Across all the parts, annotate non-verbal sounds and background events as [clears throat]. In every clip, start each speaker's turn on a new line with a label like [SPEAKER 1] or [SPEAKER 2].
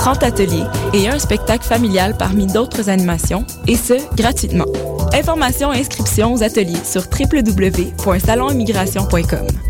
[SPEAKER 1] 30 ateliers et un spectacle familial parmi d'autres animations, et ce, gratuitement. Informations et inscriptions aux ateliers sur www.salonimmigration.com.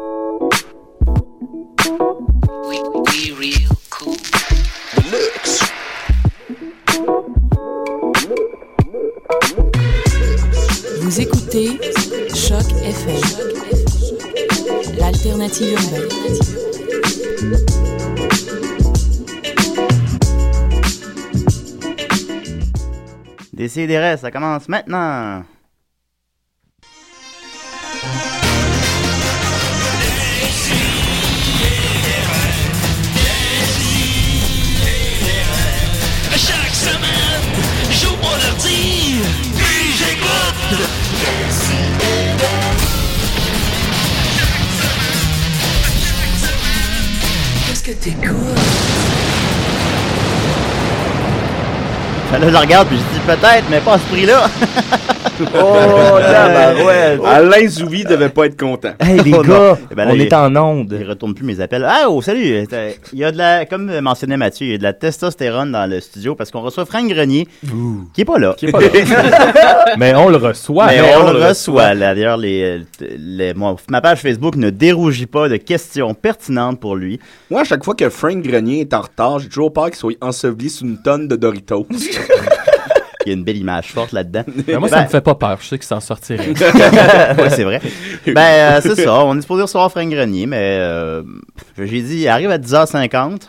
[SPEAKER 2] écoutez Choc FM, l'alternative urbaine.
[SPEAKER 3] Ça commence maintenant.
[SPEAKER 4] T'écoutes?
[SPEAKER 3] Là, je regarde, puis je dis peut-être, mais pas à ce prix-là. [laughs]
[SPEAKER 5] Oh, tabarouette. Alain Zouvi devait pas être content.
[SPEAKER 6] Hey, les
[SPEAKER 3] Oh,
[SPEAKER 6] gars.
[SPEAKER 3] Eh ben là,
[SPEAKER 6] on
[SPEAKER 3] il-
[SPEAKER 6] est en onde.
[SPEAKER 3] Il retourne plus mes appels. Ah, oh, salut! Euh, Il y a de la, comme mentionnait Mathieu, il y a de la testostérone dans le studio parce qu'on reçoit Frank Grenier, qui est pas là.
[SPEAKER 6] Qui est pas là. [laughs] Mais on le reçoit.
[SPEAKER 3] Mais on, le reçoit. D'ailleurs, les, les, moi, ma page Facebook ne dérougit pas de questions pertinentes pour lui.
[SPEAKER 5] Moi, à chaque fois que Frank Grenier est en retard, j'ai toujours peur qu'il soit enseveli sous une tonne de Doritos. [laughs]
[SPEAKER 3] Il y a une belle image forte là-dedans.
[SPEAKER 6] Mais [laughs] moi, ça
[SPEAKER 3] Ben-
[SPEAKER 6] me fait pas peur. Je sais qu'il s'en sortirait. [laughs]
[SPEAKER 3] ouais, c'est vrai. [laughs] Ben, euh, c'est ça. On est supposé recevoir Frank Grenier, mais euh, j'ai dit, il arrive à 10h50.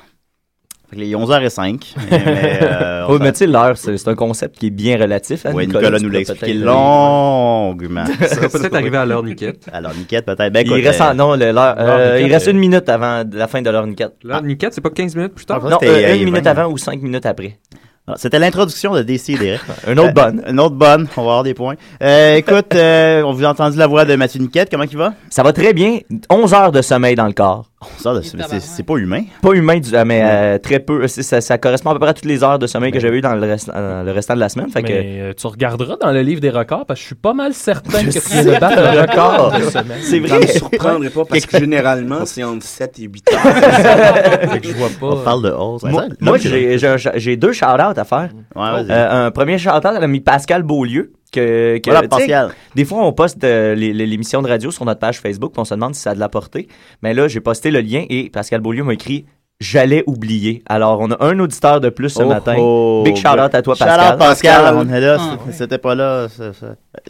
[SPEAKER 3] Fait que les 11h05. Mais, euh,
[SPEAKER 7] Oui, mais tu sais, l'heure, c'est un concept qui est bien relatif. hein,
[SPEAKER 3] Oui, Nicolas,
[SPEAKER 7] tu
[SPEAKER 3] nous l'a expliqué longuement.
[SPEAKER 7] Ça va peut-être arriver à l'heure Niquette.
[SPEAKER 3] À l'heure Niquette, peut-être. Ben,
[SPEAKER 7] il
[SPEAKER 3] écoute,
[SPEAKER 7] reste, en-
[SPEAKER 3] euh,
[SPEAKER 7] non, le- euh, il reste une minute avant la fin de l'heure Niquette.
[SPEAKER 8] L'heure Niquette, c'est pas 15 minutes plus tard?
[SPEAKER 7] Non, euh,
[SPEAKER 3] euh,
[SPEAKER 7] une minute
[SPEAKER 3] 20.
[SPEAKER 7] avant ou cinq minutes après.
[SPEAKER 3] Ah, C'était l'introduction de Décider. [laughs]
[SPEAKER 7] Une autre bonne.
[SPEAKER 3] Une autre bonne. On va avoir des points. Euh, écoute, euh, on vous a entendu la voix de Mathieu Niquette. Comment il va?
[SPEAKER 7] Ça va très bien. 11 heures de sommeil dans le corps.
[SPEAKER 3] Ça, c'est- c'est c'est pas humain.
[SPEAKER 7] Pas humain, du, mais euh, très peu. C'est- Ça, ça correspond à peu près à toutes les heures de sommeil que j'avais eu dans le, reste, euh, le restant de la semaine. Fait que,
[SPEAKER 6] Mais euh, tu regarderas dans le livre des records parce que je suis pas mal certain que tu viens de battre le record de [laughs] semaine.
[SPEAKER 7] C'est
[SPEAKER 5] Ça me surprendrait pas parce que généralement, c'est entre 7 et 8 heures. [laughs]
[SPEAKER 6] Fait que je vois pas.
[SPEAKER 3] On parle de hausse.
[SPEAKER 7] Moi, moi, j'ai j'ai- j'ai deux shout-outs à faire.
[SPEAKER 3] Ouais, vas-y.
[SPEAKER 7] Euh, un premier shout-out à l'ami Pascal Beaulieu. Que, que,
[SPEAKER 3] Voilà.
[SPEAKER 7] Des fois, on poste euh, l'émission de radio sur notre page Facebook, puis on se demande si ça a de la portée. Mais là, j'ai posté le lien et Pascal Beaulieu m'a écrit J'allais oublier. Alors, on a un auditeur de plus ce
[SPEAKER 3] Oh,
[SPEAKER 7] matin.
[SPEAKER 3] oh,
[SPEAKER 7] Big shout-out à toi,
[SPEAKER 3] Shout
[SPEAKER 7] Pascal.
[SPEAKER 3] out, Pascal. On est là. c'est- C'était pas là.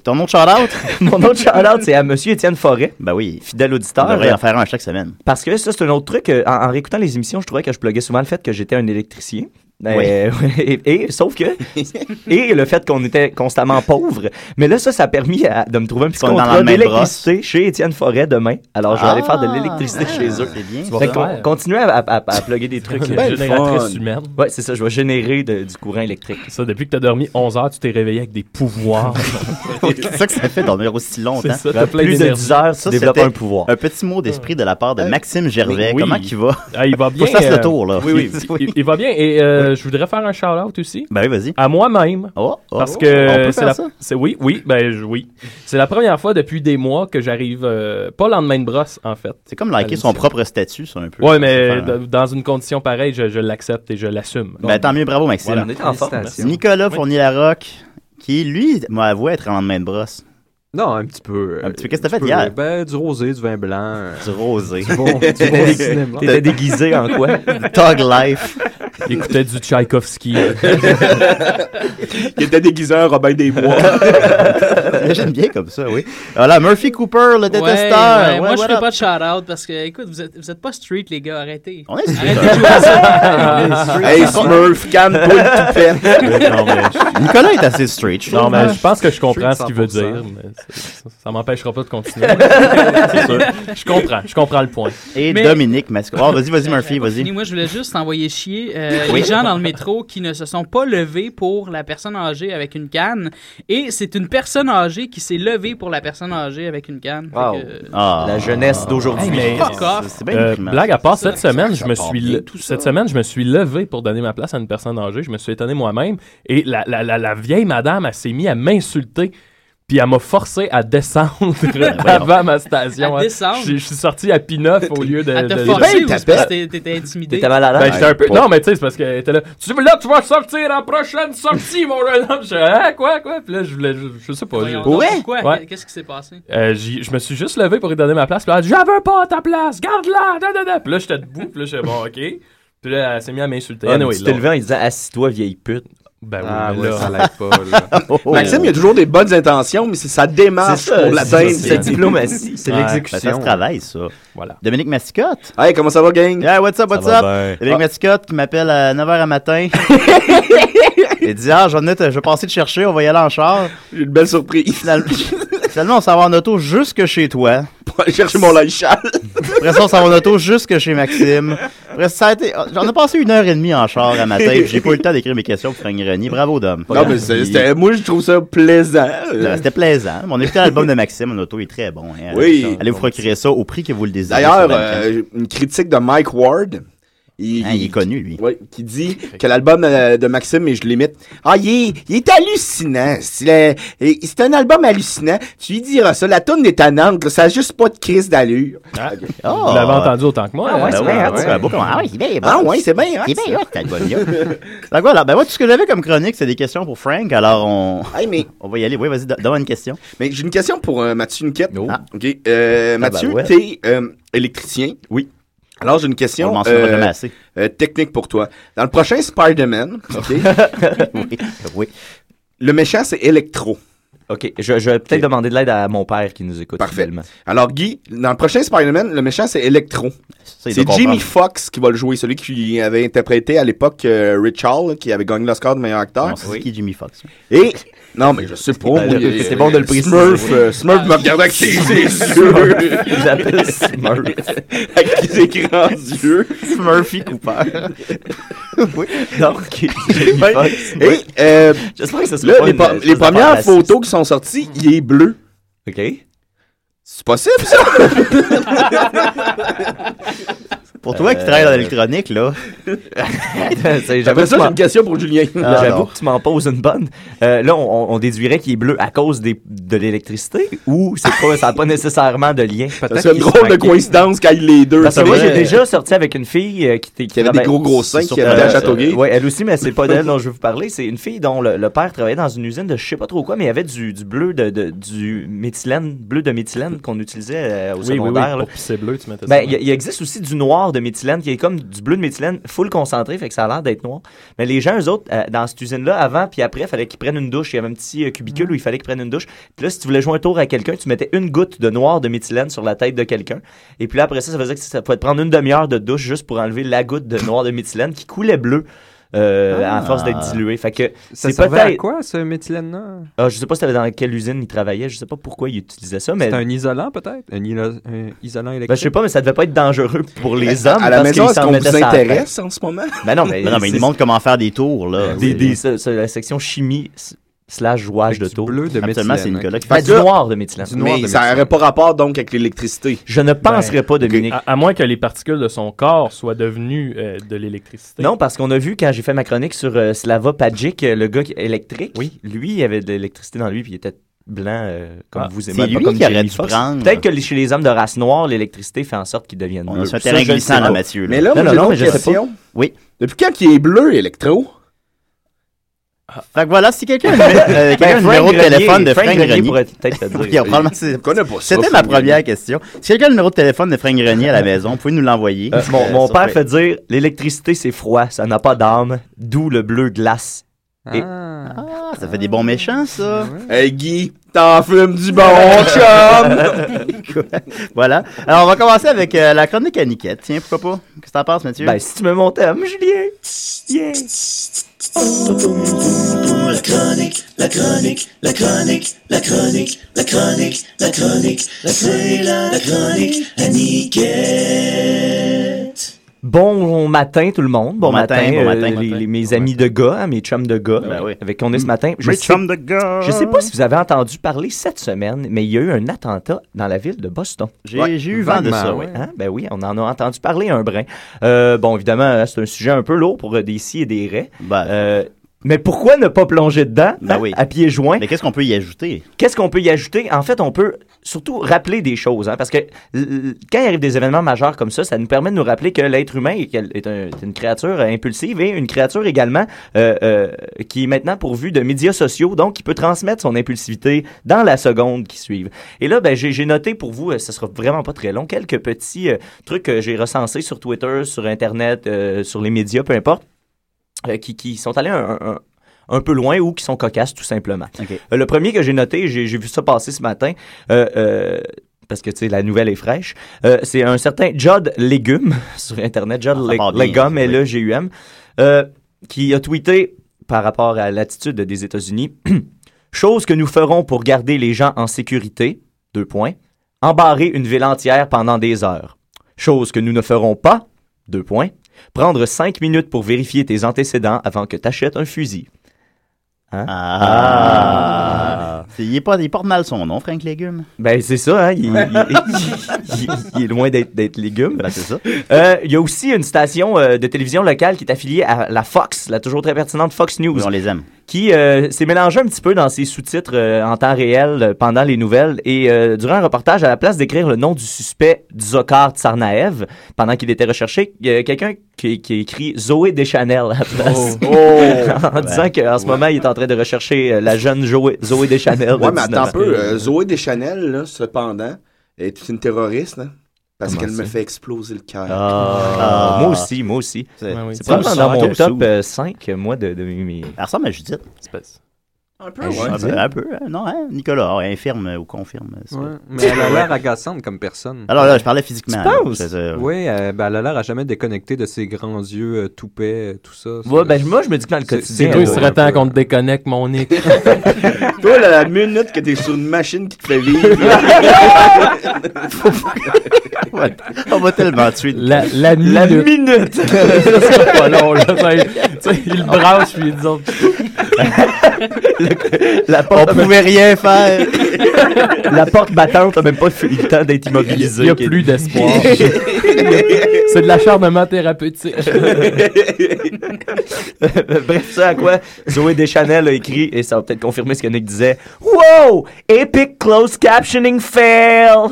[SPEAKER 3] Ton nom de shout-out? [laughs]
[SPEAKER 7] Mon autre shout-out, c'est à Monsieur Étienne Forêt.
[SPEAKER 3] Ben oui.
[SPEAKER 7] Fidèle auditeur.
[SPEAKER 3] On devrait en faire un chaque semaine.
[SPEAKER 7] Parce que ça, c'est un autre truc. euh, En, en réécoutant les émissions, je trouvais que je pluguais souvent le fait que j'étais un électricien. [laughs] Ouais, et, et- sauf que [laughs] et le fait qu'on était constamment pauvre mais là ça ça a permis à- de me trouver un petit contrat d'électricité chez Étienne Forêt demain alors je vais aller faire de
[SPEAKER 3] Ah,
[SPEAKER 7] l'électricité chez eux
[SPEAKER 3] c'est bien,
[SPEAKER 7] continuez à, à, à, à plugger des trucs [laughs]
[SPEAKER 6] Une
[SPEAKER 7] euh,
[SPEAKER 6] génératrice
[SPEAKER 5] fun.
[SPEAKER 6] humaine.
[SPEAKER 7] ouais c'est ça je vais générer de- du courant électrique
[SPEAKER 6] Ça, depuis que t'as dormi 11 heures, tu t'es réveillé avec des pouvoirs.
[SPEAKER 3] C'est ça que ça fait dormir aussi longtemps.
[SPEAKER 6] Ça,
[SPEAKER 7] plus de
[SPEAKER 6] d'énergie.
[SPEAKER 7] 10 heures tu
[SPEAKER 3] Ça,
[SPEAKER 7] développes un pouvoir
[SPEAKER 3] Un petit mot d'esprit de la part de Maxime Gervais.
[SPEAKER 6] Oui.
[SPEAKER 3] Comment qu'il va?
[SPEAKER 6] Ah, il va bien.
[SPEAKER 3] Faut que je fasse
[SPEAKER 6] euh,
[SPEAKER 3] le tour, là.
[SPEAKER 6] Oui, oui. Il, il va bien. Et euh, je voudrais faire un shout-out aussi.
[SPEAKER 3] Ben oui, vas-y.
[SPEAKER 6] À moi-même.
[SPEAKER 3] Oh, oh,
[SPEAKER 6] Parce
[SPEAKER 3] oh.
[SPEAKER 6] que
[SPEAKER 3] On peut
[SPEAKER 6] c'est
[SPEAKER 3] faire
[SPEAKER 6] la,
[SPEAKER 3] ça?
[SPEAKER 6] c'est oui, oui, ben je- oui. C'est la première fois depuis des mois que j'arrive euh, pas le lendemain de brosse en fait.
[SPEAKER 3] C'est comme liker son propre statut, ça, un peu.
[SPEAKER 6] Ouais, mais d- dans une condition pareille, je, je l'accepte et je l'assume.
[SPEAKER 3] Ben tant mieux, bravo Maxime.
[SPEAKER 7] Voilà, on est en forme.
[SPEAKER 8] Félicitations.
[SPEAKER 3] Nicolas Fournier-Larocque, qui lui m'a avoué être en lendemain de brosse.
[SPEAKER 8] Non, un petit peu.
[SPEAKER 3] Un
[SPEAKER 8] euh,
[SPEAKER 3] petit peu. Qu'est-ce que t'as fait hier?
[SPEAKER 8] Ben, du rosé, du vin blanc. euh,
[SPEAKER 3] Du rosé.
[SPEAKER 8] Du bon, du bon [laughs] cinéma.
[SPEAKER 7] t'étais déguisé en quoi? [laughs]
[SPEAKER 3] Tug life.
[SPEAKER 6] Il écoutait du Tchaïkovski. [laughs]
[SPEAKER 5] Il était déguisé en Robin des Bois.
[SPEAKER 3] J'aime bien comme ça, oui. Voilà, Murphy Cooper, le détesteur.
[SPEAKER 9] Ouais, ouais,
[SPEAKER 3] Ouais,
[SPEAKER 9] moi, je fais pas de shout-out parce que, écoute, vous êtes, vous êtes pas street, les gars, arrêtez.
[SPEAKER 3] On est
[SPEAKER 9] Arrêtez de jouer à ça.
[SPEAKER 5] hey Smurf, calme-toi le toupette.
[SPEAKER 6] non, mais,
[SPEAKER 3] Nicolas est assez je
[SPEAKER 6] non, mais je pense que je comprends ce qu'il veut
[SPEAKER 8] 100%.
[SPEAKER 6] dire. Mais ça m'empêchera pas de continuer. [laughs] C'est sûr. Je comprends, je comprends le point.
[SPEAKER 3] Et
[SPEAKER 9] Mais-
[SPEAKER 3] Dominique. Oh, vas-y, vas-y, Murphy, vas-y.
[SPEAKER 9] Moi, je voulais juste envoyer chier euh, les gens dans le métro qui ne se sont pas levés pour la personne âgée avec une canne. Et c'est une personne âgée qui s'est levée pour la personne âgée avec une canne.
[SPEAKER 7] Wow.
[SPEAKER 9] que,
[SPEAKER 3] Ah.
[SPEAKER 7] la jeunesse d'aujourd'hui
[SPEAKER 6] Hey, mais-
[SPEAKER 9] Fuck off.
[SPEAKER 3] C'est bien
[SPEAKER 6] Euh, blague à part, cette semaine, je me suis cette semaine, je me suis levé pour donner ma place à une personne âgée. Je me suis étonné moi-même et la, la, la, la vieille madame, elle s'est mise à m'insulter. Puis elle m'a forcé à descendre [laughs] [laughs] avant ma station.
[SPEAKER 9] À
[SPEAKER 6] hein.
[SPEAKER 9] descendre?
[SPEAKER 6] Je, je suis sorti à P9 au lieu de.
[SPEAKER 9] Elle t'a forcé
[SPEAKER 5] ben,
[SPEAKER 9] ou t'étais intimidé?
[SPEAKER 7] t'étais mal à
[SPEAKER 6] Ben,
[SPEAKER 7] l'aise
[SPEAKER 6] un peu... Non, mais tu sais, c'est parce qu'elle était là. Tu là, tu vas sortir en prochaine sortie, mon jeune homme. Je suis ah, quoi, quoi? Puis là, je voulais, je, je sais pas.
[SPEAKER 5] Ouais?
[SPEAKER 9] Qu'est-ce qui s'est passé?
[SPEAKER 6] Euh, je me suis juste levé pour lui donner ma place. Puis elle a dit, J'en veux pas ta place, garde-la. Puis là, j'étais debout. Puis là, j'étais bon, OK. Puis là, elle s'est mise à m'insulter.
[SPEAKER 7] Ah,
[SPEAKER 6] Anyway,
[SPEAKER 7] tu t'es
[SPEAKER 6] là-
[SPEAKER 7] levé en disant assis-toi vieille pute
[SPEAKER 6] Ben oui,
[SPEAKER 8] Ah,
[SPEAKER 6] mais là-
[SPEAKER 8] ça l'aide pas, là. [laughs]
[SPEAKER 3] Oh.
[SPEAKER 5] Maxime, il a toujours des bonnes intentions, mais c'est sa démarche pour
[SPEAKER 7] c'est
[SPEAKER 5] l'atteindre.
[SPEAKER 7] c'est la diplomatie c'est
[SPEAKER 6] Ouais.
[SPEAKER 3] Ben, ça
[SPEAKER 7] l'exécution
[SPEAKER 3] se travaille, ça.
[SPEAKER 6] Voilà.
[SPEAKER 3] Dominique Mascotte.
[SPEAKER 5] Hey, comment ça va, gang?
[SPEAKER 3] Yeah, what's up, what's
[SPEAKER 7] Ça
[SPEAKER 3] up? Dominique Mascotte qui m'appelle à 9h à matin. [laughs] Il dit, ah, je vais, te- je vais passer te chercher, on va y aller en char.
[SPEAKER 5] J'ai une belle surprise.
[SPEAKER 3] Finalement, [laughs] finalement, on s'en va en auto jusque chez toi.
[SPEAKER 5] Pour aller chercher mon linge sale. [laughs]
[SPEAKER 3] Après ça, on s'en va en auto jusque chez Maxime. Après ça, a été... J'en ai passé une heure et demie en char à matin, j'ai pas eu le temps d'écrire mes questions pour Frank Grenier. Bravo, Dom.
[SPEAKER 5] Non, mais c'était, moi, je trouve ça plaisant.
[SPEAKER 3] C'était plaisant. On a écouté l'album de Maxime en auto, est très bon. hein.
[SPEAKER 5] Oui.
[SPEAKER 3] Allez vous procurer ça au prix que vous le désirez.
[SPEAKER 5] D'ailleurs, euh, une critique de Mike Ward. Il,
[SPEAKER 3] Hein, il est connu, lui.
[SPEAKER 5] Oui, qui dit que l'album euh, de Maxime, et je l'imite, ah, il est, il est hallucinant. C'est un album hallucinant. Tu lui diras ça. La tonne est tannante. Ça a juste pas de crise d'allure.
[SPEAKER 6] Ah,
[SPEAKER 3] Oh.
[SPEAKER 6] Vous l'avez entendu autant que moi.
[SPEAKER 3] Ah ouais,
[SPEAKER 6] hein?
[SPEAKER 3] c'est
[SPEAKER 6] Ben
[SPEAKER 3] bien,
[SPEAKER 6] ouais,
[SPEAKER 3] hot,
[SPEAKER 6] ouais.
[SPEAKER 3] c'est comment. Ah oui, c'est bien.
[SPEAKER 5] Ah ouais, c'est bien. hein,
[SPEAKER 3] C'est bien, cette bonne-là. [laughs] Donc voilà, ben moi, tout ce que j'avais comme chronique, c'est des questions pour Frank, alors on,
[SPEAKER 5] Hey, mais, [laughs]
[SPEAKER 3] on va y aller. Oui, vas-y, do- donne une question.
[SPEAKER 5] mais j'ai une question pour euh, Mathieu Niquette.
[SPEAKER 7] Oh.
[SPEAKER 3] Ah.
[SPEAKER 5] OK. Euh,
[SPEAKER 7] Ah,
[SPEAKER 5] Mathieu,
[SPEAKER 7] bah ouais.
[SPEAKER 5] t'es euh, électricien.
[SPEAKER 7] Oui.
[SPEAKER 5] Alors, j'ai une
[SPEAKER 3] On
[SPEAKER 5] question euh, euh, technique pour toi. Dans le prochain Spider-Man, OK, [laughs]
[SPEAKER 3] oui, oui.
[SPEAKER 5] le méchant, c'est Electro.
[SPEAKER 7] Ok je, je vais peut-être demander de l'aide à mon père qui nous écoute
[SPEAKER 5] Parfait. Alors, Guy, dans le prochain Spider-Man, le méchant, c'est Electro. C'est Jimmy. Fox qui va le jouer, celui qui avait interprété à l'époque euh, Richard, qui avait gagné l'Oscar de meilleur acteur.
[SPEAKER 3] Non, c'est qui Jimmy Fox?
[SPEAKER 5] Et non, mais je sais pas.
[SPEAKER 7] Ben, c'est bon de le préciser.
[SPEAKER 5] Smurf, euh, Smurf me regardait avec ses yeux,
[SPEAKER 7] Je l'appelle Smurf. [laughs]
[SPEAKER 5] avec ses grands yeux.
[SPEAKER 3] Murphy Cooper. oui.
[SPEAKER 7] Donc, Jamie
[SPEAKER 5] Ouais.
[SPEAKER 7] Foxx.
[SPEAKER 5] Et euh,
[SPEAKER 7] J'espère que ça sera
[SPEAKER 5] là,
[SPEAKER 7] pas
[SPEAKER 5] les,
[SPEAKER 7] une
[SPEAKER 5] premières photos qui sont sorties, il est bleu.
[SPEAKER 7] Ok.
[SPEAKER 5] C'est possible, ça? [laughs]
[SPEAKER 3] Pour toi qui travailles dans l'électronique, là. [laughs]
[SPEAKER 7] C'est-
[SPEAKER 5] Après ça, j'ai une question pour Julien.
[SPEAKER 3] Ah,
[SPEAKER 7] J'avoue que tu m'en poses une bonne. Euh, là, on, on déduirait qu'il est bleu à cause des, de l'électricité ou c'est pas, ça n'a pas nécessairement de lien?
[SPEAKER 5] C'est une drôle de coïncidence quand il les deux.
[SPEAKER 7] Parce que moi, j'ai déjà sorti avec une fille euh, qui,
[SPEAKER 5] avait des gros gros seins,
[SPEAKER 7] sur-
[SPEAKER 5] qui habitait à Châteauguay.
[SPEAKER 7] Oui, elle aussi, mais c'est pas d'elle dont je veux vous parler. C'est une fille dont le, le père travaillait dans une usine de je sais pas trop quoi, mais il y avait du, du bleu de, de- du méthylène, bleu de méthylène qu'on utilisait euh, au
[SPEAKER 6] Oui, oui, oui.
[SPEAKER 7] secondaire. là.
[SPEAKER 6] Pour pisser bleu, tu mettais
[SPEAKER 7] Ben,
[SPEAKER 6] ça.
[SPEAKER 7] y il existe aussi du noir de méthylène qui est comme du bleu de méthylène full concentré, fait que ça a l'air d'être noir. Mais les gens, eux autres, euh, dans cette usine-là, avant puis après, il fallait qu'ils prennent une douche. Il y avait un petit euh, cubicule où il fallait qu'ils prennent une douche. Puis là, si tu voulais jouer un tour à quelqu'un, tu mettais une goutte de noir de méthylène sur la tête de quelqu'un. Et puis là, après ça, ça faisait que ça pouvait te prendre une demi-heure de douche juste pour enlever la goutte de noir de méthylène qui coulait bleu euh,
[SPEAKER 8] Ah.
[SPEAKER 7] à force d'être dilué. Fait que
[SPEAKER 8] Ça
[SPEAKER 7] c'est
[SPEAKER 8] à
[SPEAKER 7] peut-être.
[SPEAKER 8] quoi, ce méthylène-là?
[SPEAKER 7] Ah, je sais pas si c'était dans quelle usine il travaillait, je sais pas pourquoi il utilisait ça, mais.
[SPEAKER 8] C'est un isolant, peut-être? Un, ilo- un isolant électrique?
[SPEAKER 7] Ben, je sais pas, mais ça devait pas être dangereux pour les hommes.
[SPEAKER 5] à la
[SPEAKER 7] parce
[SPEAKER 5] maison,
[SPEAKER 7] qu'ils
[SPEAKER 5] est-ce
[SPEAKER 7] s'en
[SPEAKER 5] qu'on vous intéresse en ce moment?
[SPEAKER 7] Ben non, [laughs] mais.
[SPEAKER 3] Non, mais il montre comment faire des tours, là.
[SPEAKER 7] Des, des, ça- ça, la section chimie slash jouage de tours.
[SPEAKER 8] bleu de
[SPEAKER 3] Absolument, c'est Nicolas qui
[SPEAKER 7] Ben,
[SPEAKER 3] fait
[SPEAKER 7] du noir de méthylène.
[SPEAKER 8] Du noir
[SPEAKER 5] Mais
[SPEAKER 8] de
[SPEAKER 5] ça n'aurait pas rapport donc avec l'électricité.
[SPEAKER 7] Je ne penserais pas, Dominique.
[SPEAKER 6] À, à moins que les particules de son corps soient devenues euh, de l'électricité.
[SPEAKER 7] Non, parce qu'on a vu quand j'ai fait ma chronique sur euh, Slava Pajic, euh, le gars qui- électrique,
[SPEAKER 6] Oui.
[SPEAKER 7] lui, il avait de l'électricité dans lui, puis il était blanc euh, comme
[SPEAKER 6] Ah,
[SPEAKER 7] vous et
[SPEAKER 3] c'est lui
[SPEAKER 7] comme
[SPEAKER 3] qui aurait dû prendre.
[SPEAKER 7] Peut-être que les- chez les hommes de race noire, l'électricité fait en sorte qu'ils deviennent
[SPEAKER 3] On
[SPEAKER 7] bleus.
[SPEAKER 3] a sur un terrain glissant, là. Mathieu. là.
[SPEAKER 5] Mais là,
[SPEAKER 7] Non, non, mais sais
[SPEAKER 5] question.
[SPEAKER 3] Oui.
[SPEAKER 5] Depuis quand il est bleu, Electro?
[SPEAKER 3] Fait que voilà, si quelqu'un a le numé- euh, quelqu'un a le
[SPEAKER 7] Ben,
[SPEAKER 3] numéro de téléphone de
[SPEAKER 7] Frank
[SPEAKER 3] Frank
[SPEAKER 7] Grenier pourrait peut-être te [laughs] dire.
[SPEAKER 3] C'était ma première
[SPEAKER 5] Grenier.
[SPEAKER 3] question. Si quelqu'un a le numéro de téléphone de Frank Grenier à la [laughs] maison, vous pouvez nous l'envoyer.
[SPEAKER 7] Euh, mon
[SPEAKER 3] Euh,
[SPEAKER 7] mon père fait dire l'électricité c'est froid, ça n'a pas d'âme, d'où le bleu glace. Et-
[SPEAKER 8] Ah.
[SPEAKER 3] Ah, ça fait des bons méchants, ça.
[SPEAKER 5] Hey Guy, t'en fumes du bon, chum! [laughs]
[SPEAKER 3] voilà. Alors, on va commencer avec euh, la chronique à Niquette. Tiens, pourquoi pas? Qu'est-ce que t'en penses, Mathieu?
[SPEAKER 7] Ben si tu me mon thème, Julien. Yeah.
[SPEAKER 4] La chronique, la chronique, la chronique, la chronique, la chronique, la chronique, c'est la, la chronique à Niquette.
[SPEAKER 7] Bon matin tout le monde, bon,
[SPEAKER 3] Bon matin,
[SPEAKER 7] matin,
[SPEAKER 3] bon
[SPEAKER 7] euh,
[SPEAKER 3] matin,
[SPEAKER 7] les, mes amis de gars, hein, mes chums de gars,
[SPEAKER 3] Ben oui.
[SPEAKER 7] avec qui on est ce matin. Je
[SPEAKER 3] Mes
[SPEAKER 7] sais,
[SPEAKER 3] chums de gars.
[SPEAKER 7] je sais pas si vous avez entendu parler cette semaine, mais il y a eu un attentat dans la ville de Boston.
[SPEAKER 3] J'ai
[SPEAKER 5] Ouais,
[SPEAKER 3] eu vent de ça,
[SPEAKER 8] ouais.
[SPEAKER 7] Hein? Ben oui, on en a entendu parler un brin. Euh, bon, évidemment, c'est un sujet un peu lourd pour euh, des si et des raies.
[SPEAKER 3] Ben,
[SPEAKER 7] Euh, mais pourquoi ne pas plonger dedans
[SPEAKER 3] Ben
[SPEAKER 7] hein,
[SPEAKER 3] oui.
[SPEAKER 7] à pieds joints?
[SPEAKER 3] mais qu'est-ce qu'on peut y ajouter?
[SPEAKER 7] Qu'est-ce qu'on peut y ajouter? En fait, on peut surtout rappeler des choses, hein, parce que quand il arrive des événements majeurs comme ça, ça nous permet de nous rappeler que l'être humain est, est un- est une créature impulsive et une créature également euh, euh, qui est maintenant pourvue de médias sociaux, donc qui peut transmettre son impulsivité dans la seconde qui suit. Et là, ben, j'ai j'ai noté pour vous, euh, ce sera vraiment pas très long, quelques petits euh, trucs que j'ai recensés sur Twitter, sur Internet, euh, sur les médias, peu importe, euh, qui, qui sont allés un, un- un peu loin ou qui sont cocasses tout simplement. Euh, le premier que j'ai noté, j'ai vu ça passer ce matin, euh, parce que tu sais, la nouvelle est fraîche. c'est un certain Judd Legume [laughs] sur Internet,
[SPEAKER 3] Ah, bien,
[SPEAKER 7] Legum. L-E-G-U-M, qui a tweeté par rapport à l'attitude des États-Unis [clears throat] Chose que nous ferons pour garder les gens en sécurité, deux points, embarrer une ville entière pendant des heures. Chose que nous ne ferons pas, deux points, prendre cinq minutes pour vérifier tes antécédents avant que t'achètes un fusil. Hein?
[SPEAKER 3] Ah! C'est- Il, est pas, il porte mal son nom, Frank Légume.
[SPEAKER 7] Ben, c'est ça, hein? Il, il- il- il- il est loin d'être d'être légume.
[SPEAKER 3] Ben, c'est ça.
[SPEAKER 7] Euh, Il y a aussi une station euh, de télévision locale qui est affiliée à la Fox, la toujours très pertinente Fox News,
[SPEAKER 3] Oui, on les aime.
[SPEAKER 7] Qui euh, s'est mélangée un petit peu dans ses sous-titres euh, en temps réel euh, pendant les nouvelles. Et euh, durant un reportage, à la place d'écrire le nom du suspect Dzokar Tsarnaev, pendant qu'il était recherché, il y a quelqu'un qui, qui a écrit Zoé Deschanel à la place. [laughs] en disant qu'en ce moment, il est en train de rechercher euh, la jeune Zoé, Zoé Deschanel. de
[SPEAKER 5] Ouais, mais
[SPEAKER 7] 19
[SPEAKER 5] attends un peu. euh, Zoé Deschanel, là, cependant, est une terroriste, hein, parce qu'elle me fait exploser le cœur.
[SPEAKER 7] Ah, moi aussi, moi aussi.
[SPEAKER 3] C'est
[SPEAKER 6] Ouais, oui.
[SPEAKER 7] C'est dans mon top
[SPEAKER 6] sous.
[SPEAKER 7] euh, 5, moi, de, de mes...
[SPEAKER 3] Elle ressemble à Judith.
[SPEAKER 6] Espèce.
[SPEAKER 5] Un peu,
[SPEAKER 3] Un peu, un peu, hein, non, hein? Nicolas, ouais, infirme ou confirme.
[SPEAKER 8] Ouais,
[SPEAKER 3] pas-
[SPEAKER 8] mais elle a l'air agaçante comme personne.
[SPEAKER 3] Alors là, je parlais physiquement.
[SPEAKER 7] Tu
[SPEAKER 3] là.
[SPEAKER 7] penses?
[SPEAKER 3] C'est- c'est-
[SPEAKER 8] Oui, euh, ben, elle a l'air à jamais déconnecter de ses grands yeux euh, toupets, euh, tout ça.
[SPEAKER 7] Ouais, ben, moi, je me dis que dans le
[SPEAKER 8] C'est-
[SPEAKER 7] quotidien...
[SPEAKER 8] c'est
[SPEAKER 6] Toi, il
[SPEAKER 8] Ouais,
[SPEAKER 6] serait
[SPEAKER 8] un
[SPEAKER 6] temps
[SPEAKER 8] peu.
[SPEAKER 6] qu'on te déconnecte, mon Nick. [laughs]
[SPEAKER 5] Toi, là, la minute que t'es sur une machine qui te fait vivre. [laughs]
[SPEAKER 3] Ouais, on va tellement tuer.
[SPEAKER 6] La, la minute.
[SPEAKER 7] La minute! [laughs]
[SPEAKER 6] ça pas long, là. Ça, il- [laughs] tu sais, il le brasse, puis il dit autres.
[SPEAKER 7] la,
[SPEAKER 3] On
[SPEAKER 7] porte,
[SPEAKER 3] pouvait rien faire. [laughs]
[SPEAKER 7] la porte battante a même pas eu le temps d'être immobilisée.
[SPEAKER 6] Il n'y a plus d'espoir. [laughs] C'est de l'acharnement thérapeutique.
[SPEAKER 7] Bref, ça à quoi Zoé Deschanel a écrit, et ça va peut-être confirmer ce que Nick disait. Wow! Epic closed captioning fail!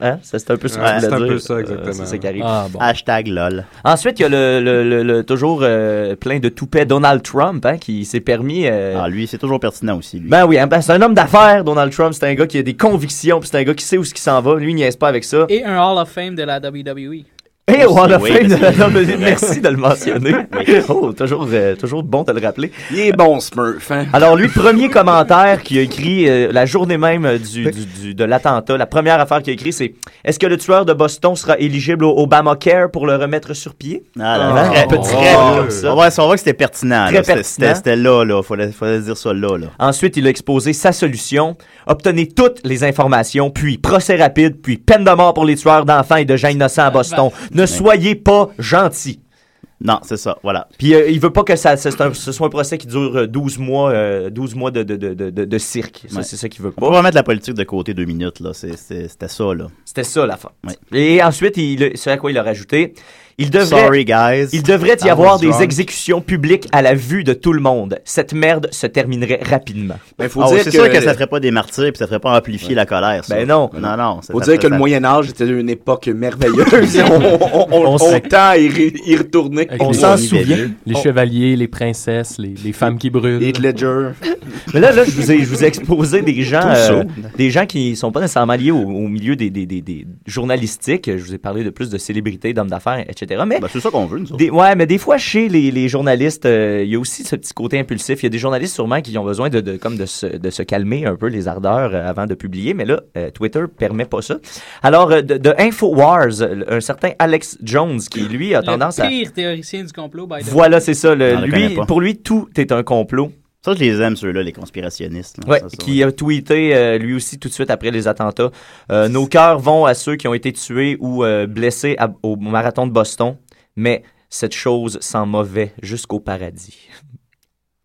[SPEAKER 7] Hein? Ça, c'est un peu ce que
[SPEAKER 8] Ouais,
[SPEAKER 7] tu
[SPEAKER 8] c'est un peu ça,
[SPEAKER 7] Euh,
[SPEAKER 8] exactement.
[SPEAKER 7] c'est ça qui arrive.
[SPEAKER 6] Ah, bon.
[SPEAKER 3] Hashtag lol.
[SPEAKER 7] Ensuite, il y a le, le- le- le toujours euh, plein de toupets Donald Trump, hein, qui s'est permis... euh,
[SPEAKER 3] Ah, lui, c'est toujours pertinent aussi, lui.
[SPEAKER 7] Ben oui, hein, ben, c'est un homme d'affaires, Donald Trump. C'est un gars qui a des convictions, puis c'est un gars qui sait où ce qui s'en va. Lui, il niaise pas avec ça.
[SPEAKER 9] Et un Hall of Fame de la. WWE.
[SPEAKER 7] Et au Hall of
[SPEAKER 3] Oui,
[SPEAKER 7] Fame de. [laughs] Merci de le mentionner. Oh, toujours, euh, toujours bon de le rappeler.
[SPEAKER 5] Il est bon, Smurf. Hein?
[SPEAKER 7] Alors lui, premier commentaire qu'il a écrit euh, la journée même euh, du, du- du- de l'attentat, la première affaire qu'il a écrit, c'est Est-ce que le tueur de Boston sera éligible au Obamacare pour le remettre sur pied
[SPEAKER 3] Ah, là, très-
[SPEAKER 7] un peu très
[SPEAKER 3] très-
[SPEAKER 7] comme ça.
[SPEAKER 3] On on voit que c'était pertinent.
[SPEAKER 7] Très
[SPEAKER 3] là. C'était-
[SPEAKER 7] pertinent.
[SPEAKER 3] C'était c'était là, là. Fallait, fallait dire ça là, là.
[SPEAKER 7] Ensuite, il a exposé sa solution. Obtenez toutes les informations, puis procès rapide, puis peine de mort pour les tueurs d'enfants et de gens innocents à Boston. Ne soyez pas gentils.
[SPEAKER 3] Non, c'est ça, voilà.
[SPEAKER 7] Puis euh, il veut pas que ça, c'est un- ce soit un procès qui dure euh, 12 mois, euh, 12 mois de, de, de, de, cirque.
[SPEAKER 3] Ouais.
[SPEAKER 7] C'est ça qu'il veut
[SPEAKER 3] On
[SPEAKER 7] pas.
[SPEAKER 3] va mettre la politique de côté deux minutes, là. C'était ça, là.
[SPEAKER 7] C'était ça la fin.
[SPEAKER 3] Ouais.
[SPEAKER 7] Et ensuite, il, c'est à quoi il a rajouté. Il devrait,
[SPEAKER 3] Sorry, guys.
[SPEAKER 7] il devrait y
[SPEAKER 3] I
[SPEAKER 7] avoir des
[SPEAKER 3] drunk.
[SPEAKER 7] exécutions publiques à la vue de tout le monde. Cette merde se terminerait rapidement.
[SPEAKER 5] Ben, faut
[SPEAKER 3] Ah,
[SPEAKER 5] dire
[SPEAKER 3] c'est
[SPEAKER 5] que,
[SPEAKER 3] sûr que ça ferait pas des martyrs puis ça ferait pas amplifier la colère. ça.
[SPEAKER 7] Ben non.
[SPEAKER 3] Non, non.
[SPEAKER 5] faut dire que
[SPEAKER 3] ça-
[SPEAKER 5] le Moyen Âge était une époque merveilleuse. [laughs] on, on, on,
[SPEAKER 6] On
[SPEAKER 5] tend à y, re- y retourner.
[SPEAKER 6] Avec
[SPEAKER 7] On
[SPEAKER 6] les-
[SPEAKER 7] s'en
[SPEAKER 3] les
[SPEAKER 7] souvient.
[SPEAKER 6] Les chevaliers, les princesses, les, les femmes qui brûlent.
[SPEAKER 5] Heath Ledger.
[SPEAKER 7] Mais là, là, je vous ai, je vous ai exposé des gens, euh, des gens qui sont pas nécessairement liés au, au milieu des, des, des, des journalistiques. Je vous ai parlé de plus de célébrités, d'hommes d'affaires, etc. Mais
[SPEAKER 3] Ben, c'est ça qu'on veut, nous.
[SPEAKER 7] Des, ouais, mais des fois, chez les, les journalistes, euh, il y a aussi ce petit côté impulsif. Il y a des journalistes sûrement qui ont besoin de, de, comme de, se, de se calmer un peu les ardeurs euh, avant de publier, mais là, euh, Twitter permet pas ça. Alors, euh, de, de Infowars, un certain Alex Jones, qui lui a tendance
[SPEAKER 9] le
[SPEAKER 7] à...
[SPEAKER 9] pire théoricien du complot, by the.
[SPEAKER 7] Voilà, c'est ça. le- lui, pour lui, tout est un complot.
[SPEAKER 3] Ça, je les aime, ceux-là, les conspirationnistes. là.
[SPEAKER 7] Ouais,
[SPEAKER 3] Ça, ça,
[SPEAKER 7] qui a tweeté euh, lui aussi tout de suite après les attentats. Euh, nos cœurs vont à ceux qui ont été tués ou euh, blessés à- au marathon de Boston, mais cette chose sent mauvais jusqu'au paradis.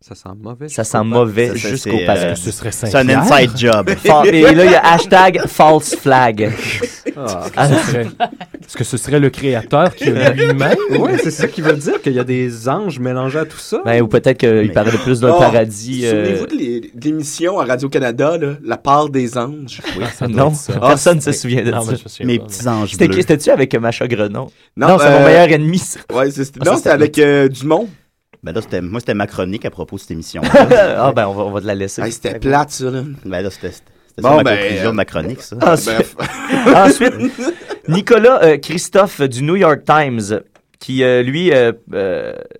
[SPEAKER 8] Ça sent mauvais.
[SPEAKER 7] Ça sent mauvais jusqu'au paradis.
[SPEAKER 6] Ce serait
[SPEAKER 3] C'est un inside job. [laughs]
[SPEAKER 7] Et là, il y a hashtag false flag. [laughs]
[SPEAKER 8] Ah.
[SPEAKER 7] Ah,
[SPEAKER 6] Est-ce que ce serait le créateur qui a [laughs] lui-même?
[SPEAKER 8] Ouais, c'est ça qui veut dire qu'il y a des anges mélangés à tout ça.
[SPEAKER 7] ben, ou peut-être qu'il parlait plus d'un
[SPEAKER 5] Oh,
[SPEAKER 7] paradis. euh,
[SPEAKER 5] Souvenez-vous de l'é- de l'émission à Radio-Canada, là, La part des anges.
[SPEAKER 6] Oui, ça
[SPEAKER 7] Non,
[SPEAKER 6] être ça.
[SPEAKER 7] personne ne se souvient de
[SPEAKER 6] Non,
[SPEAKER 7] ça.
[SPEAKER 3] Mes
[SPEAKER 6] pas.
[SPEAKER 3] petits anges
[SPEAKER 7] C'était
[SPEAKER 3] bleus.
[SPEAKER 7] C'était-tu avec euh, Macha Grenon?
[SPEAKER 5] Non,
[SPEAKER 7] Non, c'est mon
[SPEAKER 5] euh,
[SPEAKER 7] meilleur ennemi. ça.
[SPEAKER 5] Ouais, c'est- c'était-
[SPEAKER 7] Ah, ça,
[SPEAKER 5] non,
[SPEAKER 7] c'était
[SPEAKER 5] avec euh, Dumont.
[SPEAKER 3] Ben là, c'était, moi, c'était ma chronique à propos de cette émission. [laughs]
[SPEAKER 7] ah, ben, on va, on va te la laisser.
[SPEAKER 5] Hey, c'était plate, ça, là.
[SPEAKER 3] ben là, c'était,
[SPEAKER 5] Bon,
[SPEAKER 3] ça ma
[SPEAKER 5] ben,
[SPEAKER 3] conclusion
[SPEAKER 5] euh,
[SPEAKER 3] de ma chronique, ça.
[SPEAKER 7] Ensuite, [laughs] ensuite, Nicolas euh, Christophe du New York Times, qui euh, lui euh,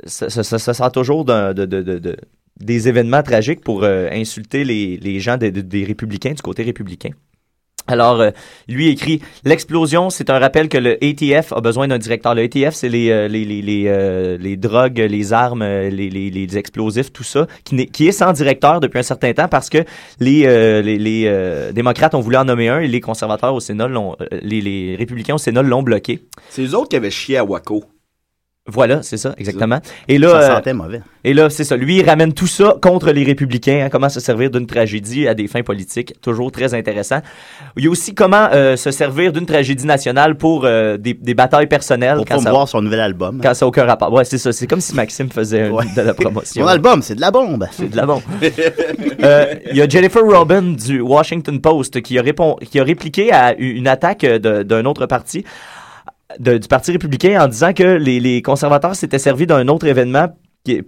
[SPEAKER 7] se sent toujours d'un- de, de- de- de- des événements tragiques pour insulter les, les gens des républicains, du côté républicain. Alors, euh, lui écrit L'explosion, c'est un rappel que le ATF a besoin d'un directeur. Le ATF, c'est les, euh, les, les, les, euh, les drogues, les armes, les, les, les explosifs, tout ça, qui, qui est sans directeur depuis un certain temps parce que les, les, les démocrates ont voulu en nommer un et les conservateurs au Sénat l'ont, les, les républicains au Sénat l'ont bloqué.
[SPEAKER 5] C'est eux autres qui avaient chié à Waco.
[SPEAKER 7] Voilà, c'est ça, exactement. Et
[SPEAKER 3] Ça
[SPEAKER 7] là, euh,
[SPEAKER 3] sentait mauvais.
[SPEAKER 7] et là, c'est ça. Lui, il ramène tout ça contre les républicains. hein, comment se servir d'une tragédie à des fins politiques. Toujours très intéressant. Il y a aussi comment euh, se servir d'une tragédie nationale pour euh, des, des batailles personnelles.
[SPEAKER 3] Pour
[SPEAKER 7] ça,
[SPEAKER 3] promouvoir son nouvel album.
[SPEAKER 7] quand ça n'a aucun rapport. Ouais, c'est ça. C'est comme si Maxime faisait
[SPEAKER 3] Ouais.
[SPEAKER 7] de la promotion. [laughs]
[SPEAKER 3] Son album, c'est de la bombe.
[SPEAKER 7] C'est de la bombe. [laughs] Euh, Il y a Jennifer Robin du Washington Post qui a, répond, qui a répliqué à une attaque d'un autre parti, de- du Parti républicain, en disant que les, les conservateurs s'étaient servis d'un autre événement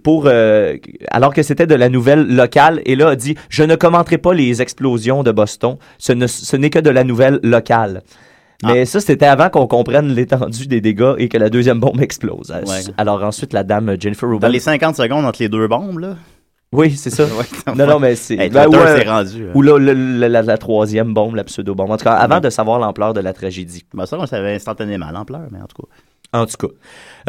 [SPEAKER 7] pour euh, alors que c'était de la nouvelle locale. Et là a dit je ne commenterai pas les explosions de Boston. Ce ne- ce n'est que de la nouvelle locale mais ça c'était avant qu'on comprenne l'étendue des dégâts et que la deuxième bombe explose.
[SPEAKER 3] Ouais.
[SPEAKER 7] alors ensuite la dame Jennifer Rubin
[SPEAKER 3] Dans les 50 secondes entre les deux bombes, là.
[SPEAKER 7] Oui c'est ça [laughs]
[SPEAKER 3] Ouais,
[SPEAKER 7] non non mais c'est
[SPEAKER 3] Hey,
[SPEAKER 7] ben, ouais,
[SPEAKER 3] rendu.
[SPEAKER 7] ou la, la- la- la- la troisième bombe, la pseudo-bombe. En tout cas, avant
[SPEAKER 3] Ouais.
[SPEAKER 7] de savoir l'ampleur de la tragédie.
[SPEAKER 3] Ben, ça, on savait instantanément l'ampleur, mais en tout cas.
[SPEAKER 7] En tout cas.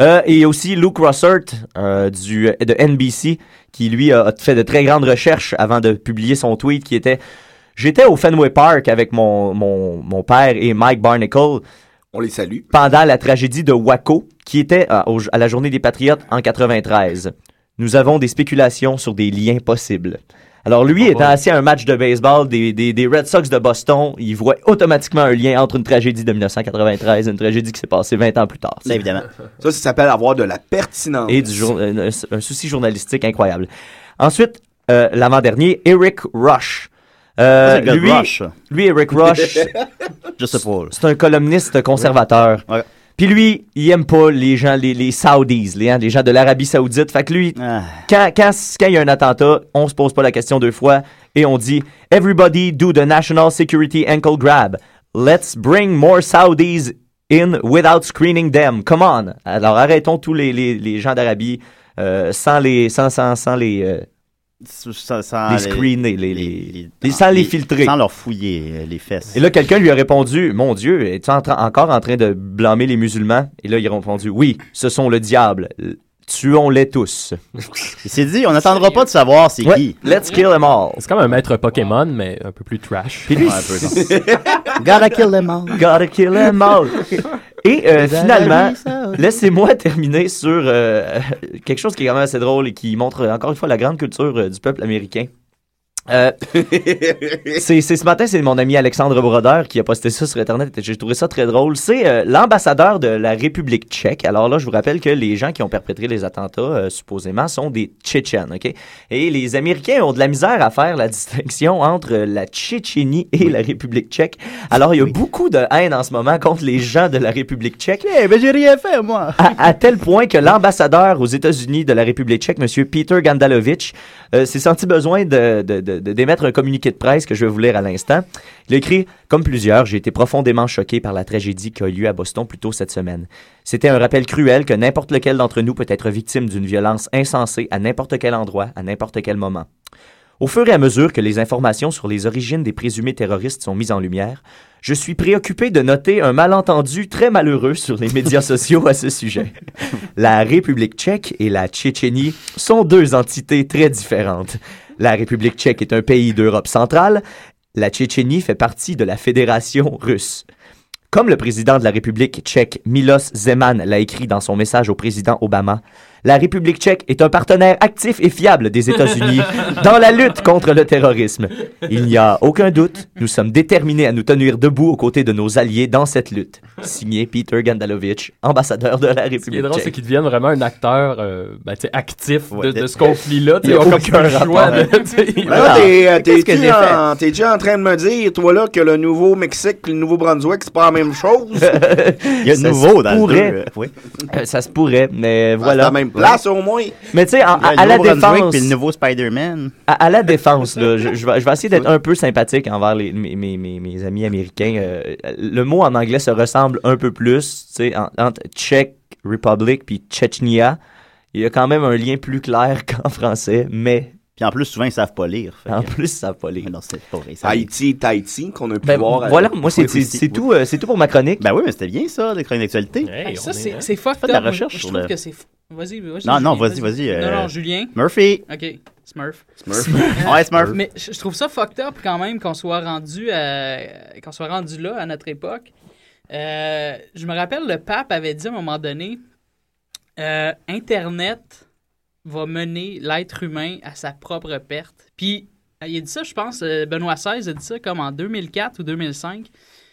[SPEAKER 7] Euh, et aussi Luke Russert euh, du, de NBC qui, lui, a fait de très grandes recherches avant de publier son tweet qui était « J'étais au Fenway Park avec mon, mon, mon père et Mike Barnacle
[SPEAKER 5] On les salue.
[SPEAKER 7] pendant la tragédie de Waco, qui était à, au- à la Journée des Patriotes en 93. Nous avons des spéculations sur des liens possibles. Alors lui,
[SPEAKER 6] Oh
[SPEAKER 7] étant assis à un match de baseball des, des, des Red Sox de Boston, il voit automatiquement un lien entre une tragédie de 1993 et une tragédie qui s'est passée 20 ans plus tard.
[SPEAKER 3] Là, évidemment.
[SPEAKER 5] Ça, ça s'appelle avoir de la pertinence.
[SPEAKER 7] Et du jour- un, un souci journalistique incroyable. Ensuite, euh, l'avant-dernier, Eric Rush. Euh,
[SPEAKER 3] Ça,
[SPEAKER 7] lui,
[SPEAKER 3] Rush.
[SPEAKER 7] lui, Eric Rush,
[SPEAKER 3] Je sais pas. là.
[SPEAKER 7] c'est un columniste conservateur.
[SPEAKER 3] Ouais.
[SPEAKER 7] Puis lui, il aime pas les gens, les, les Saudis, les, hein, les gens de l'Arabie Saoudite. Fait que lui,
[SPEAKER 3] Ah.
[SPEAKER 7] quand, quand, quand il y a un attentat, on se pose pas la question deux fois et on dit Everybody do the national security ankle grab. Let's bring more Saudis in without screening them. Come on. Alors arrêtons tous les, les, les gens d'Arabie euh, sans les sans sans sans les euh,
[SPEAKER 3] Sans, sans
[SPEAKER 7] les screener, les, les,
[SPEAKER 3] les-
[SPEAKER 7] les- sans les filtrer.
[SPEAKER 3] Sans leur fouiller euh, les fesses.
[SPEAKER 7] Et là, quelqu'un lui a répondu, mon Dieu, es-tu en encore en train de blâmer les musulmans? Et là, il a répondu, oui, ce sont le diable. Tuons-les tous.
[SPEAKER 3] Il s'est dit, on n'attendra pas de savoir c'est
[SPEAKER 7] Ouais,
[SPEAKER 3] qui.
[SPEAKER 7] Let's kill them all.
[SPEAKER 6] C'est comme un maître Pokémon, mais un peu plus trash.
[SPEAKER 7] Puis lui,
[SPEAKER 3] Ouais, un peu. [laughs] Gotta kill them all.
[SPEAKER 7] Gotta kill them all. Et euh, finalement, laissez-moi [laughs] terminer sur euh, [laughs] quelque chose qui est quand même assez drôle et qui montre encore une fois la grande culture euh, du peuple américain. Euh, [laughs] c'est ce matin, c'est mon ami Alexandre Brodeur qui a posté ça sur Internet et j'ai trouvé ça très drôle. C'est euh, l'ambassadeur de la République tchèque. Alors là, je vous rappelle que les gens qui ont perpétré les attentats, euh, supposément, sont des Tchétchènes, OK? Et les Américains ont de la misère à faire la [laughs] distinction entre la Tchétchénie et la République tchèque. Alors, il y a beaucoup de haine en ce moment contre les gens de la République tchèque.
[SPEAKER 3] Eh ben j'ai rien fait, moi.
[SPEAKER 7] À, à tel point que l'ambassadeur aux États-Unis de la République tchèque, M. Peter Gandalovich, euh, s'est senti besoin de- de- de- d'émettre un communiqué de presse que je vais vous lire à l'instant. Il écrit Comme plusieurs, j'ai été profondément choqué par la tragédie qui a eu lieu à Boston plus tôt cette semaine. C'était un rappel cruel que n'importe lequel d'entre nous peut être victime d'une violence insensée à n'importe quel endroit, à n'importe quel moment. Au fur et à mesure que les informations sur les origines des présumés terroristes sont mises en lumière, je suis préoccupé de noter un malentendu très malheureux sur les médias [laughs] sociaux à ce sujet. La République tchèque et la Tchétchénie sont deux entités très différentes. La République tchèque est un pays d'Europe centrale, la Tchétchénie fait partie de la Fédération russe. Comme le président de la République tchèque Milos Zeman l'a écrit dans son message au président Obama, la République tchèque est un partenaire actif et fiable des États-Unis [laughs] dans la lutte contre le terrorisme. Il n'y a aucun doute, nous sommes déterminés à nous tenir debout aux côtés de nos alliés dans cette lutte. Signé Peter Gandalovich, ambassadeur de la
[SPEAKER 6] Ce qui est
[SPEAKER 7] République
[SPEAKER 6] drôle, c'est
[SPEAKER 7] tchèque.
[SPEAKER 6] qu'il devienne vraiment un acteur euh, ben, tu sais, actif de,
[SPEAKER 3] Ouais,
[SPEAKER 6] de
[SPEAKER 3] de-
[SPEAKER 6] ce conflit-là.
[SPEAKER 7] Il y
[SPEAKER 6] sais,
[SPEAKER 7] a aucun
[SPEAKER 6] choix de-
[SPEAKER 5] Là, t'es, t'es déjà en train de me dire, toi, là, que le Nouveau-Mexique et le Nouveau-Brunswick, c'est pas la même chose? [laughs]
[SPEAKER 3] Il y a de nouveau dans
[SPEAKER 7] pourrait.
[SPEAKER 3] le deux, euh, oui.
[SPEAKER 7] Euh, ça se pourrait, mais
[SPEAKER 5] C'est
[SPEAKER 7] voilà.
[SPEAKER 5] Place, au moins.
[SPEAKER 7] Mais tu sais, à, la défense,
[SPEAKER 3] puis le nouveau Spider-Man.
[SPEAKER 7] à, à la défense, là, [laughs] je, je vais, je vais essayer d'être un peu sympathique envers les- mes, mes, mes, mes amis américains. Euh, le mot en anglais se ressemble un peu plus, tu sais, en- entre Czech Republic puis Tchétchnia. Il y a quand même un lien plus clair [laughs] qu'en français, mais
[SPEAKER 3] Puis en plus, souvent, ils savent pas lire.
[SPEAKER 7] En
[SPEAKER 3] que-
[SPEAKER 7] plus, ça va les.
[SPEAKER 3] Non, c'est pas vrai.
[SPEAKER 5] Haïti, Tahiti, qu'on a pu
[SPEAKER 7] Ben,
[SPEAKER 5] voir. euh,
[SPEAKER 7] voilà, moi, c'est
[SPEAKER 3] oui,
[SPEAKER 7] c'est-
[SPEAKER 3] aussi,
[SPEAKER 7] c'est
[SPEAKER 3] oui.
[SPEAKER 7] tout, euh, c'est tout pour ma chronique.
[SPEAKER 3] Ben oui, mais c'était bien ça, les chroniques d'actualité.
[SPEAKER 6] Hey,
[SPEAKER 9] ça,
[SPEAKER 6] est-
[SPEAKER 9] c'est c'est fucked
[SPEAKER 3] Fais de la recherche
[SPEAKER 9] je trouve
[SPEAKER 3] le-
[SPEAKER 9] que c'est... Vas-y, vas-y.
[SPEAKER 3] Non, non, vas-y, vas-y,
[SPEAKER 9] Non,
[SPEAKER 3] euh,
[SPEAKER 9] non, Julien.
[SPEAKER 3] Murphy.
[SPEAKER 9] OK, Smurf.
[SPEAKER 3] Ouais, Smurf.
[SPEAKER 9] Mais je, trouve ça fucked up quand même qu'on soit rendu à- qu'on soit rendu là à notre époque. Euh, je me rappelle le pape avait dit à un moment donné euh, Internet va mener l'être humain à sa propre perte. Puis euh, il a dit ça, je pense, euh, Benoît XVI a dit ça comme en 2004 ou 2005.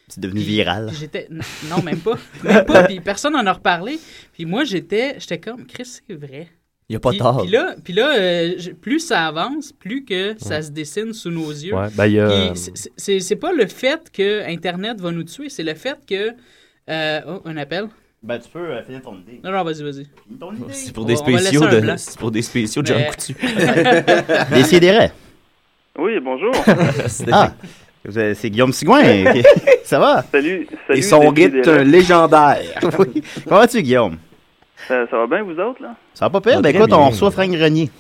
[SPEAKER 3] C'est devenu
[SPEAKER 9] Puis-
[SPEAKER 3] viral.
[SPEAKER 9] J'étais non même pas, [laughs] même pas. Puis personne n'en a reparlé. Puis moi j'étais j'étais comme Chris c'est vrai.
[SPEAKER 7] Il n'y a pas
[SPEAKER 9] Puis,
[SPEAKER 7] tard.
[SPEAKER 9] puis là, puis là euh, plus ça avance, plus que ça se dessine sous nos yeux.
[SPEAKER 6] Ouais, ben, y
[SPEAKER 9] c'est- c'est c'est pas le fait que Internet va nous tuer, c'est le fait que. euh, oh, un appel.
[SPEAKER 3] Ben, tu peux euh, finir ton idée.
[SPEAKER 9] Non, non, vas-y, vas-y.
[SPEAKER 3] Finis ton idée.
[SPEAKER 7] C'est pour des
[SPEAKER 9] va- on va laisser
[SPEAKER 7] spéciaux
[SPEAKER 9] un
[SPEAKER 7] de,
[SPEAKER 9] blanc.
[SPEAKER 7] c'est pour des spéciaux de
[SPEAKER 9] Mais-
[SPEAKER 7] Coutu. [laughs]
[SPEAKER 3] Décidérez.
[SPEAKER 10] Oui, bonjour. [laughs]
[SPEAKER 3] Ah, vous avez- c'est Guillaume Sigouin. [laughs] Ça va?
[SPEAKER 10] salut, salut.
[SPEAKER 5] Et son euh, légendaire.
[SPEAKER 3] Oui. Comment vas-tu, Guillaume?
[SPEAKER 10] Ça, ça va bien, vous autres, là?
[SPEAKER 3] Ça va pas pire?
[SPEAKER 7] Va
[SPEAKER 3] Ben
[SPEAKER 7] très
[SPEAKER 3] écoute,
[SPEAKER 7] bien.
[SPEAKER 3] on reçoit Frank Grenier.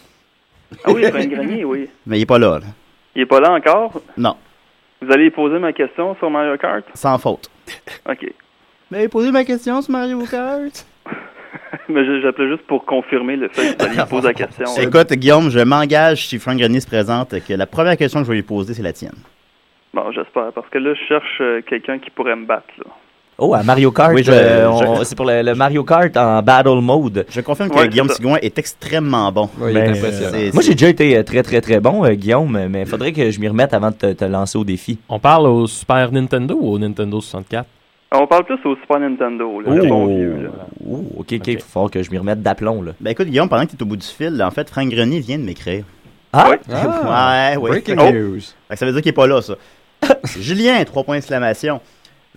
[SPEAKER 10] Ah oui, Frank Grenier, oui.
[SPEAKER 3] Mais il est pas là, là.
[SPEAKER 10] Il est pas là encore?
[SPEAKER 3] Non,
[SPEAKER 10] Vous allez poser ma question sur Mario Kart?
[SPEAKER 3] sans faute.
[SPEAKER 10] OK.
[SPEAKER 3] Mais posez ma question sur Mario Kart? [laughs]
[SPEAKER 10] Mais je- j'appelais juste pour confirmer le fait que vous poser la question. [laughs]
[SPEAKER 3] Écoute, Guillaume, je m'engage si Frank Grenier se présente que la première question que je vais lui poser, c'est la tienne.
[SPEAKER 10] Bon, j'espère, parce que là, je cherche euh, quelqu'un qui pourrait me battre, là.
[SPEAKER 7] Oh, à Mario Kart,
[SPEAKER 3] Oui, je-
[SPEAKER 7] euh,
[SPEAKER 3] je-
[SPEAKER 7] c'est pour le, le Mario Kart en battle mode.
[SPEAKER 3] Je confirme que
[SPEAKER 10] Ouais,
[SPEAKER 3] Guillaume. Sigouin est extrêmement bon.
[SPEAKER 8] Ouais, est
[SPEAKER 7] Ben.
[SPEAKER 3] C'est-
[SPEAKER 7] Moi, j'ai déjà été euh, très, très, très bon, euh, Guillaume, mais il faudrait que je m'y remette avant de te, te lancer au défi.
[SPEAKER 6] On parle au Super Nintendo ou au Nintendo 64?
[SPEAKER 10] On parle plus au Super Nintendo, là, le bon vieux, là.
[SPEAKER 7] Oh, ok, ok, il faut que je m'y remette d'aplomb, là.
[SPEAKER 3] Ben écoute, Guillaume, pendant que tu es au bout du fil, là, en fait, Frank Grenier vient de m'écrire.
[SPEAKER 7] Ah!
[SPEAKER 10] Ouais.
[SPEAKER 3] ouais, ouais.
[SPEAKER 8] Breaking
[SPEAKER 3] Oh.
[SPEAKER 8] news.
[SPEAKER 3] Fait que ça veut dire qu'il est pas là, ça. [laughs] Julien, trois points d'exclamation.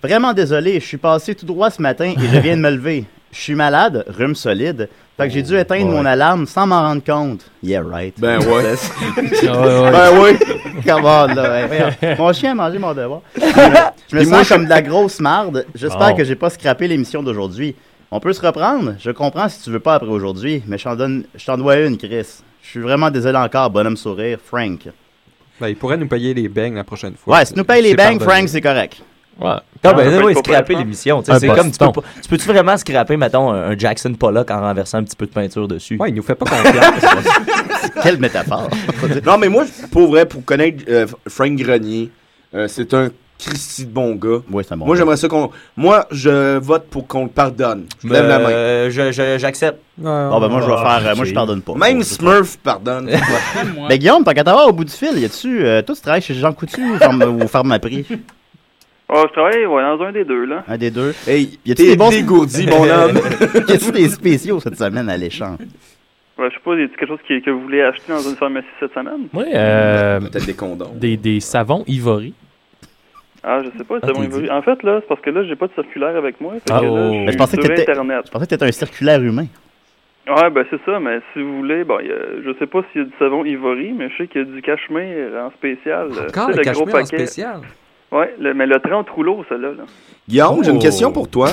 [SPEAKER 3] Vraiment désolé, je suis passé tout droit ce matin et je viens de me lever. Je suis malade, rhume solide. Fait que j'ai dû éteindre
[SPEAKER 5] ouais.
[SPEAKER 3] mon alarme sans m'en rendre compte. Yeah, right.
[SPEAKER 5] Ben ouais. [laughs]
[SPEAKER 3] ouais, [laughs]
[SPEAKER 5] Ben ouais.
[SPEAKER 3] Come on, là. ouais. [laughs] Mon chien a mangé mon devoir. je me sens
[SPEAKER 5] moi,
[SPEAKER 3] comme de la grosse marde. J'espère
[SPEAKER 5] Bon.
[SPEAKER 3] que j'ai pas scrappé l'émission d'aujourd'hui. On peut se reprendre? Je comprends si tu veux pas après aujourd'hui, mais je t'en donne, je t'en dois une, Chris. Je suis vraiment désolé encore, bonhomme sourire, Frank.
[SPEAKER 8] Ben, il pourrait nous payer les bangs la prochaine fois.
[SPEAKER 3] Ouais, si tu nous payes les bangs,
[SPEAKER 8] pardonné.
[SPEAKER 3] Frank, c'est correct.
[SPEAKER 6] Ouais.
[SPEAKER 7] Ah, ben,
[SPEAKER 3] Ah,
[SPEAKER 7] oui,
[SPEAKER 3] pas
[SPEAKER 7] scraper l'émission. tu C'est comme, tu peux, pas- tu peux-tu vraiment scraper, mettons, un, un Jackson Pollock en renversant un petit peu de peinture dessus?
[SPEAKER 8] Ouais, il nous fait pas confiance. [laughs]
[SPEAKER 3] Quelle métaphore.
[SPEAKER 5] non, mais moi, pour vrai, pour connaître euh, Frank Grenier, euh, c'est un Christy de bon gars.
[SPEAKER 3] Oui, c'est bon
[SPEAKER 5] Moi, j'aimerais ça qu'on. Moi, je vote pour qu'on le pardonne. Je lève la main.
[SPEAKER 7] Euh, J'accepte.
[SPEAKER 3] Bon, ben moi, je vais faire. moi, je pardonne pas.
[SPEAKER 5] Même Smurf pardonne. [laughs]
[SPEAKER 3] Ben, Guillaume, tant qu'à t'avoir au bout du fil, y a-tu. Toi, tu travailles chez Jean Coutu ou Pharma- ou Pharmaprix?
[SPEAKER 10] Oh, je travaille ouais, dans un des deux, là.
[SPEAKER 3] Un des deux.
[SPEAKER 5] Hey,
[SPEAKER 3] y a-tu
[SPEAKER 5] t'es
[SPEAKER 3] des bons.
[SPEAKER 5] dégourdi, mon [laughs] homme.
[SPEAKER 3] y a-tu des spéciaux cette semaine à l'échange?
[SPEAKER 10] Ouais, je sais pas, y a quelque chose qui- que vous voulez acheter dans une pharmacie cette semaine?
[SPEAKER 6] Oui, euh,
[SPEAKER 5] Peut-être des condoms.
[SPEAKER 6] Des, des savons Ivory.
[SPEAKER 10] Ah, je sais pas,
[SPEAKER 6] Ah, t'es
[SPEAKER 10] évolué. En fait, là, c'est parce que là, j'ai pas de circulaire avec moi.
[SPEAKER 6] Ah,
[SPEAKER 10] que là,
[SPEAKER 6] oh.
[SPEAKER 10] je
[SPEAKER 3] Ben, pensais que
[SPEAKER 10] Internet.
[SPEAKER 3] Je pensais que t'étais un circulaire humain.
[SPEAKER 10] Ouais, ben c'est ça, mais si vous voulez, bon, y a- je sais pas s'il y a du savon Ivory, mais je sais qu'il y a du cachemire en spécial.
[SPEAKER 8] Encore le
[SPEAKER 10] gros
[SPEAKER 8] cachemire en
[SPEAKER 10] paquet.
[SPEAKER 8] spécial?
[SPEAKER 10] Ouais, le- mais le 30 rouleaux, celui-là. Là.
[SPEAKER 5] Guillaume, j'ai une
[SPEAKER 10] Oh.
[SPEAKER 5] question pour toi.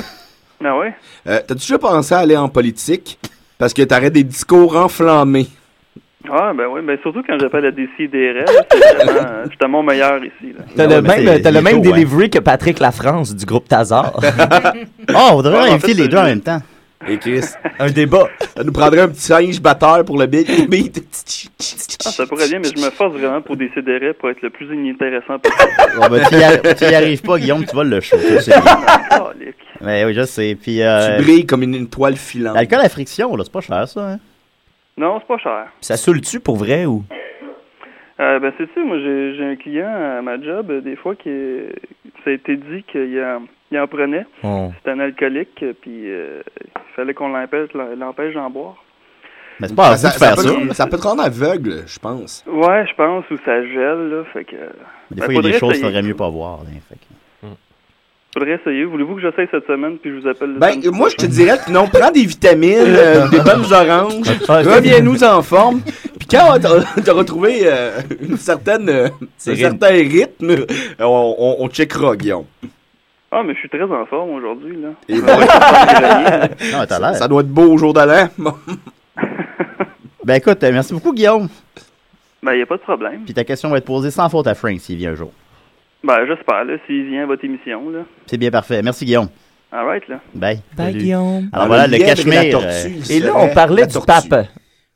[SPEAKER 10] Ah ouais?
[SPEAKER 5] Euh, T'as-tu déjà pensé à aller en politique? Parce que t'aurais des discours enflammés.
[SPEAKER 10] Ah, ben oui, ben surtout quand j'appelle à DCDRL, c'est vraiment, [laughs] euh, j'étais mon meilleur ici.
[SPEAKER 7] T'as le
[SPEAKER 3] mais
[SPEAKER 7] même,
[SPEAKER 3] c'est-
[SPEAKER 7] t'as
[SPEAKER 3] il
[SPEAKER 7] le même delivery que Patrick Lafrance du groupe Tazar. [laughs]
[SPEAKER 3] Oh, on devrait
[SPEAKER 10] Ouais, en
[SPEAKER 3] inviter
[SPEAKER 10] fait,
[SPEAKER 3] les deux en même temps.
[SPEAKER 5] Et Chris,
[SPEAKER 7] un débat.
[SPEAKER 5] Ça nous prendrait un petit singe batteur pour le beat. [laughs]
[SPEAKER 10] Ah, ça pourrait bien, mais je me force vraiment pour DCDRL pour être le plus inintéressant possible.
[SPEAKER 3] Bon, ben, tu, y arri- tu y arrives pas, Guillaume, tu vas le show. tu sais. Mais oui, je sais. Puis, euh,
[SPEAKER 5] Tu brilles comme une étoile filante.
[SPEAKER 3] L'alcool à friction, là, c'est pas cher, ça. Hein?
[SPEAKER 10] Non, c'est pas cher.
[SPEAKER 7] Ça saoule-tu pour vrai ou?
[SPEAKER 10] Euh, ben c'est ça, moi j'ai j'ai un client à ma job, euh, des fois, qui est- ça a été dit qu'il en, il en prenait.
[SPEAKER 7] Oh.
[SPEAKER 10] C'est un alcoolique, euh, puis euh, il fallait qu'on l'empêche l'empêche d'en boire.
[SPEAKER 3] Mais c'est pas
[SPEAKER 5] ça,
[SPEAKER 3] de faire
[SPEAKER 5] peut,
[SPEAKER 3] ça.
[SPEAKER 5] ça peut te rendre aveugle, je pense.
[SPEAKER 10] Ouais, je pense, ou ça gèle, là, fait que...
[SPEAKER 3] Des
[SPEAKER 10] ben,
[SPEAKER 3] fois, il y a des choses qu'il faudrait mieux pas voir. hein, fait que-
[SPEAKER 10] Faudrait essayer. Voulez-vous que j'essaye cette semaine, puis je vous appelle le
[SPEAKER 5] Ben, moi, je te dirais que non, prends des vitamines, euh, [laughs] des bonnes oranges, reviens-nous en forme. Puis quand t'as retrouvé euh, une certaine, euh, un certain rythme, on, on, on checkera, Guillaume.
[SPEAKER 10] Ah, mais je suis très en forme aujourd'hui, là. [laughs]
[SPEAKER 5] Et
[SPEAKER 10] Ouais,
[SPEAKER 5] bon.
[SPEAKER 3] Non, t'as l'air.
[SPEAKER 5] Ça doit être beau au jour de l'an. [laughs]
[SPEAKER 3] Ben écoute, merci beaucoup, Guillaume.
[SPEAKER 10] Ben, y a pas de problème.
[SPEAKER 3] Puis ta question va être posée sans faute à Frank s'il vient un jour.
[SPEAKER 10] Ben, j'espère, là, s'il vient à votre émission, là.
[SPEAKER 3] C'est bien parfait. Merci, Guillaume.
[SPEAKER 10] All right, là.
[SPEAKER 3] Bye.
[SPEAKER 7] Bye,
[SPEAKER 3] Salut.
[SPEAKER 7] Guillaume.
[SPEAKER 3] Alors
[SPEAKER 5] Ah,
[SPEAKER 3] voilà,
[SPEAKER 5] le la
[SPEAKER 3] cachemire.
[SPEAKER 5] tortue,
[SPEAKER 3] euh,
[SPEAKER 7] Et là, on parlait
[SPEAKER 5] la
[SPEAKER 7] du
[SPEAKER 5] tortue.
[SPEAKER 7] pape.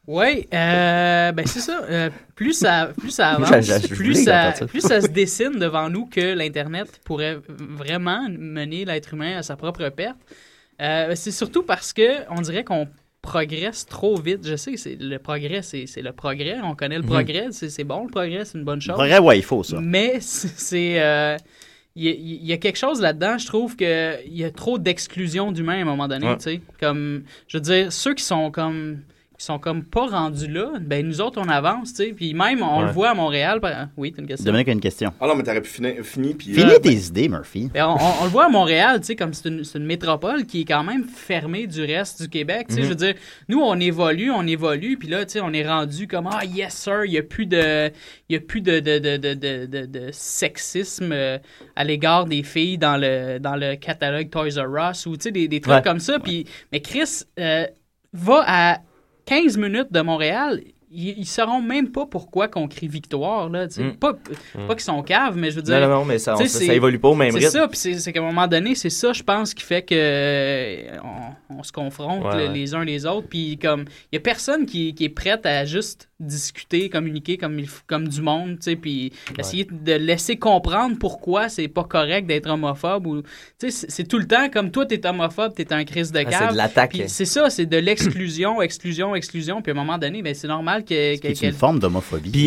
[SPEAKER 9] Oui, euh, ben c'est ça. euh, plus ça, plus ça avance,
[SPEAKER 7] je
[SPEAKER 9] plus ça, plus ça se dessine devant nous que l'internet pourrait vraiment mener l'être humain à sa propre perte. Euh, c'est surtout parce que on dirait qu'on progresse trop vite. Je sais, c'est le progrès, c'est c'est le progrès. On connaît le
[SPEAKER 3] Mhm.
[SPEAKER 9] progrès, c'est c'est bon le progrès, c'est une bonne chose.
[SPEAKER 3] Progrès, ouais, il faut ça.
[SPEAKER 9] Mais c'est- c'est. euh, Il y, a- il y a quelque chose là-dedans, je trouve qu'il y a trop d'exclusion d'humains à un moment donné.
[SPEAKER 7] Ouais.
[SPEAKER 9] tu sais. Comme, je veux dire, ceux qui sont comme qui sont comme pas rendus là, ben nous autres on avance, tu sais. Puis même on
[SPEAKER 3] Ouais.
[SPEAKER 9] le voit à Montréal. par- Oui, t'as une question.
[SPEAKER 3] Dominique a une question.
[SPEAKER 5] Ah non, mais t'aurais pu finir, fini, puis...
[SPEAKER 3] Finis
[SPEAKER 9] Euh,
[SPEAKER 3] tes idées, Murphy.
[SPEAKER 9] Ben, on, on- on le voit à Montréal, tu sais, comme c'est une, c'est une métropole qui est quand même fermée du reste du Québec. Tu sais,
[SPEAKER 3] Mhm.
[SPEAKER 9] je veux dire, nous, on évolue, on évolue, puis là, tu sais, on est rendu comme ah yes sir, il y a plus de, il y a plus de de, de, de, de, de- de sexisme euh, à l'égard des filles dans le dans le catalogue Toys R Us ou tu sais des, des trucs
[SPEAKER 7] Ouais.
[SPEAKER 9] comme ça. Puis, mais Chris euh, va à 15 minutes de Montréal. Ils, ils sauront même pas pourquoi qu'on crie victoire là, tu sais.
[SPEAKER 7] Mm.
[SPEAKER 9] Pas, pas qu'ils sont caves, mais je veux dire.
[SPEAKER 7] Non, non, non, mais ça, on- ça-
[SPEAKER 9] c'est-
[SPEAKER 7] ça évolue pas au même
[SPEAKER 9] C'est
[SPEAKER 7] rythme.
[SPEAKER 9] ça, puis c'est c'est qu'à un moment donné, c'est ça, je pense, qui fait que euh, on, on se confronte
[SPEAKER 7] Ouais,
[SPEAKER 9] le-
[SPEAKER 7] ouais.
[SPEAKER 9] les uns les autres, puis comme il y a personne qui, qui est prête à juste discuter, communiquer comme il comme du monde, tu sais, puis essayer de laisser comprendre pourquoi c'est pas correct d'être homophobe ou tu sais, c'est c'est tout le temps comme toi t'es homophobe, t'es un crise de
[SPEAKER 7] Ah,
[SPEAKER 9] cave.
[SPEAKER 7] c'est de l'attaque.
[SPEAKER 9] C'est ça, c'est de l'exclusion, [clears throat] exclusion, exclusion, puis à un moment donné, ben c'est normal que, que-
[SPEAKER 3] C'est une forme d'homophobie.
[SPEAKER 7] Puis il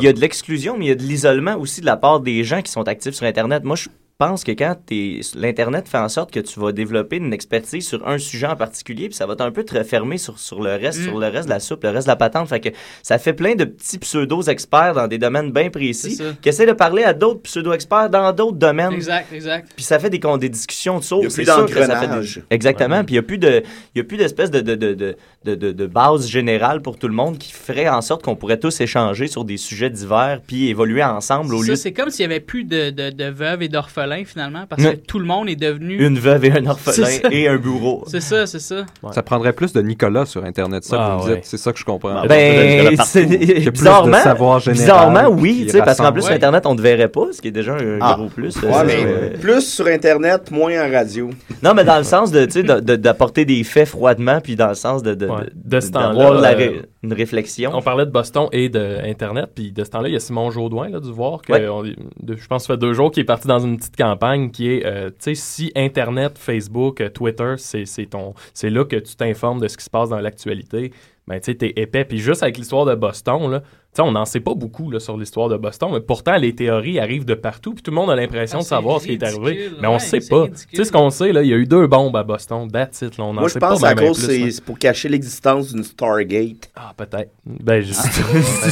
[SPEAKER 7] y, y a de l'exclusion, mais il y a de l'isolement aussi de la part des gens qui sont actifs sur Internet. Moi, je pense que quand t'es, l'Internet fait en sorte que tu vas développer une expertise sur un sujet en particulier, puis ça va un peu te refermer sur, sur le reste,
[SPEAKER 9] Mm.
[SPEAKER 7] sur le reste de la soupe, le reste de la patente. Fait que ça fait plein de petits pseudo-experts dans des domaines bien précis qui essaient de parler à d'autres pseudo-experts dans d'autres domaines.
[SPEAKER 9] Exact, exact.
[SPEAKER 7] Puis ça fait des, des discussions de
[SPEAKER 5] plus
[SPEAKER 7] c'est sûr que ça fait des-. Exactement. Puis il n'y a plus de, il y a plus d'espèce de, de, de, de, de, de- de base générale pour tout le monde qui ferait en sorte qu'on pourrait tous échanger sur des sujets divers puis évoluer ensemble au
[SPEAKER 9] Ça,
[SPEAKER 7] lieu
[SPEAKER 9] c'est comme s'il n'y avait plus de, de, de veuves et d'orphelins, finalement, parce que tout le monde est devenu...
[SPEAKER 7] une veuve et un orphelin et un bourreau.
[SPEAKER 9] C'est ça, c'est ça.
[SPEAKER 8] Ça prendrait plus de Nicolas sur Internet, ça,
[SPEAKER 6] Ah,
[SPEAKER 8] vous
[SPEAKER 6] ouais.
[SPEAKER 8] dites. C'est ça que je comprends.
[SPEAKER 7] Ben, c'est-
[SPEAKER 8] de
[SPEAKER 7] bizarrement,
[SPEAKER 8] savoir général,
[SPEAKER 7] bizarrement, oui, tu sais, parce qu'en plus,
[SPEAKER 9] Ouais.
[SPEAKER 7] sur Internet, on ne te verrait pas, ce qui est déjà un
[SPEAKER 5] Ah.
[SPEAKER 7] gros plus.
[SPEAKER 5] Ouais,
[SPEAKER 7] Ça,
[SPEAKER 5] mais
[SPEAKER 7] euh,
[SPEAKER 5] plus sur Internet, moins en radio.
[SPEAKER 7] Non, mais dans le sens de, tu sais, de- de- d'apporter des faits froidement, puis dans le sens de, de,
[SPEAKER 6] Ouais.
[SPEAKER 7] de-
[SPEAKER 6] De
[SPEAKER 7] une réflexion.
[SPEAKER 6] On parlait de Boston et d'Internet, puis de ce temps-là, il y a Simon Jaudoin, là, du voir, que
[SPEAKER 7] Ouais.
[SPEAKER 6] on est- de- je pense que ça fait deux jours qu'il est parti dans une petite campagne qui est, euh, tu sais, si Internet, Facebook, euh, Twitter, c'est là que tu t'informes de ce qui se passe dans l'actualité, ben, tu sais, t'es épais. Puis juste avec l'histoire de Boston, là, tu sais, on n'en sait pas beaucoup, là, sur l'histoire de Boston, mais pourtant, les théories arrivent de partout, puis tout le monde a l'impression
[SPEAKER 9] Ah,
[SPEAKER 6] de savoir ce qui est arrivé. Mais on
[SPEAKER 9] ouais,
[SPEAKER 6] sait pas. Tu sais, ce qu'on sait, là, il y a eu deux bombes à Boston, that's it, là, on
[SPEAKER 5] Moi, je
[SPEAKER 6] sait
[SPEAKER 5] pense
[SPEAKER 6] pas
[SPEAKER 5] à
[SPEAKER 6] ben, ben
[SPEAKER 5] cause c'est c'est pour cacher l'existence d'une Stargate.
[SPEAKER 6] Ah, peut-être. Ben, juste.
[SPEAKER 5] Ah.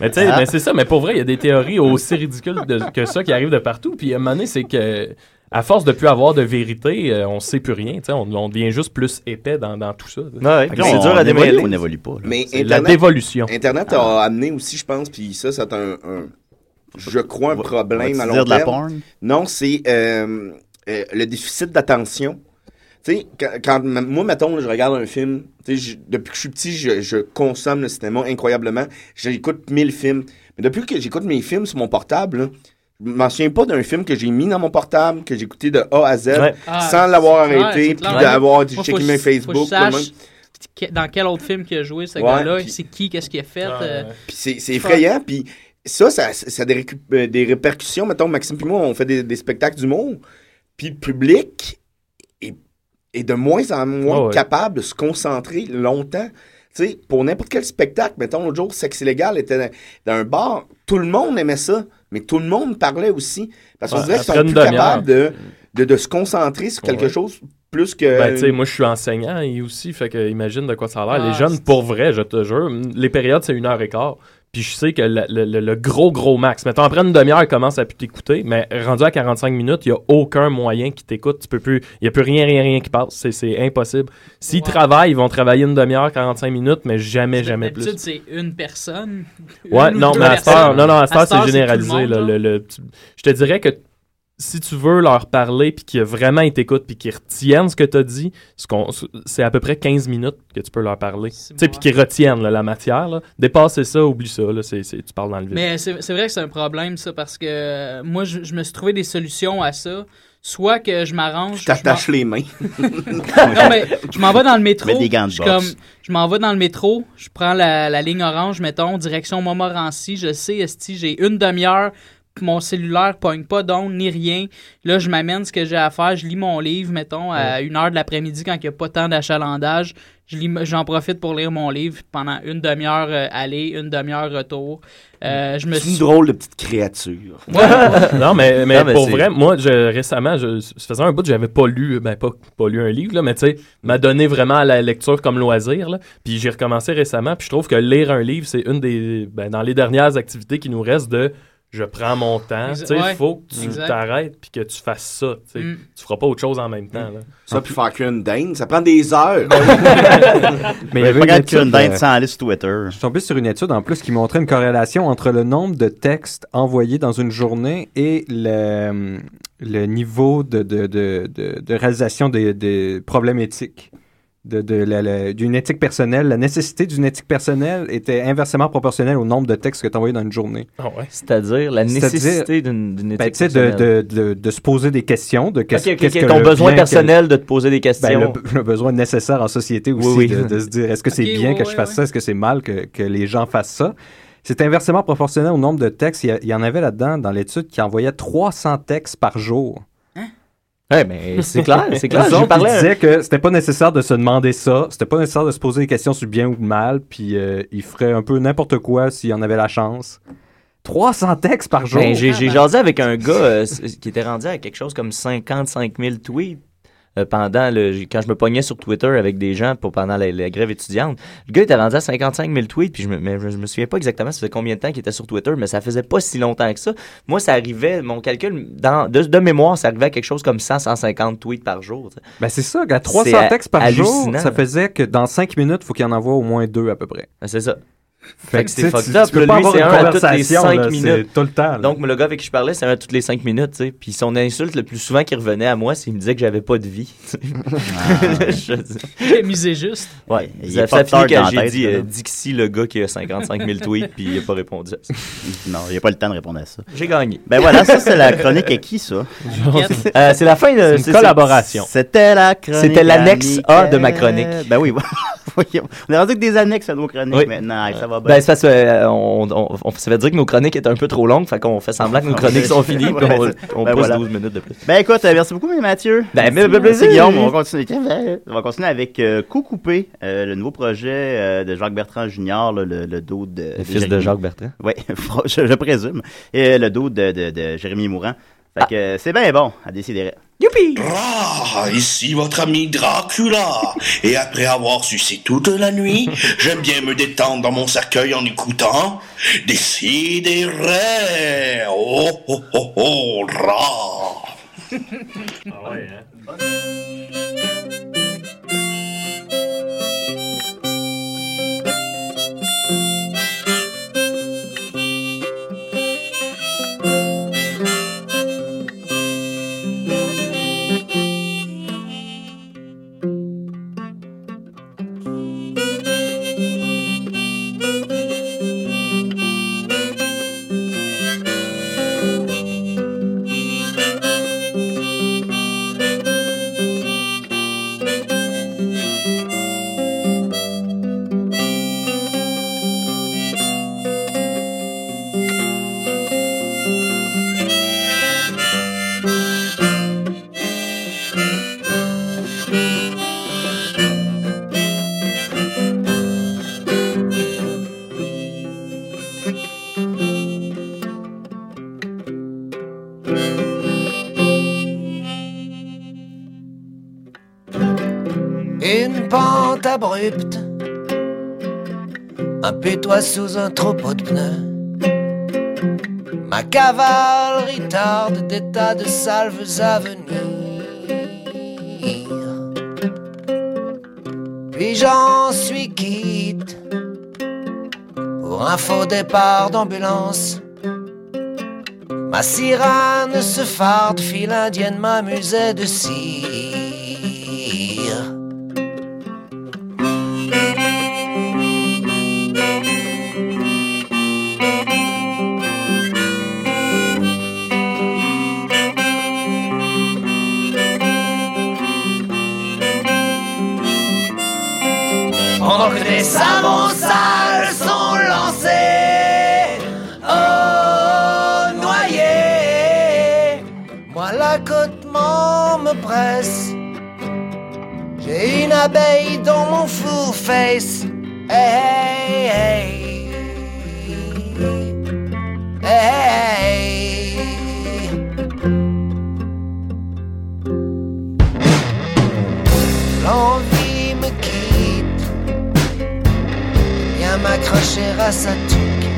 [SPEAKER 6] mais tu sais,
[SPEAKER 5] Ah.
[SPEAKER 6] mais c'est ça. Mais pour vrai, il y a des théories aussi ridicules de- que ça qui arrivent de partout. Puis à un moment donné, c'est que. À force de plus avoir de vérité, euh, on sait plus rien. tu sais, On, on devient juste plus épais dans, dans tout ça.
[SPEAKER 7] Ouais,
[SPEAKER 6] c'est
[SPEAKER 7] on-
[SPEAKER 6] dur à
[SPEAKER 7] ou on
[SPEAKER 3] n'évolue pas.
[SPEAKER 5] Mais
[SPEAKER 6] C'est la dévolution.
[SPEAKER 5] Internet
[SPEAKER 6] Ah.
[SPEAKER 5] a amené aussi, je pense, puis ça, c'est un, un- je crois, un problème
[SPEAKER 3] vas-tu
[SPEAKER 5] à long
[SPEAKER 3] dire de la porn?
[SPEAKER 5] Non, c'est euh, euh, le déficit d'attention. Tu sais, quand, quand- moi, mettons, là, je regarde un film, je- depuis que je suis petit, je, je consomme le cinéma incroyablement. J'écoute mille films. Mais depuis que j'écoute mes films sur mon portable, là, je m'en souviens pas d'un film que j'ai mis dans mon portable, que j'ai écouté de A à Z,
[SPEAKER 7] Ouais.
[SPEAKER 9] Ah,
[SPEAKER 5] sans l'avoir arrêté, puis d'avoir checké mes Facebook.
[SPEAKER 9] faut que je
[SPEAKER 5] tout le
[SPEAKER 9] sache que- dans quel autre film qu'il a joué, ce
[SPEAKER 5] Ouais,
[SPEAKER 9] gars-là, c'est qui, qu'est-ce qu'il a fait. euh,
[SPEAKER 5] Puis c'est c'est effrayant. Puis ça, ça, ça a des, euh, des répercussions. Mettons, Maxime et moi, on fait des, des spectacles d'humour. Puis le public est, est de moins en moins
[SPEAKER 6] Ah ouais.
[SPEAKER 5] capable de se concentrer longtemps. Tu sais, pour n'importe quel spectacle, mettons, l'autre jour, Sexe illégal était dans, un bar. Tout le monde aimait ça, mais tout le monde parlait aussi. Parce qu'on
[SPEAKER 6] Ouais,
[SPEAKER 5] dirait qu'ils sont plus capables de, de, de se concentrer sur quelque
[SPEAKER 6] Ouais.
[SPEAKER 5] chose plus que...
[SPEAKER 6] Ben, tu sais, moi, je suis enseignant et aussi, fait que imagine de quoi ça a l'air.
[SPEAKER 5] Ah,
[SPEAKER 6] les jeunes,
[SPEAKER 5] c'est-
[SPEAKER 6] pour vrai, je te jure, les périodes, c'est une heure et quart. Puis je sais que le, le- le- gros, gros max, mettons, après une demi-heure, ils commencent à plus t'écouter, mais rendu à 45 minutes, il n'y a aucun moyen qui t'écoute. Tu peux plus, il n'y a plus rien, rien, rien qui passe. C'est, impossible. S'ils travaillent, ils vont travailler une demi-heure, 45 minutes, mais jamais, jamais plus.
[SPEAKER 9] D'habitude, c'est une personne.
[SPEAKER 6] Ouais,
[SPEAKER 9] Une
[SPEAKER 6] non, mais à heure, non, non, à c'est généralisé.
[SPEAKER 9] monde,
[SPEAKER 6] là, le- je te dirais que si tu veux leur parler, puis qu'ils vraiment ils t'écoutent, puis qu'ils retiennent ce que tu as dit, c'est à peu près 15 minutes que tu peux leur parler. Tu sais, puis qu'ils retiennent là, la matière. Là. Dépasser ça, oublie ça. Là, tu parles dans le vide.
[SPEAKER 9] Mais c'est vrai que c'est un problème, ça, parce que euh, moi, je, je me suis trouvé des solutions à ça. Soit que je m'arrange.
[SPEAKER 5] Je t'attache les mains. [laughs] [laughs]
[SPEAKER 9] non, mais je m'en vais dans le métro.
[SPEAKER 3] Mets des gants de
[SPEAKER 9] je, comme, m'en vais dans le métro, je prends la, la ligne orange, mettons, direction Montmorency. Je sais, esti, j'ai une demi-heure, mon cellulaire pogne pas d'onde ni rien. Là, je m'amène ce que j'ai à faire. Je lis mon livre, mettons, à une heure de l'après-midi quand il n'y a pas tant d'achalandage. Je lis- J'en profite pour lire mon livre pendant une demi-heure euh, aller, une demi-heure retour. Euh, je me
[SPEAKER 5] C'est une
[SPEAKER 9] suis...
[SPEAKER 5] drôle de petite créature. [laughs] [laughs]
[SPEAKER 6] non, mais, mais
[SPEAKER 7] Non, mais
[SPEAKER 6] pour
[SPEAKER 7] c'est-
[SPEAKER 6] vrai, moi, je, récemment, je, ça faisait un bout que j'avais pas lu, ben pas, pas lu un livre, là, mais tu sais, m'a donné vraiment à la lecture comme loisir. Là, puis j'ai recommencé récemment, puis je trouve que lire un livre, c'est une des, ben, dans les dernières activités qui nous restent de je prends mon temps.
[SPEAKER 9] Exa-
[SPEAKER 6] Tu sais,
[SPEAKER 9] ouais,
[SPEAKER 6] faut que tu t'arrêtes puis que tu fasses ça. Tu.
[SPEAKER 9] Mm.
[SPEAKER 6] Tu feras pas autre chose en même temps. Là.
[SPEAKER 5] Ça, puis faire cuire une dinde, ça prend des heures. [laughs]
[SPEAKER 8] Mais il y avait
[SPEAKER 3] pas
[SPEAKER 8] une
[SPEAKER 3] dinde
[SPEAKER 8] euh,
[SPEAKER 3] sans aller sur Twitter.
[SPEAKER 8] Je suis tombé sur une étude en plus qui montrait une corrélation entre le nombre de textes envoyés dans une journée et le, le niveau de, de, de, de, de réalisation des, des problèmes éthiques. De, de la- la- d'une éthique personnelle. La nécessité d'une éthique personnelle était inversement proportionnelle au nombre de textes que tu envoyais dans une journée.
[SPEAKER 6] Ah ouais.
[SPEAKER 7] C'est-à-dire la
[SPEAKER 8] C'est-à-dire-
[SPEAKER 7] nécessité d'une d'une
[SPEAKER 8] Ben,
[SPEAKER 7] éthique
[SPEAKER 8] tu sais, de,
[SPEAKER 7] personnelle.
[SPEAKER 8] de, de, de se poser des questions, de qu'est-ce
[SPEAKER 7] Ok, ok,
[SPEAKER 8] qu'est-ce que
[SPEAKER 7] ton besoin
[SPEAKER 8] bien,
[SPEAKER 7] personnel de te poser des
[SPEAKER 8] ben,
[SPEAKER 7] questions.
[SPEAKER 8] le, le besoin nécessaire en société aussi,
[SPEAKER 7] Oui, oui.
[SPEAKER 8] De, de se dire est-ce que c'est bien que je fasse ça, est-ce que c'est mal que, que les gens fassent ça? C'est inversement proportionnel au nombre de textes. Il y, a- il y en avait là-dedans, dans l'étude, qui envoyait 300 textes par jour.
[SPEAKER 7] Ouais, mais c'est clair, c'est clair.
[SPEAKER 8] Les autres, ils
[SPEAKER 7] parlais.
[SPEAKER 8] disaient que c'était pas nécessaire de se demander ça, c'était pas nécessaire de se poser des questions sur le bien ou le mal, puis euh, ils feraient un peu n'importe quoi s'il en avait la chance. 300 textes par jour.
[SPEAKER 7] Ben, j'ai j'ai jasé avec un gars euh, qui était rendu à quelque chose comme 55 000 tweets. Euh, pendant le quand je me pognais sur Twitter avec des gens pour pendant la, la grève étudiante le gars était rendu à 55 000 tweets puis je me, mais je me souviens pas exactement ça faisait combien de temps qu'il était sur Twitter mais ça faisait pas si longtemps que ça moi ça arrivait mon calcul dans, de, de mémoire ça arrivait à quelque chose comme 100 150 tweets par jour.
[SPEAKER 8] Ben c'est ça, à 300
[SPEAKER 7] C'est ha-
[SPEAKER 8] textes par jour, ça faisait que dans 5 minutes, il faut qu'il y en envoie au moins deux à peu près.
[SPEAKER 7] Ben, c'est ça
[SPEAKER 8] Fait que
[SPEAKER 7] que c'est fucked
[SPEAKER 8] tu-
[SPEAKER 7] up.
[SPEAKER 8] tu peux
[SPEAKER 7] là.
[SPEAKER 8] pas
[SPEAKER 7] Lui,
[SPEAKER 8] avoir
[SPEAKER 7] c'est
[SPEAKER 8] une
[SPEAKER 7] un à toutes les
[SPEAKER 8] conversation,
[SPEAKER 7] 5
[SPEAKER 8] là, c'est
[SPEAKER 7] minutes.
[SPEAKER 8] tout le temps, là.
[SPEAKER 7] Donc, le gars avec qui je parlais, c'est un à toutes les 5 minutes, tu sais. Puis son insulte le plus souvent qui revenait à moi, c'est qu'il me disait que j'avais pas de vie.
[SPEAKER 9] J'ai [laughs] misé juste.
[SPEAKER 7] Ouais.
[SPEAKER 3] Il
[SPEAKER 7] Ça, ça finit que
[SPEAKER 3] la
[SPEAKER 7] j'ai dit euh, Dixie, le gars qui a 55 000 tweets, puis il a pas répondu à ça.
[SPEAKER 3] Non, il a pas le temps de répondre à ça.
[SPEAKER 7] J'ai gagné.
[SPEAKER 3] Ben voilà, ça c'est la chronique à qui ça?
[SPEAKER 7] Euh, c'est la fin de
[SPEAKER 6] C'est une collaboration.
[SPEAKER 3] C'était la chronique.
[SPEAKER 7] C'était l'annexe A de ma chronique.
[SPEAKER 3] Ben oui, [laughs] voyons. on est rendu avec des annexes à nos chroniques maintenant. Hey, ça va bien.
[SPEAKER 7] Ben, euh, on, on, on- ça veut dire que nos chroniques étaient un peu trop longues, fait qu'on fait semblant que nos [laughs] chroniques sont finies, puis on, on
[SPEAKER 3] ben
[SPEAKER 7] pousse
[SPEAKER 3] voilà.
[SPEAKER 7] 12 minutes de plus.
[SPEAKER 3] Ben écoute, euh, merci beaucoup, Mathieu.
[SPEAKER 7] Ben,
[SPEAKER 3] Merci,
[SPEAKER 7] plaisir.
[SPEAKER 3] merci, Guillaume. On va continuer, on va continuer avec euh, Coup coupé, euh, le nouveau projet euh, de Jacques Bertrand Junior, le, le dos de.
[SPEAKER 7] Le fils de Jacques Bertrand.
[SPEAKER 3] Oui, [laughs] je, je présume. Et le dos de, de, de Jérémy Mourant. Fait que c'est bien bon à décider.
[SPEAKER 7] Youpi!
[SPEAKER 4] Ah, ici votre ami Dracula. Et après avoir sucé toute la nuit, j'aime bien me détendre dans mon cercueil en écoutant Décidérez. Oh, oh, oh, oh, ra.
[SPEAKER 11] Une pétois sous un troupeau de pneus. Ma cavalerie tarde des tas de salves à venir. Puis j'en suis quitte pour un faux départ d'ambulance. Ma sirène se farde, file indienne m'amusait de cire. Dans mon full face. Hey, hey, hey. Hey. L'envie me quitte, vient m'accrocher à sa tuque,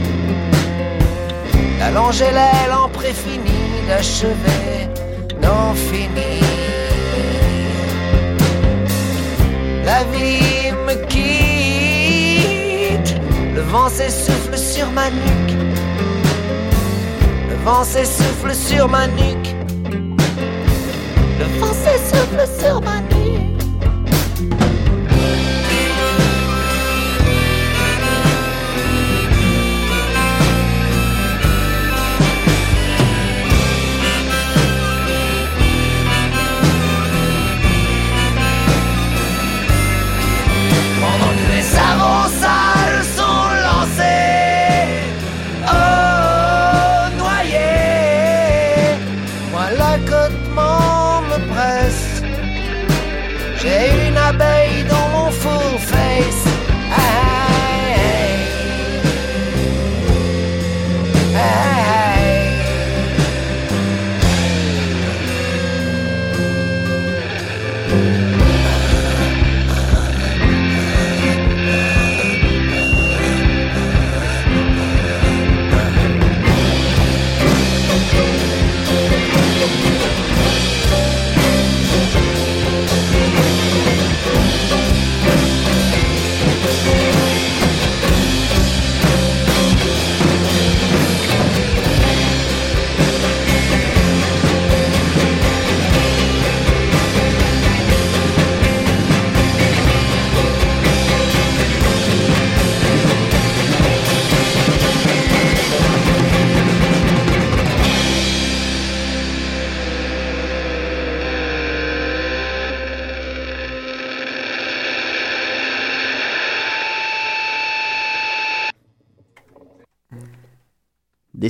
[SPEAKER 11] d'allonger l'aile en préfini, d'achever, d'en finir. La vie me quitte, le vent s'essouffle sur ma nuque, le vent s'essouffle sur ma nuque, le vent s'essouffle sur ma nuque.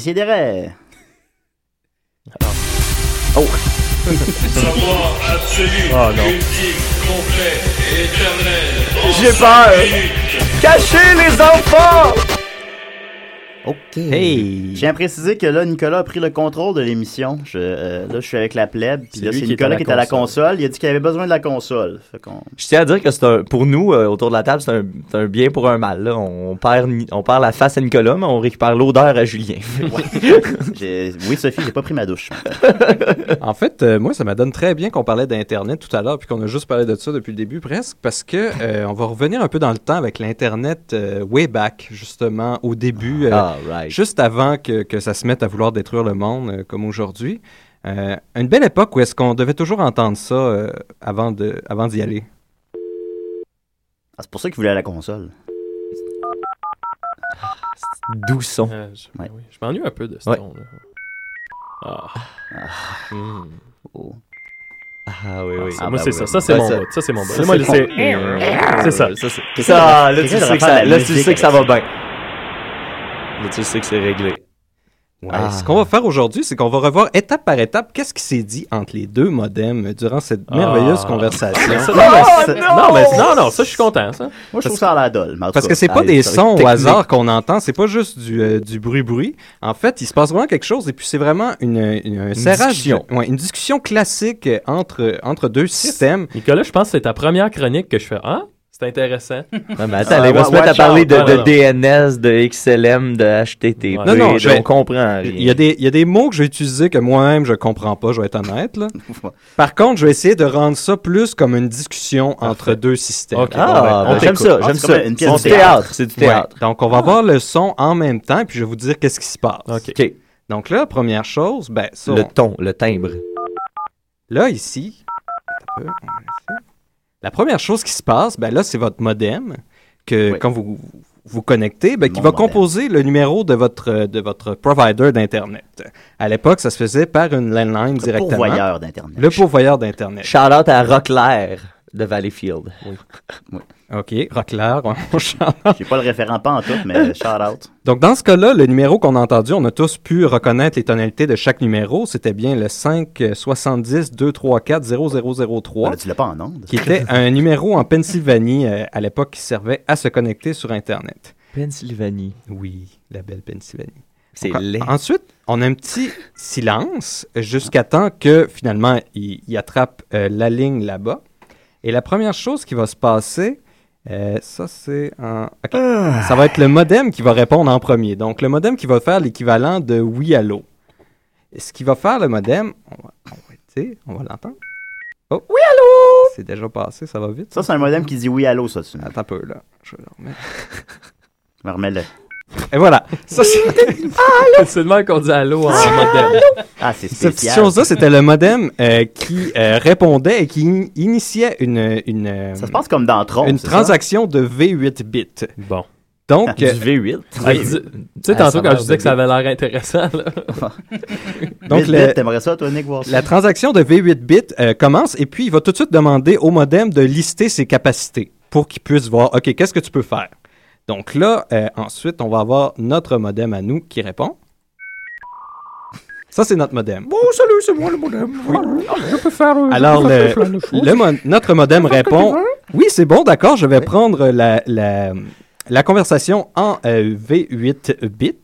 [SPEAKER 3] Décidérez.
[SPEAKER 5] Oh! [laughs]
[SPEAKER 12] Savoir absolu,
[SPEAKER 6] Ah, non.
[SPEAKER 12] ultime, complet, éternel.
[SPEAKER 7] J'ai peur. Cachez les enfants!
[SPEAKER 3] OK. Je tiens à préciser que là, Nicolas a pris le contrôle de l'émission. Je, euh, là, je suis avec la plèbe. Puis
[SPEAKER 7] C'est
[SPEAKER 3] là, c'est Nicolas
[SPEAKER 7] la
[SPEAKER 3] qui est à la
[SPEAKER 7] console.
[SPEAKER 3] Il a dit qu'il avait besoin de la console. Fait qu'on-
[SPEAKER 7] Je tiens à dire que c'est un, pour nous, euh, autour de la table, c'est un, c'est un bien pour un mal. là. On, perd, Ni- on perd la face à Nicolas, mais on récupère l'odeur à Julien. [laughs]
[SPEAKER 3] J'ai- Oui, Sophie, j'ai pas pris ma douche. [laughs]
[SPEAKER 8] En fait, euh, moi, ça me donne très bien qu'on parlait d'Internet tout à l'heure, puis qu'on a juste parlé de ça depuis le début presque, parce que euh, on va revenir un peu dans le temps avec l'Internet euh, way back, justement, au début, euh,
[SPEAKER 7] Ah, right.
[SPEAKER 8] Juste avant que, que ça se mette à vouloir détruire le monde euh, comme aujourd'hui. Euh, une belle époque où est-ce qu'on devait toujours entendre ça euh, avant de avant d'y aller.
[SPEAKER 3] Ah, c'est pour ça qu'il voulait à la console.
[SPEAKER 7] Doux son.
[SPEAKER 6] Euh, je, oui, je m'ennuie un peu de ce
[SPEAKER 7] Ouais.
[SPEAKER 6] ton-là. Ah. Hmm.
[SPEAKER 7] Ah oui, oui.
[SPEAKER 6] Ça, moi, c'est ça. Ça, c'est mon bout. Ça, c'est mon.
[SPEAKER 7] Ça,
[SPEAKER 6] Moi,
[SPEAKER 7] c'est
[SPEAKER 6] c'est-
[SPEAKER 7] con.
[SPEAKER 6] c'est ça.
[SPEAKER 7] Ça, c'est-
[SPEAKER 6] C'est
[SPEAKER 7] ça,
[SPEAKER 6] ça.
[SPEAKER 7] là, tu sais que ça,
[SPEAKER 6] de la
[SPEAKER 7] là, tu
[SPEAKER 6] musique
[SPEAKER 7] sais que ça va
[SPEAKER 6] avec
[SPEAKER 7] bien. Là, tu sais que c'est réglé.
[SPEAKER 8] Ouais,
[SPEAKER 7] Ah.
[SPEAKER 8] Ce qu'on va faire aujourd'hui, c'est qu'on va revoir étape par étape qu'est-ce qui s'est dit entre les deux modems durant cette merveilleuse
[SPEAKER 6] Ah.
[SPEAKER 8] conversation.
[SPEAKER 6] Mais [laughs] ça, non, mais non, mais non, non, ça, je suis content, ça.
[SPEAKER 3] Moi, je trouve ça à la mais tout
[SPEAKER 8] Parce
[SPEAKER 3] cas,
[SPEAKER 8] que c'est pas
[SPEAKER 3] allez,
[SPEAKER 8] des sons au hasard qu'on entend, c'est pas juste du, euh, du bruit-bruit. En fait, il se passe vraiment quelque chose et puis c'est vraiment une, une, un serrage.
[SPEAKER 6] discussion.
[SPEAKER 8] ouais, une discussion classique entre, entre deux systèmes.
[SPEAKER 6] Nicolas, je pense que c'est ta première chronique que je fais. Ah, c'est intéressant. [laughs]
[SPEAKER 7] Ouais, mais attends, il va se mettre à parler de, de DNS, de XLM, de HTTP.
[SPEAKER 8] Non, non, je
[SPEAKER 7] on comprend. rien.
[SPEAKER 8] Il y, a des, il y a des mots que je vais utiliser que moi-même je comprends pas, je vais être honnête. Là. [laughs] Par contre, je vais essayer de rendre ça plus comme une discussion entre deux systèmes.
[SPEAKER 7] Ah, bon, ben, ben,
[SPEAKER 8] on
[SPEAKER 7] j'aime ça, j'aime Ah, c'est ça. comme une pièce
[SPEAKER 8] On
[SPEAKER 7] de théâtre, c'est du
[SPEAKER 8] Ouais.
[SPEAKER 7] théâtre.
[SPEAKER 8] Donc, on va voir le son en même temps, puis je vais vous dire qu'est-ce qui se passe.
[SPEAKER 7] OK.
[SPEAKER 8] Donc là, première chose, ben, ça,
[SPEAKER 7] Le
[SPEAKER 8] on-
[SPEAKER 7] ton, le timbre.
[SPEAKER 8] Là, ici, attends un peu, on va laisser. La première chose qui se passe, ben là, c'est votre modem que quand vous vous connectez, ben, qui va
[SPEAKER 3] modem.
[SPEAKER 8] composer le numéro de votre, de votre provider d'Internet. À l'époque, ça se faisait par une landline directement.
[SPEAKER 3] pourvoyeur d'Internet.
[SPEAKER 8] Le pourvoyeur d'Internet.
[SPEAKER 7] Shout-out à Rockler de Valleyfield. [laughs]
[SPEAKER 8] OK, Rockler. on [laughs] shout
[SPEAKER 3] J'ai pas le référent pas en tout, mais [laughs] shout out.
[SPEAKER 8] Donc, dans ce cas-là, le numéro qu'on a entendu, on a tous pu reconnaître les tonalités de chaque numéro. C'était bien le 5 70 234 0003.
[SPEAKER 3] Ben, tu l'as pas en ondes.
[SPEAKER 8] Qui était un numéro en Pennsylvanie euh, à l'époque qui servait à se connecter sur Internet.
[SPEAKER 7] Pennsylvanie.
[SPEAKER 8] Oui, la belle Pennsylvanie.
[SPEAKER 7] C'est laid.
[SPEAKER 8] Ensuite, on a un petit silence jusqu'à temps que finalement il, il attrape euh, la ligne là-bas. Et la première chose qui va se passer, euh, ça c'est un. ok. Ça va être le modem qui va répondre en premier. Donc le modem qui va faire l'équivalent de oui allô. Et ce qui va faire le modem, on va, on va, on l'entendre. Oh. Oui allô? C'est déjà passé, ça va vite.
[SPEAKER 3] Ça, c'est un modem qui dit oui, allô, ça, tu
[SPEAKER 8] Attends un peu là. Je vais le remettre.
[SPEAKER 3] Je me remets le.
[SPEAKER 8] Et voilà. Ça, c'est...
[SPEAKER 6] c'est le même qu'on dit allô en modem.
[SPEAKER 3] Ah, c'est
[SPEAKER 8] Cette chose-là, c'était le modem euh, qui euh, répondait et qui in- initiait une, une, euh,
[SPEAKER 3] Ça se passe comme dans Tron,
[SPEAKER 8] une
[SPEAKER 3] ça?
[SPEAKER 8] transaction de V8 bits.
[SPEAKER 6] Bon.
[SPEAKER 8] Donc,
[SPEAKER 7] Du
[SPEAKER 8] euh,
[SPEAKER 7] V8.
[SPEAKER 6] Ah, tu sais, tantôt, quand je disais que ça avait l'air intéressant, là. [laughs]
[SPEAKER 8] Donc, le-
[SPEAKER 3] t'aimerais ça, toi, Nick, voir ça?
[SPEAKER 8] la transaction de V8 bits euh, commence et puis il va tout de suite demander au modem de lister ses capacités pour qu'il puisse voir, OK, qu'est-ce que tu peux faire? Donc là, euh, ensuite, on va avoir notre modem à nous qui répond. Ça, c'est notre modem.
[SPEAKER 12] Bon, salut, c'est moi le modem. Je peux faire. euh,
[SPEAKER 8] Alors, le, le mo- notre modem répond. Oui, c'est bon, d'accord, je vais prendre la, la, la conversation en euh, V8 bits.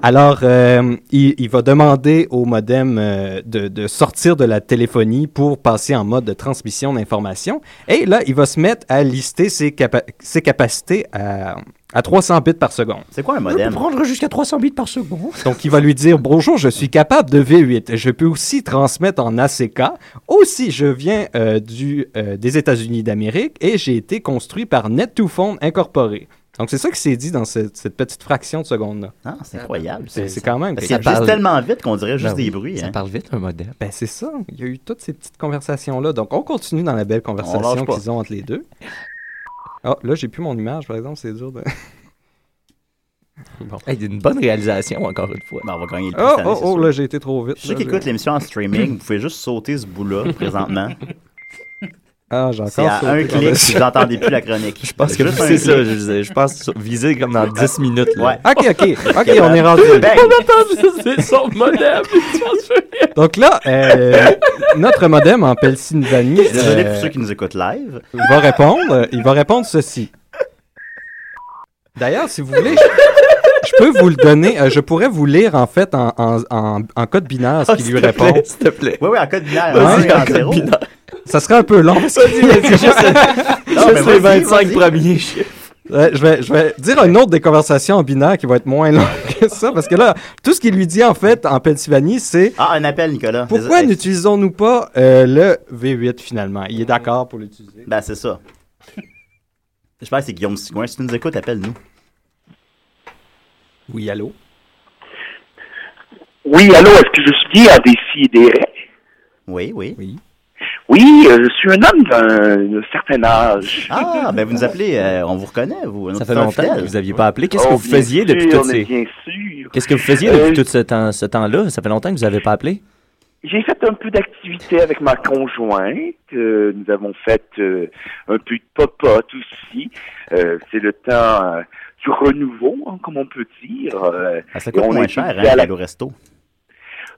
[SPEAKER 8] Alors, euh, il, il va demander au modem euh, de, de sortir de la téléphonie pour passer en mode de transmission d'informations. Et là, il va se mettre à lister ses, capa- ses capacités à, à 300 bits par seconde.
[SPEAKER 3] C'est quoi un
[SPEAKER 12] Je peux
[SPEAKER 3] modem?
[SPEAKER 12] prendre jusqu'à 300 bits par seconde. [laughs]
[SPEAKER 8] Donc, il va lui dire Bonjour, je suis capable de V8. Je peux aussi transmettre en ACK. Aussi, je viens euh, du, euh, des États-Unis d'Amérique et j'ai été construit par Net2Phone Incorporé. Donc, c'est ça qui s'est dit dans cette, cette petite fraction de seconde-là.
[SPEAKER 3] Ah, c'est incroyable.
[SPEAKER 8] C'est quand même.
[SPEAKER 3] Parce
[SPEAKER 8] quelque
[SPEAKER 3] qu'il
[SPEAKER 8] chose.
[SPEAKER 3] glisse tellement vite qu'on dirait juste
[SPEAKER 8] Ben
[SPEAKER 3] des bruits.
[SPEAKER 8] ça
[SPEAKER 3] hein.
[SPEAKER 7] parle vite, un modem.
[SPEAKER 8] Ben, c'est ça. Il y a eu toutes ces petites conversations-là. Donc, on continue dans la belle conversation qu'ils ont entre les deux. Ah, là, j'ai plus mon image, par exemple. C'est dur de. [laughs]
[SPEAKER 7] Bon. Hey, une bonne réalisation, encore une fois.
[SPEAKER 3] Ben, on va gagner le prix
[SPEAKER 8] Oh,
[SPEAKER 3] cette année,
[SPEAKER 8] oh, oh, là, j'ai été trop vite.
[SPEAKER 3] Ceux qui écoutent l'émission en streaming, vous pouvez juste sauter ce bout-là [laughs] présentement.
[SPEAKER 8] Ah, j'ai
[SPEAKER 3] C'est à un clic si vous n'entendez plus la chronique. [laughs]
[SPEAKER 7] Je pense que c'est ça,
[SPEAKER 3] clic.
[SPEAKER 7] je, je pense viser comme dans 10 minutes. Là.
[SPEAKER 3] Ouais.
[SPEAKER 8] Ok, ok, [laughs] ok, on est rendu.
[SPEAKER 3] Bang.
[SPEAKER 6] c'est son modem.
[SPEAKER 8] Donc là, euh, [laughs] notre modem en Pennsylvanie
[SPEAKER 3] Désolé
[SPEAKER 8] euh,
[SPEAKER 3] pour ceux qui nous écoutent live.
[SPEAKER 8] va répondre. Il va répondre ceci. D'ailleurs, si vous voulez, je, je peux vous le donner. euh, je pourrais vous lire en fait en, en, en, en code binaire ce
[SPEAKER 7] Ah,
[SPEAKER 8] qui lui répond.
[SPEAKER 7] s'il te plaît.
[SPEAKER 3] Oui, oui, en code binaire.
[SPEAKER 8] Vas-y, en
[SPEAKER 3] en
[SPEAKER 8] code
[SPEAKER 3] zéro.
[SPEAKER 8] binaire. Ça serait un peu long. parce que-
[SPEAKER 7] juste,
[SPEAKER 3] Non, mais
[SPEAKER 7] juste les
[SPEAKER 3] vas-y,
[SPEAKER 7] 25
[SPEAKER 3] vas-y.
[SPEAKER 7] premiers chiffres.
[SPEAKER 8] Ouais, je, vais, je vais dire une autre des conversations en binaire qui va être moins longue [laughs] que ça, parce que là, tout ce qu'il lui dit en fait en Pennsylvanie, c'est
[SPEAKER 3] Ah, un appel, Nicolas.
[SPEAKER 8] pourquoi n'utilisons-nous pas euh, le V8 finalement? Il est d'accord pour l'utiliser.
[SPEAKER 3] Ben, c'est ça. Je pense que c'est Guillaume Sigouin. Si tu nous écoutes, appelle-nous.
[SPEAKER 8] Oui, allô?
[SPEAKER 13] Oui, allô, est-ce que je suis bien à raies?
[SPEAKER 3] Oui, oui.
[SPEAKER 8] Oui.
[SPEAKER 13] Oui, euh, je suis un homme d'un certain âge.
[SPEAKER 3] Ah, ben vous nous appelez, euh, on vous reconnaît, vous.
[SPEAKER 7] Ça fait longtemps que vous aviez pas appelé. Qu'est-ce
[SPEAKER 13] Oh,
[SPEAKER 7] que vous faisiez depuis tout
[SPEAKER 13] mais
[SPEAKER 7] ces...
[SPEAKER 13] Bien sûr.
[SPEAKER 7] Qu'est-ce que vous faisiez
[SPEAKER 13] Euh,
[SPEAKER 7] depuis tout ce temps, ce temps-là? Ça fait longtemps que vous n'avez pas appelé?
[SPEAKER 13] J'ai fait un peu d'activité avec ma conjointe. Euh, nous avons fait euh, un peu de popote aussi. Euh, c'est le temps euh, du renouveau, hein, comme on peut dire. Euh,
[SPEAKER 3] Ah, ça
[SPEAKER 13] et
[SPEAKER 3] coûte
[SPEAKER 13] on
[SPEAKER 3] moins
[SPEAKER 13] est
[SPEAKER 3] cher, hein,
[SPEAKER 13] à la-
[SPEAKER 3] au resto.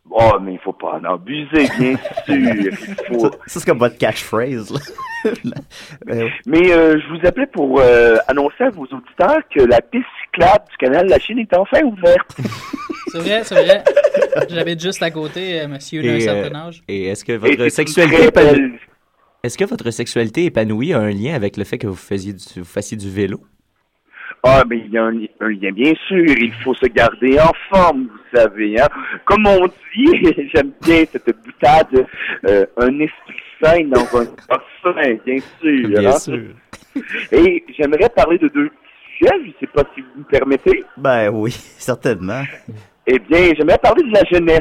[SPEAKER 13] Oh, mais il faut pas en abuser, bien [laughs] sûr. Faut...
[SPEAKER 3] Ça, ça, c'est comme votre catchphrase. là. Oui. [laughs]
[SPEAKER 13] Mais euh, je vous appelais pour euh, annoncer à vos auditeurs que la piste cyclable du canal de la Chine est enfin ouverte. [laughs]
[SPEAKER 9] C'est vrai, c'est vrai. J'habite juste à côté, euh, monsieur d'un certain
[SPEAKER 7] euh,
[SPEAKER 9] âge.
[SPEAKER 7] et est-ce que votre sexualité
[SPEAKER 13] très
[SPEAKER 7] épanoui-
[SPEAKER 13] belle-
[SPEAKER 7] Est-ce que votre sexualité épanouie a un lien avec le fait que vous faisiez du, vous fassiez du vélo?
[SPEAKER 13] Ah, mais il y a un, un lien, bien sûr. Il faut se garder en forme, vous savez. Hein? Comme on dit, [laughs] j'aime bien cette boutade, euh, un esprit sain dans un corps sain, bien sûr.
[SPEAKER 7] Bien
[SPEAKER 13] hein.
[SPEAKER 7] sûr. [laughs]
[SPEAKER 13] Et j'aimerais parler de deux sujets, je ne sais pas si vous me permettez.
[SPEAKER 3] Ben oui, [laughs] certainement.
[SPEAKER 13] Eh bien, j'aimerais parler de la jeunesse.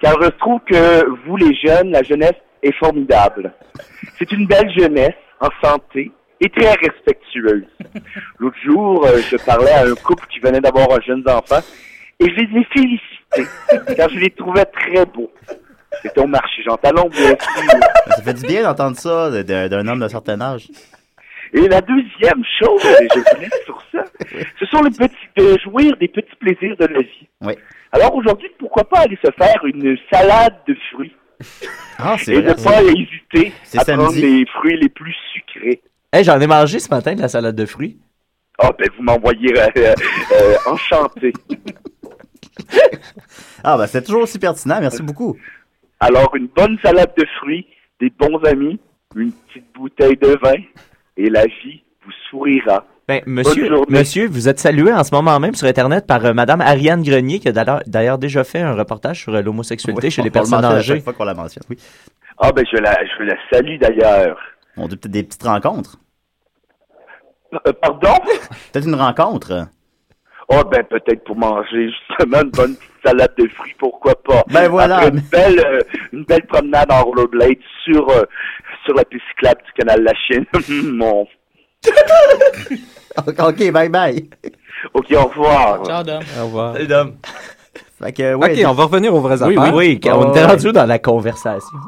[SPEAKER 13] Car je trouve que vous, les jeunes, la jeunesse est formidable. C'est une belle jeunesse, en santé et très respectueuse. L'autre jour, euh, je parlais à un couple qui venait d'avoir un jeune enfant et je les ai félicités car je les trouvais très beaux. C'était au marché Jean Talon, bien sûr.
[SPEAKER 3] Ça fait du bien d'entendre ça d'un homme d'un certain âge.
[SPEAKER 13] Et la deuxième chose, et je vous laisse sur ça, ce sont les petits, de jouir des petits plaisirs de la vie.
[SPEAKER 3] Oui.
[SPEAKER 13] Alors aujourd'hui, pourquoi pas aller se faire une salade de fruits?
[SPEAKER 3] Ah,
[SPEAKER 13] et ne pas hésiter à prendre les fruits les plus sucrés.
[SPEAKER 7] Hey, j'en ai mangé ce matin de la salade de fruits.
[SPEAKER 13] Ah ben vous m'envoyez euh, euh, enchanté. [laughs]
[SPEAKER 3] Ah, ben c'est toujours aussi pertinent. Merci beaucoup.
[SPEAKER 13] Alors une bonne salade de fruits, des bons amis, une petite bouteille de vin et la vie vous sourira.
[SPEAKER 7] Ben, monsieur, monsieur, vous êtes salué en ce moment même sur Internet par euh, Madame Ariane Grenier, qui a d'ailleurs- déjà fait un reportage sur euh, l'homosexualité
[SPEAKER 3] Oui,
[SPEAKER 7] chez
[SPEAKER 3] on-
[SPEAKER 7] les
[SPEAKER 3] on le
[SPEAKER 7] personnes âgées.
[SPEAKER 3] fois qu'on la mentionne, oui.
[SPEAKER 13] Ah ben je la, je la salue d'ailleurs.
[SPEAKER 3] On dit peut-être des petites rencontres.
[SPEAKER 13] Euh, pardon? [laughs]
[SPEAKER 3] Peut-être une rencontre.
[SPEAKER 13] Oh ben peut-être pour manger justement une bonne petite salade de fruits, pourquoi pas.
[SPEAKER 3] Ben voilà.
[SPEAKER 13] Après une belle, euh, une belle promenade en rollerblade sur, euh, sur la piste cyclable du canal de la Chine. [laughs] Mon... [laughs]
[SPEAKER 3] ok, bye bye.
[SPEAKER 13] Ok, au revoir.
[SPEAKER 9] Ciao, Dom.
[SPEAKER 8] Au revoir.
[SPEAKER 7] Salut, Dom.
[SPEAKER 3] Fait que, ouais,
[SPEAKER 8] ok, on va revenir aux vraies
[SPEAKER 7] Oui,
[SPEAKER 8] affaires.
[SPEAKER 7] oui, oui, on était rendu dans la conversation.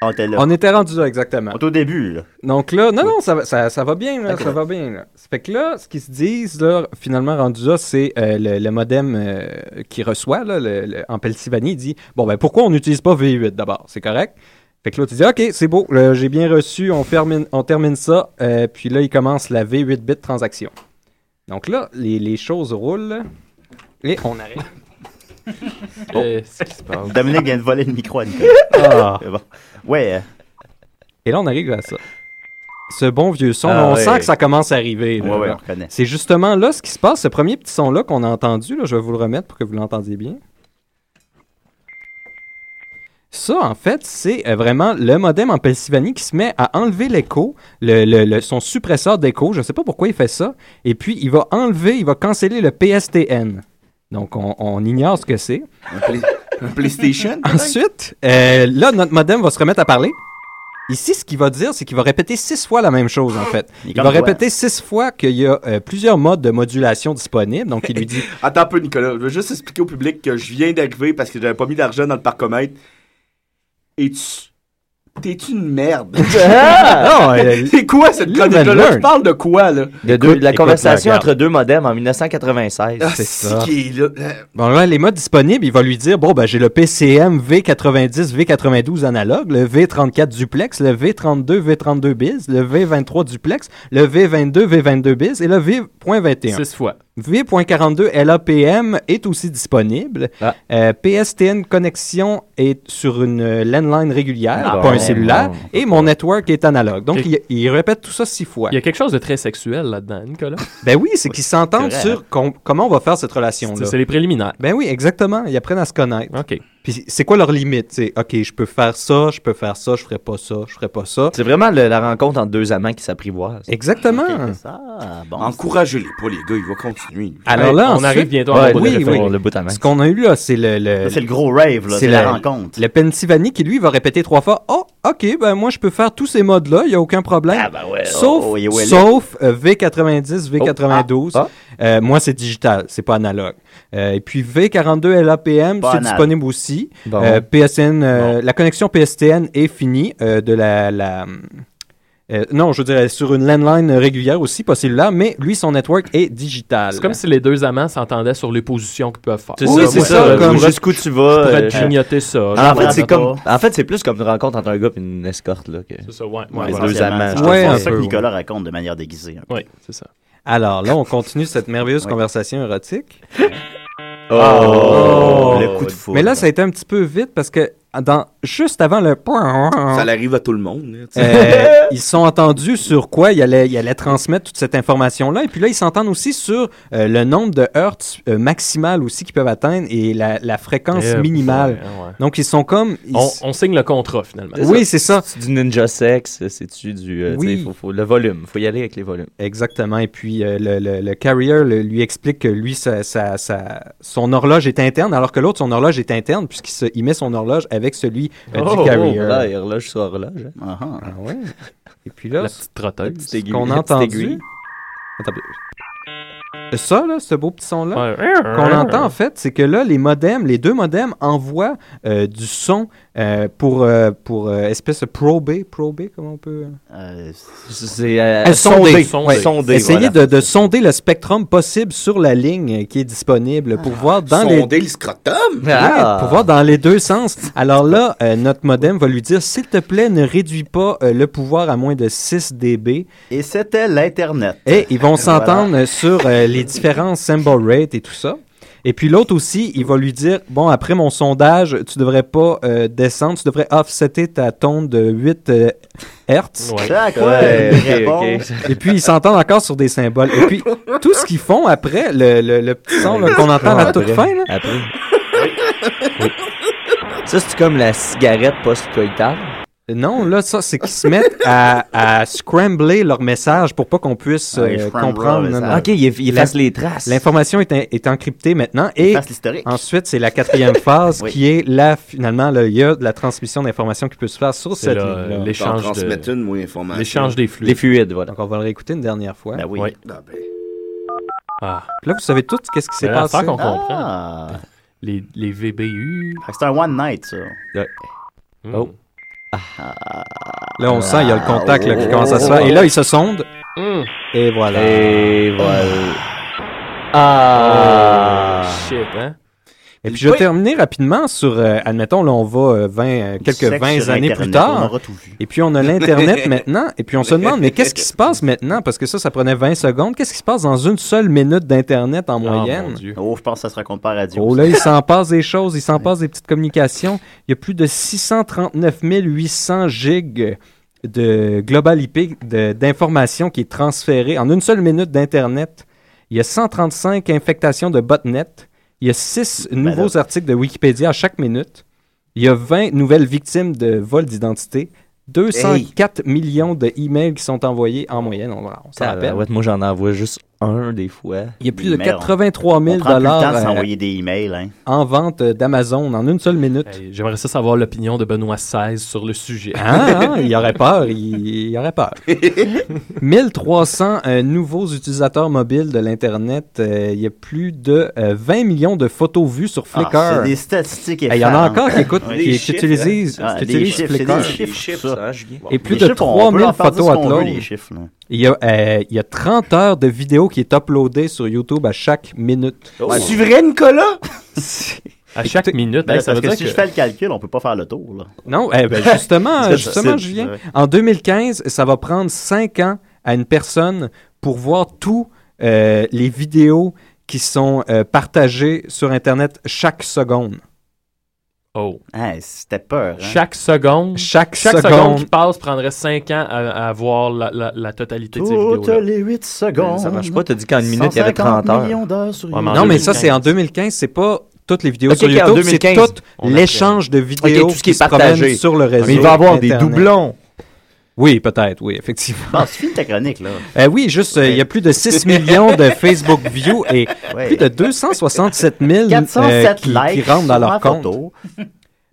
[SPEAKER 3] On était là.
[SPEAKER 8] On était rendu là, exactement.
[SPEAKER 3] On est au début, là.
[SPEAKER 8] Donc là, non, non, ça, va- ça, ça va bien, là, ça va bien. Là. Ça fait que là, ce qu'ils se disent, là, finalement rendu là, c'est euh, le, le modem euh, qui reçoit, là, le- le- en Pennsylvanie, il dit, bon, ben pourquoi on n'utilise pas V8 d'abord? C'est correct? Fait que là, tu dis, OK, c'est beau, là, j'ai bien reçu, on, fermine, on termine ça, euh, puis là, il commence la V8 bit transaction. Donc là, les, les choses roulent, et on arrête.
[SPEAKER 6] Qu'est-ce qui se passe?
[SPEAKER 3] Dominique vient de voler le micro à Nicolas.
[SPEAKER 8] Ah.
[SPEAKER 3] Bon. Ouais. euh,
[SPEAKER 8] Et là, on arrive à ça. Ce bon vieux son,
[SPEAKER 3] Ah
[SPEAKER 8] on
[SPEAKER 3] ouais.
[SPEAKER 8] sent que ça commence à arriver.
[SPEAKER 3] Ouais, ouais, on reconnaît.
[SPEAKER 8] C'est justement là ce qui se passe, ce premier petit son-là qu'on a entendu. Là, je vais vous le remettre pour que vous l'entendiez bien. Ça, en fait, c'est euh, vraiment le modem en Pennsylvanie qui se met à enlever l'écho, le, le- le- son suppresseur d'écho. Je ne sais pas pourquoi il fait ça. Et puis, il va enlever, il va canceller le PSTN. Donc, on, on ignore ce que c'est.
[SPEAKER 5] Un PlayStation? [laughs]
[SPEAKER 8] Ensuite, euh, là, notre modem va se remettre à parler. Ici, ce qu'il va dire, c'est qu'il va répéter six fois la même chose, en fait.
[SPEAKER 3] Il
[SPEAKER 8] va répéter six fois qu'il y a euh, plusieurs modes de modulation disponibles. Donc, il lui dit [laughs]
[SPEAKER 5] Attends un peu, Nicolas. Je veux juste expliquer au public que je viens d'arriver parce que j'avais pas mis d'argent dans le parcomètre. Et tu. T'es une merde? [laughs]
[SPEAKER 7] Ah! Non, [laughs]
[SPEAKER 5] C'est quoi cette chronique-là? Tu parles de quoi, là?
[SPEAKER 7] De deux-
[SPEAKER 8] Écoute,
[SPEAKER 7] la
[SPEAKER 8] écoute,
[SPEAKER 7] conversation entre deux modems en 1996.
[SPEAKER 5] Ah,
[SPEAKER 8] c'est
[SPEAKER 5] c'est
[SPEAKER 8] ça.
[SPEAKER 5] qui est là.
[SPEAKER 8] Bon, là, les modes disponibles, il va lui dire bon, ben, j'ai le PCM V90, V92 analogue, le V34 duplex, le V32, V32 bis, le V23 duplex, le V22, V22 bis et le V.21.
[SPEAKER 6] Six fois.
[SPEAKER 8] V.42 LAPM est aussi disponible.
[SPEAKER 7] Ah.
[SPEAKER 8] Euh, PSTN connexion est sur une landline régulière,
[SPEAKER 6] Ah,
[SPEAKER 8] pas
[SPEAKER 6] bon,
[SPEAKER 8] un cellulaire,
[SPEAKER 6] bon.
[SPEAKER 8] et mon network est analogue. Donc, il, il répète tout ça six fois.
[SPEAKER 6] Il y a quelque chose de très sexuel là-dedans, Nicolas.
[SPEAKER 8] Ben oui, c'est qu'ils s'entendent sur com- comment on va faire cette relation-là.
[SPEAKER 6] C'est- c'est les préliminaires.
[SPEAKER 8] Ben oui, exactement. Ils apprennent à se connaître.
[SPEAKER 6] OK.
[SPEAKER 8] Puis c'est quoi leur limite? C'est, OK, je peux faire ça, je peux faire ça, je ferai pas ça, je ferai pas ça.
[SPEAKER 7] C'est vraiment le- la rencontre entre deux amants qui s'apprivoisent.
[SPEAKER 8] Exactement.
[SPEAKER 5] Encouragez-les pas, les gars, il va continuer.
[SPEAKER 8] Alors là,
[SPEAKER 6] on
[SPEAKER 8] ensuite-
[SPEAKER 6] arrive bientôt
[SPEAKER 8] Ouais,
[SPEAKER 6] à mon bout de
[SPEAKER 8] oui,
[SPEAKER 6] référence.
[SPEAKER 8] oui.
[SPEAKER 7] le bout à main.
[SPEAKER 8] Ce qu'on a eu là, c'est le,
[SPEAKER 3] Ça, c'est le gros rave, là, c'est la rencontre.
[SPEAKER 8] Le Pennsylvanie qui, lui, va répéter trois fois Oh, OK, ben moi, je peux faire tous ces modes-là, il n'y a aucun problème.
[SPEAKER 3] Ah, ben ouais,
[SPEAKER 8] sauf
[SPEAKER 3] oh, oh, ouais,
[SPEAKER 8] sauf euh, V90, V92.
[SPEAKER 3] ah,
[SPEAKER 8] Euh, moi, c'est digital, c'est pas analogue. Euh, et puis V42 LAPM, c'est disponible aussi.
[SPEAKER 7] Bon.
[SPEAKER 8] Euh, PSN, euh, la connexion PSTN est finie euh, de la. la euh, non, je veux dire, elle est sur une landline régulière aussi, pas cellulaire, mais lui, son network est digital.
[SPEAKER 6] C'est comme si les deux amants s'entendaient sur les positions qu'ils peuvent faire.
[SPEAKER 7] C'est
[SPEAKER 8] Oui,
[SPEAKER 7] ça,
[SPEAKER 8] c'est ça,
[SPEAKER 7] ça.
[SPEAKER 8] comme-
[SPEAKER 7] jusqu'où tu vas.
[SPEAKER 6] Je pourrais
[SPEAKER 7] euh,
[SPEAKER 6] te grignoter ça.
[SPEAKER 7] en
[SPEAKER 6] Je
[SPEAKER 7] fait, c'est comme, en fait, c'est plus comme une rencontre entre un gars et une escorte là. que-
[SPEAKER 6] C'est ça, ouais.
[SPEAKER 7] Les deux amants.
[SPEAKER 3] C'est
[SPEAKER 8] Ouais,
[SPEAKER 3] c'est ça que
[SPEAKER 8] ouais.
[SPEAKER 3] Nicolas raconte de manière déguisée.
[SPEAKER 6] Oui, c'est ça.
[SPEAKER 8] Alors là, on continue cette merveilleuse conversation érotique.
[SPEAKER 3] Oh, le coup de foudre.
[SPEAKER 8] Mais là, ça a été un petit peu vite parce que dans, juste avant le
[SPEAKER 5] Ça arrive à tout le monde. sais.
[SPEAKER 8] Euh, ils se sont entendus sur quoi? Il allait, il allait transmettre toute cette information-là. Et puis là, ils s'entendent aussi sur euh, le nombre de hertz euh, maximal aussi qu'ils peuvent atteindre et la, la fréquence
[SPEAKER 6] Eh,
[SPEAKER 8] minimale.
[SPEAKER 6] ouais, ouais.
[SPEAKER 8] Donc, ils sont comme... ils-
[SPEAKER 6] On, on signe le contrat, finalement.
[SPEAKER 8] Oui, c'est ça.
[SPEAKER 7] C'est du ninja sex, c'est-tu du. euh,
[SPEAKER 8] Oui.
[SPEAKER 7] faut, faut- le volume. faut y aller avec les volumes.
[SPEAKER 8] Exactement. Et puis, euh, le, le, le carrier le- lui explique que lui, sa, sa- sa- son horloge est interne, alors que l'autre, son horloge est interne, puisqu'il il met son horloge avec celui euh,
[SPEAKER 7] Oh,
[SPEAKER 8] du carrier.
[SPEAKER 7] là, il horloge sur horloge. hein.
[SPEAKER 3] Ah, ah.
[SPEAKER 8] Ah ouais. Et puis là,
[SPEAKER 6] La petite trotteuse.
[SPEAKER 7] petite
[SPEAKER 8] ce
[SPEAKER 7] aiguille,
[SPEAKER 8] qu'on a entendu... Attends, ça, là, ce beau petit son-là,
[SPEAKER 6] Ouais.
[SPEAKER 8] qu'on entend en fait, c'est que là, les modems, les deux modems envoient euh, du son euh, pour, euh, pour euh, espèce de prober, prober, comment on peut...
[SPEAKER 7] C'est
[SPEAKER 8] sonder.
[SPEAKER 7] Ouais,
[SPEAKER 8] Essayer
[SPEAKER 7] voilà.
[SPEAKER 8] de, de sonder le spectrum possible sur la ligne qui est disponible pour voir dans les...
[SPEAKER 5] Sonder le scrotum?
[SPEAKER 7] Ah.
[SPEAKER 8] Pour voir dans les deux sens. Alors là, euh, notre modem va lui dire, s'il te plaît, ne réduis pas euh, le pouvoir à moins de 6 dB.
[SPEAKER 3] Et c'était l'Internet.
[SPEAKER 8] Et ils vont
[SPEAKER 3] Voilà.
[SPEAKER 8] s'entendre sur euh, les différents symbol rates et tout ça. Et puis l'autre aussi, il va lui dire, bon, après mon sondage, tu devrais pas euh, descendre, tu devrais offsetter ta tonde de 8 euh, Hertz.
[SPEAKER 6] Ouais.
[SPEAKER 7] Ouais.
[SPEAKER 8] Et puis ils s'entendent encore sur des symboles. Et puis tout ce qu'ils font après, le, le- le petit son là, qu'on entend à la toute fin, là,
[SPEAKER 7] Après. Oui. Ça, c'est comme la cigarette post-coïtale.
[SPEAKER 8] Non, là, ça, c'est qu'ils se mettent à, à scrambler leur message pour pas qu'on puisse
[SPEAKER 3] Ah,
[SPEAKER 8] euh, comprendre. non, non.
[SPEAKER 7] Ok, il, il
[SPEAKER 8] La-
[SPEAKER 7] efface les traces.
[SPEAKER 8] L'information est, en- est encryptée maintenant et
[SPEAKER 3] Efface l'historique.
[SPEAKER 8] ensuite, c'est la quatrième phase [laughs]
[SPEAKER 3] Oui.
[SPEAKER 8] qui est là, finalement, là, il y a de la transmission d'informations qui peut se faire sur
[SPEAKER 6] C'est
[SPEAKER 8] cette
[SPEAKER 6] là,
[SPEAKER 8] ligne-là.
[SPEAKER 6] les-
[SPEAKER 5] T'en
[SPEAKER 6] L'échange de-
[SPEAKER 5] transmettre une, moi, information.
[SPEAKER 6] L'échange des flux.
[SPEAKER 7] Les fluides, voilà.
[SPEAKER 8] Donc, on va le réécouter une dernière fois.
[SPEAKER 3] Ben oui.
[SPEAKER 6] Oui.
[SPEAKER 5] Ah, ben.
[SPEAKER 6] Ah.
[SPEAKER 8] Puis là, vous savez tout qu'est-ce qui s'est
[SPEAKER 6] C'est la
[SPEAKER 8] passé.
[SPEAKER 6] qu'on comprend.
[SPEAKER 3] Ah.
[SPEAKER 6] Les, les VBU.
[SPEAKER 3] Fait que C'est un one night, ça.
[SPEAKER 6] Hmm.
[SPEAKER 7] Oh.
[SPEAKER 8] Là, on sent, il y a le contact là, qui
[SPEAKER 3] Oh.
[SPEAKER 8] commence à se faire. Et là, ils se sondent.
[SPEAKER 6] Hmm.
[SPEAKER 8] Et voilà.
[SPEAKER 7] Et voilà. Ah.
[SPEAKER 6] Shit, hein?
[SPEAKER 8] Et puis, je vais terminer rapidement sur, euh, admettons, là, on va euh, 20, euh, quelques
[SPEAKER 3] Sexe
[SPEAKER 8] 20
[SPEAKER 3] sur
[SPEAKER 8] années
[SPEAKER 3] Internet,
[SPEAKER 8] plus tard.
[SPEAKER 3] On aura tout vu.
[SPEAKER 8] Et puis, on a l'Internet [laughs] maintenant. Et puis, on se demande, mais qu'est-ce qui se passe maintenant? Parce que ça, ça prenait 20 secondes. Qu'est-ce qui se passe dans une seule minute d'Internet en
[SPEAKER 6] Oh,
[SPEAKER 8] moyenne?
[SPEAKER 6] mon Dieu.
[SPEAKER 3] Oh, je pense que ça se raconte pas à radio.
[SPEAKER 8] Oh là, il s'en passe des choses, il s'en passe des petites communications. Il y a plus de 639 800 gigs de global IP d'informations qui est transférée en une seule minute d'Internet. Il y a 135 infectations de botnet. Il y a 6 nouveaux articles de Wikipédia à chaque minute. Il y a 20 nouvelles victimes de vol d'identité. 204 millions de emails qui sont envoyés en moyenne. On, on s'en rappelle.
[SPEAKER 7] ouais, moi, j'en envoie juste un des fois.
[SPEAKER 8] Il y a plus de
[SPEAKER 3] Email, on-
[SPEAKER 8] 83 000
[SPEAKER 3] on prend plus le temps de
[SPEAKER 8] dollars
[SPEAKER 3] s'envoyer des emails. Hein.
[SPEAKER 8] en vente euh, d'Amazon en une seule minute.
[SPEAKER 6] Hey, J'aimerais ça savoir l'opinion de Benoît XVI sur le sujet.
[SPEAKER 8] Ah, ah, il aurait peur, il, il aurait peur. [laughs] 1300 euh, nouveaux utilisateurs mobiles de l'Internet. euh, il y a plus de euh, 20 millions de photos vues sur
[SPEAKER 3] Ah,
[SPEAKER 8] Flickr.
[SPEAKER 3] c'est des statistiques
[SPEAKER 8] Eh, Il y en a
[SPEAKER 3] effarantes.
[SPEAKER 8] encore qui écoutent,
[SPEAKER 3] Ouais.
[SPEAKER 8] qui, qui utilisent,
[SPEAKER 3] hein. Ah,
[SPEAKER 8] qui
[SPEAKER 3] des
[SPEAKER 8] utilisent
[SPEAKER 3] chiffres,
[SPEAKER 8] Flickr.
[SPEAKER 3] des chiffres, ça.
[SPEAKER 7] hein?
[SPEAKER 8] Et plus
[SPEAKER 3] Les
[SPEAKER 8] de
[SPEAKER 3] chiffres, on peut
[SPEAKER 8] 3000
[SPEAKER 3] en faire dire
[SPEAKER 8] photos
[SPEAKER 3] chiffres, là.
[SPEAKER 8] Il y, a, euh, il y a 30 heures de vidéo qui est uploadée sur YouTube à chaque minute.
[SPEAKER 3] Oh.
[SPEAKER 5] C'est vrai, Nicolas? [laughs]
[SPEAKER 6] À chaque minute,
[SPEAKER 3] Ben,
[SPEAKER 6] hey, ça
[SPEAKER 3] parce
[SPEAKER 6] veut
[SPEAKER 3] que
[SPEAKER 6] dire
[SPEAKER 3] si
[SPEAKER 6] que...
[SPEAKER 3] je fais le calcul, on peut pas faire le tour. Là.
[SPEAKER 8] Non, eh ben, justement, [laughs] justement, Julien, en 2015, ça va prendre 5 ans à une personne pour voir tous euh, les vidéos qui sont euh, partagées sur Internet chaque seconde.
[SPEAKER 6] Oh.
[SPEAKER 3] Hey, C'était peur. hein.
[SPEAKER 6] Chaque seconde,
[SPEAKER 8] Chaque,
[SPEAKER 6] chaque
[SPEAKER 8] seconde.
[SPEAKER 6] seconde qui passe prendrait 5 ans à, à voir la, la- la totalité de ces
[SPEAKER 3] Toutes
[SPEAKER 6] vidéos-là.
[SPEAKER 3] les 8 secondes.
[SPEAKER 7] Ça marche pas, t'as dit qu'en une minute, il y avait
[SPEAKER 3] 150
[SPEAKER 7] 30 heures.
[SPEAKER 3] millions d'heures sur
[SPEAKER 6] Ouais, mais en
[SPEAKER 8] Non, mais ça,
[SPEAKER 6] 2015.
[SPEAKER 8] c'est en 2015. C'est pas toutes les vidéos
[SPEAKER 7] Ok,
[SPEAKER 8] sur
[SPEAKER 7] ok, en
[SPEAKER 8] YouTube, c'est
[SPEAKER 7] 2015.
[SPEAKER 8] tout
[SPEAKER 6] On
[SPEAKER 8] l'échange de vidéos
[SPEAKER 7] Ok, tout ce qui est
[SPEAKER 8] se promènent
[SPEAKER 7] partagé.
[SPEAKER 8] sur le réseau.
[SPEAKER 7] Mais il va y avoir des
[SPEAKER 8] Internet.
[SPEAKER 7] doublons.
[SPEAKER 8] Oui, peut-être, oui, effectivement.
[SPEAKER 3] Bon, c'est fini ta chronique, là.
[SPEAKER 8] Euh, oui, juste, euh, il y a plus de 6 millions de Facebook [laughs] views et
[SPEAKER 3] Ouais.
[SPEAKER 8] plus de 267 000
[SPEAKER 3] 407
[SPEAKER 8] euh, qui,
[SPEAKER 3] likes
[SPEAKER 8] qui rentrent dans leur compte.
[SPEAKER 3] photo.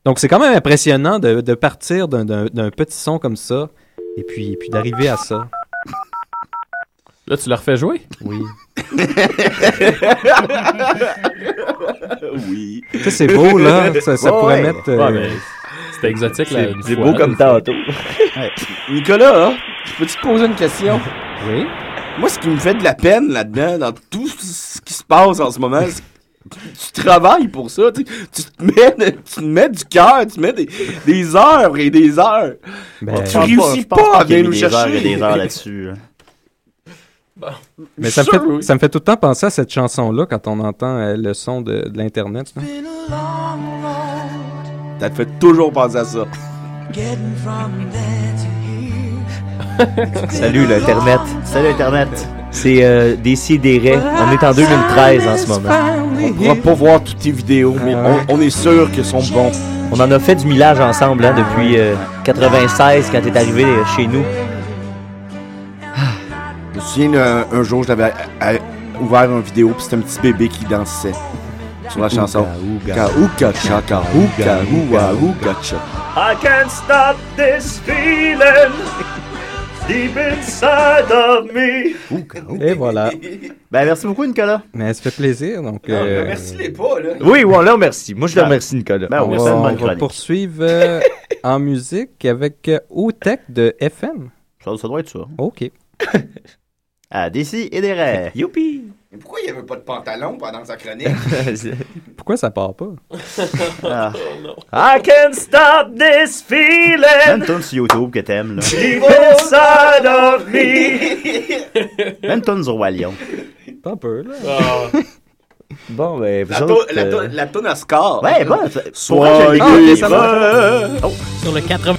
[SPEAKER 8] Donc, c'est quand même impressionnant de, de partir d'un- d'un d'un petit son comme ça et puis, puis d'arriver à ça.
[SPEAKER 6] Là, tu leur fais jouer?
[SPEAKER 8] Oui. [laughs]
[SPEAKER 5] oui.
[SPEAKER 8] Tu sais, c'est beau, là. Ça, ça
[SPEAKER 3] Ouais,
[SPEAKER 8] pourrait
[SPEAKER 3] ouais.
[SPEAKER 8] mettre... euh,
[SPEAKER 6] Ouais, mais c'était exotique, là.
[SPEAKER 7] C'est beau comme tantôt. [laughs]
[SPEAKER 5] Nicolas, hein, je peux te poser une question? [laughs]
[SPEAKER 8] Oui.
[SPEAKER 5] Moi, ce qui me fait de la peine là-dedans, dans tout ce qui se passe en ce moment, c'est que tu travailles pour ça. Tu, tu te mets, tu te mets du cœur, tu mets des, des heures et des heures.
[SPEAKER 8] Ben,
[SPEAKER 5] tu réussis pas à
[SPEAKER 3] mis
[SPEAKER 5] nous
[SPEAKER 3] des heures
[SPEAKER 5] chercher.
[SPEAKER 3] et des heures [laughs] là-dessus. hein.
[SPEAKER 8] Mais
[SPEAKER 5] Je
[SPEAKER 8] ça me,
[SPEAKER 5] suis
[SPEAKER 8] fait,
[SPEAKER 5] sûr, oui.
[SPEAKER 8] ça me fait tout le temps penser à cette chanson-là quand on entend euh, le son de, de l'Internet.
[SPEAKER 5] Ça te fait toujours penser à ça. [laughs]
[SPEAKER 7] Salut, l'Internet.
[SPEAKER 3] Salut, Internet.
[SPEAKER 7] C'est euh. On est en 2013 en ce moment.
[SPEAKER 5] On pourra pas voir toutes tes vidéos, mais on, on est sûr qu'elles sont bons.
[SPEAKER 7] On en a fait du millage ensemble hein, depuis euh, 96 quand t'es arrivé euh, chez nous.
[SPEAKER 5] Je me souviens d'un un jour, j'avais euh, euh, ouvert une vidéo, puis c'était un petit bébé qui dansait sur la chanson. Ka ouka chaka, ouka oua ouka cha.
[SPEAKER 7] I can't stop this feeling deep inside of me.
[SPEAKER 8] Et voilà.
[SPEAKER 3] Ben, merci beaucoup, Nicolas.
[SPEAKER 8] Mais ça fait plaisir. Donc, euh,
[SPEAKER 5] les pas, là.
[SPEAKER 7] Oui, on le remercie. Moi, je le
[SPEAKER 3] Ben,
[SPEAKER 7] remercie, Nicolas.
[SPEAKER 3] ben,
[SPEAKER 8] on
[SPEAKER 3] oui,
[SPEAKER 8] va, on va poursuivre euh, en musique avec O-Tech de FM.
[SPEAKER 3] Ça, ça doit être ça.
[SPEAKER 8] OK. [laughs]
[SPEAKER 3] Ah, d'ici et des raies.
[SPEAKER 7] Youpi!
[SPEAKER 5] Mais pourquoi il y avait pas de pantalon pendant sa chronique? [laughs]
[SPEAKER 8] Pourquoi ça part pas? [laughs]
[SPEAKER 3] Ah.
[SPEAKER 7] I can't stop this feeling
[SPEAKER 3] Même une tune sur YouTube que t'aimes, là.
[SPEAKER 7] deep inside of me. [laughs]
[SPEAKER 3] Même une tune sur Roi Lion.
[SPEAKER 8] Pas un peu, là.
[SPEAKER 7] Bon, ben, vous
[SPEAKER 5] La
[SPEAKER 7] autres,
[SPEAKER 5] toune- la
[SPEAKER 7] euh,
[SPEAKER 5] la toune à score.
[SPEAKER 3] Ouais, bon. ça va.
[SPEAKER 5] libre.
[SPEAKER 9] Sur le 80.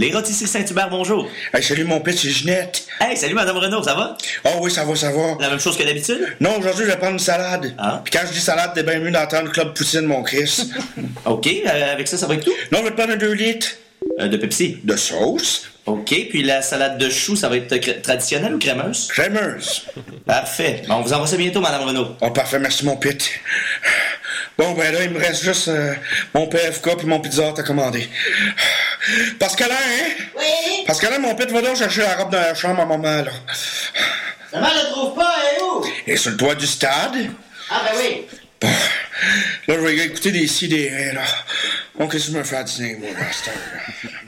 [SPEAKER 11] Les
[SPEAKER 14] rôtisseries Saint-Hubert, bonjour.
[SPEAKER 4] Hey, salut mon père, c'est Ginette.
[SPEAKER 14] Hey, salut Madame Renaud, ça va?
[SPEAKER 4] Oh oui, ça va, ça va.
[SPEAKER 14] La même chose que d'habitude?
[SPEAKER 4] Non, aujourd'hui, je vais prendre une salade.
[SPEAKER 14] Ah.
[SPEAKER 4] Puis quand je dis salade, t'es bien mieux d'entendre Club Poutine, mon Chris. [laughs]
[SPEAKER 14] OK, euh, avec ça, ça va être tout?
[SPEAKER 4] non, je vais te prendre un 2 litres.
[SPEAKER 14] Euh, de Pepsi?
[SPEAKER 4] De sauce.
[SPEAKER 14] OK, puis la salade de choux, ça va être cré- traditionnelle ou crémeuse?
[SPEAKER 4] Crémeuse.
[SPEAKER 14] Parfait. Bon, on vous envoie ça bientôt, Madame Renaud.
[SPEAKER 4] Oh, parfait, merci mon pit. Bon, ben là, il me reste juste euh, mon PFK puis mon pizza t'as commandé. Pascalin, hein?
[SPEAKER 15] Oui?
[SPEAKER 4] Pascalin, mon pit, va donc chercher la robe dans la chambre à maman, là.
[SPEAKER 15] Maman ne trouve pas, elle est où?
[SPEAKER 4] Et sur le toit du stade?
[SPEAKER 15] Ah, ben oui.
[SPEAKER 4] Là, je vais écouter des si des ré, là. Bon, qu'est-ce que je me fais à dîner, moi, heure,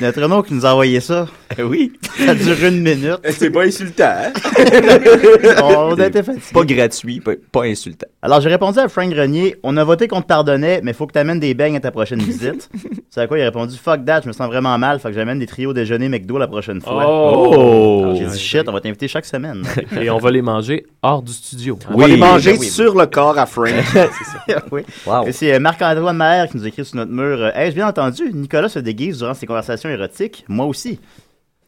[SPEAKER 3] Notre Renaud qui nous a envoyé ça.
[SPEAKER 7] Oui.
[SPEAKER 3] Ça dure une minute.
[SPEAKER 5] C'est pas insultant, hein? [laughs]
[SPEAKER 3] on a été fatigué.
[SPEAKER 7] Pas gratuit, pas, pas insultant.
[SPEAKER 3] Alors, j'ai répondu à Frank Grenier, on a voté qu'on te pardonnait, mais faut que t'amènes des beignes à ta prochaine visite. [laughs] C'est à quoi il a répondu, fuck that, je me sens vraiment mal, faut que j'amène des trios déjeuner McDo la prochaine fois.
[SPEAKER 6] Oh!
[SPEAKER 3] J'ai dit, shit, on va t'inviter chaque semaine. [laughs]
[SPEAKER 6] Et on va les manger hors du studio.
[SPEAKER 5] On va les manger
[SPEAKER 3] ben oui.
[SPEAKER 5] sur le corps à Frank.
[SPEAKER 3] oui. Et c'est euh, Marc-Antoine Maher qui nous écrit sur notre mur, euh, Ai-je bien entendu, Nicolas se déguise durant ses conversations érotiques, moi aussi.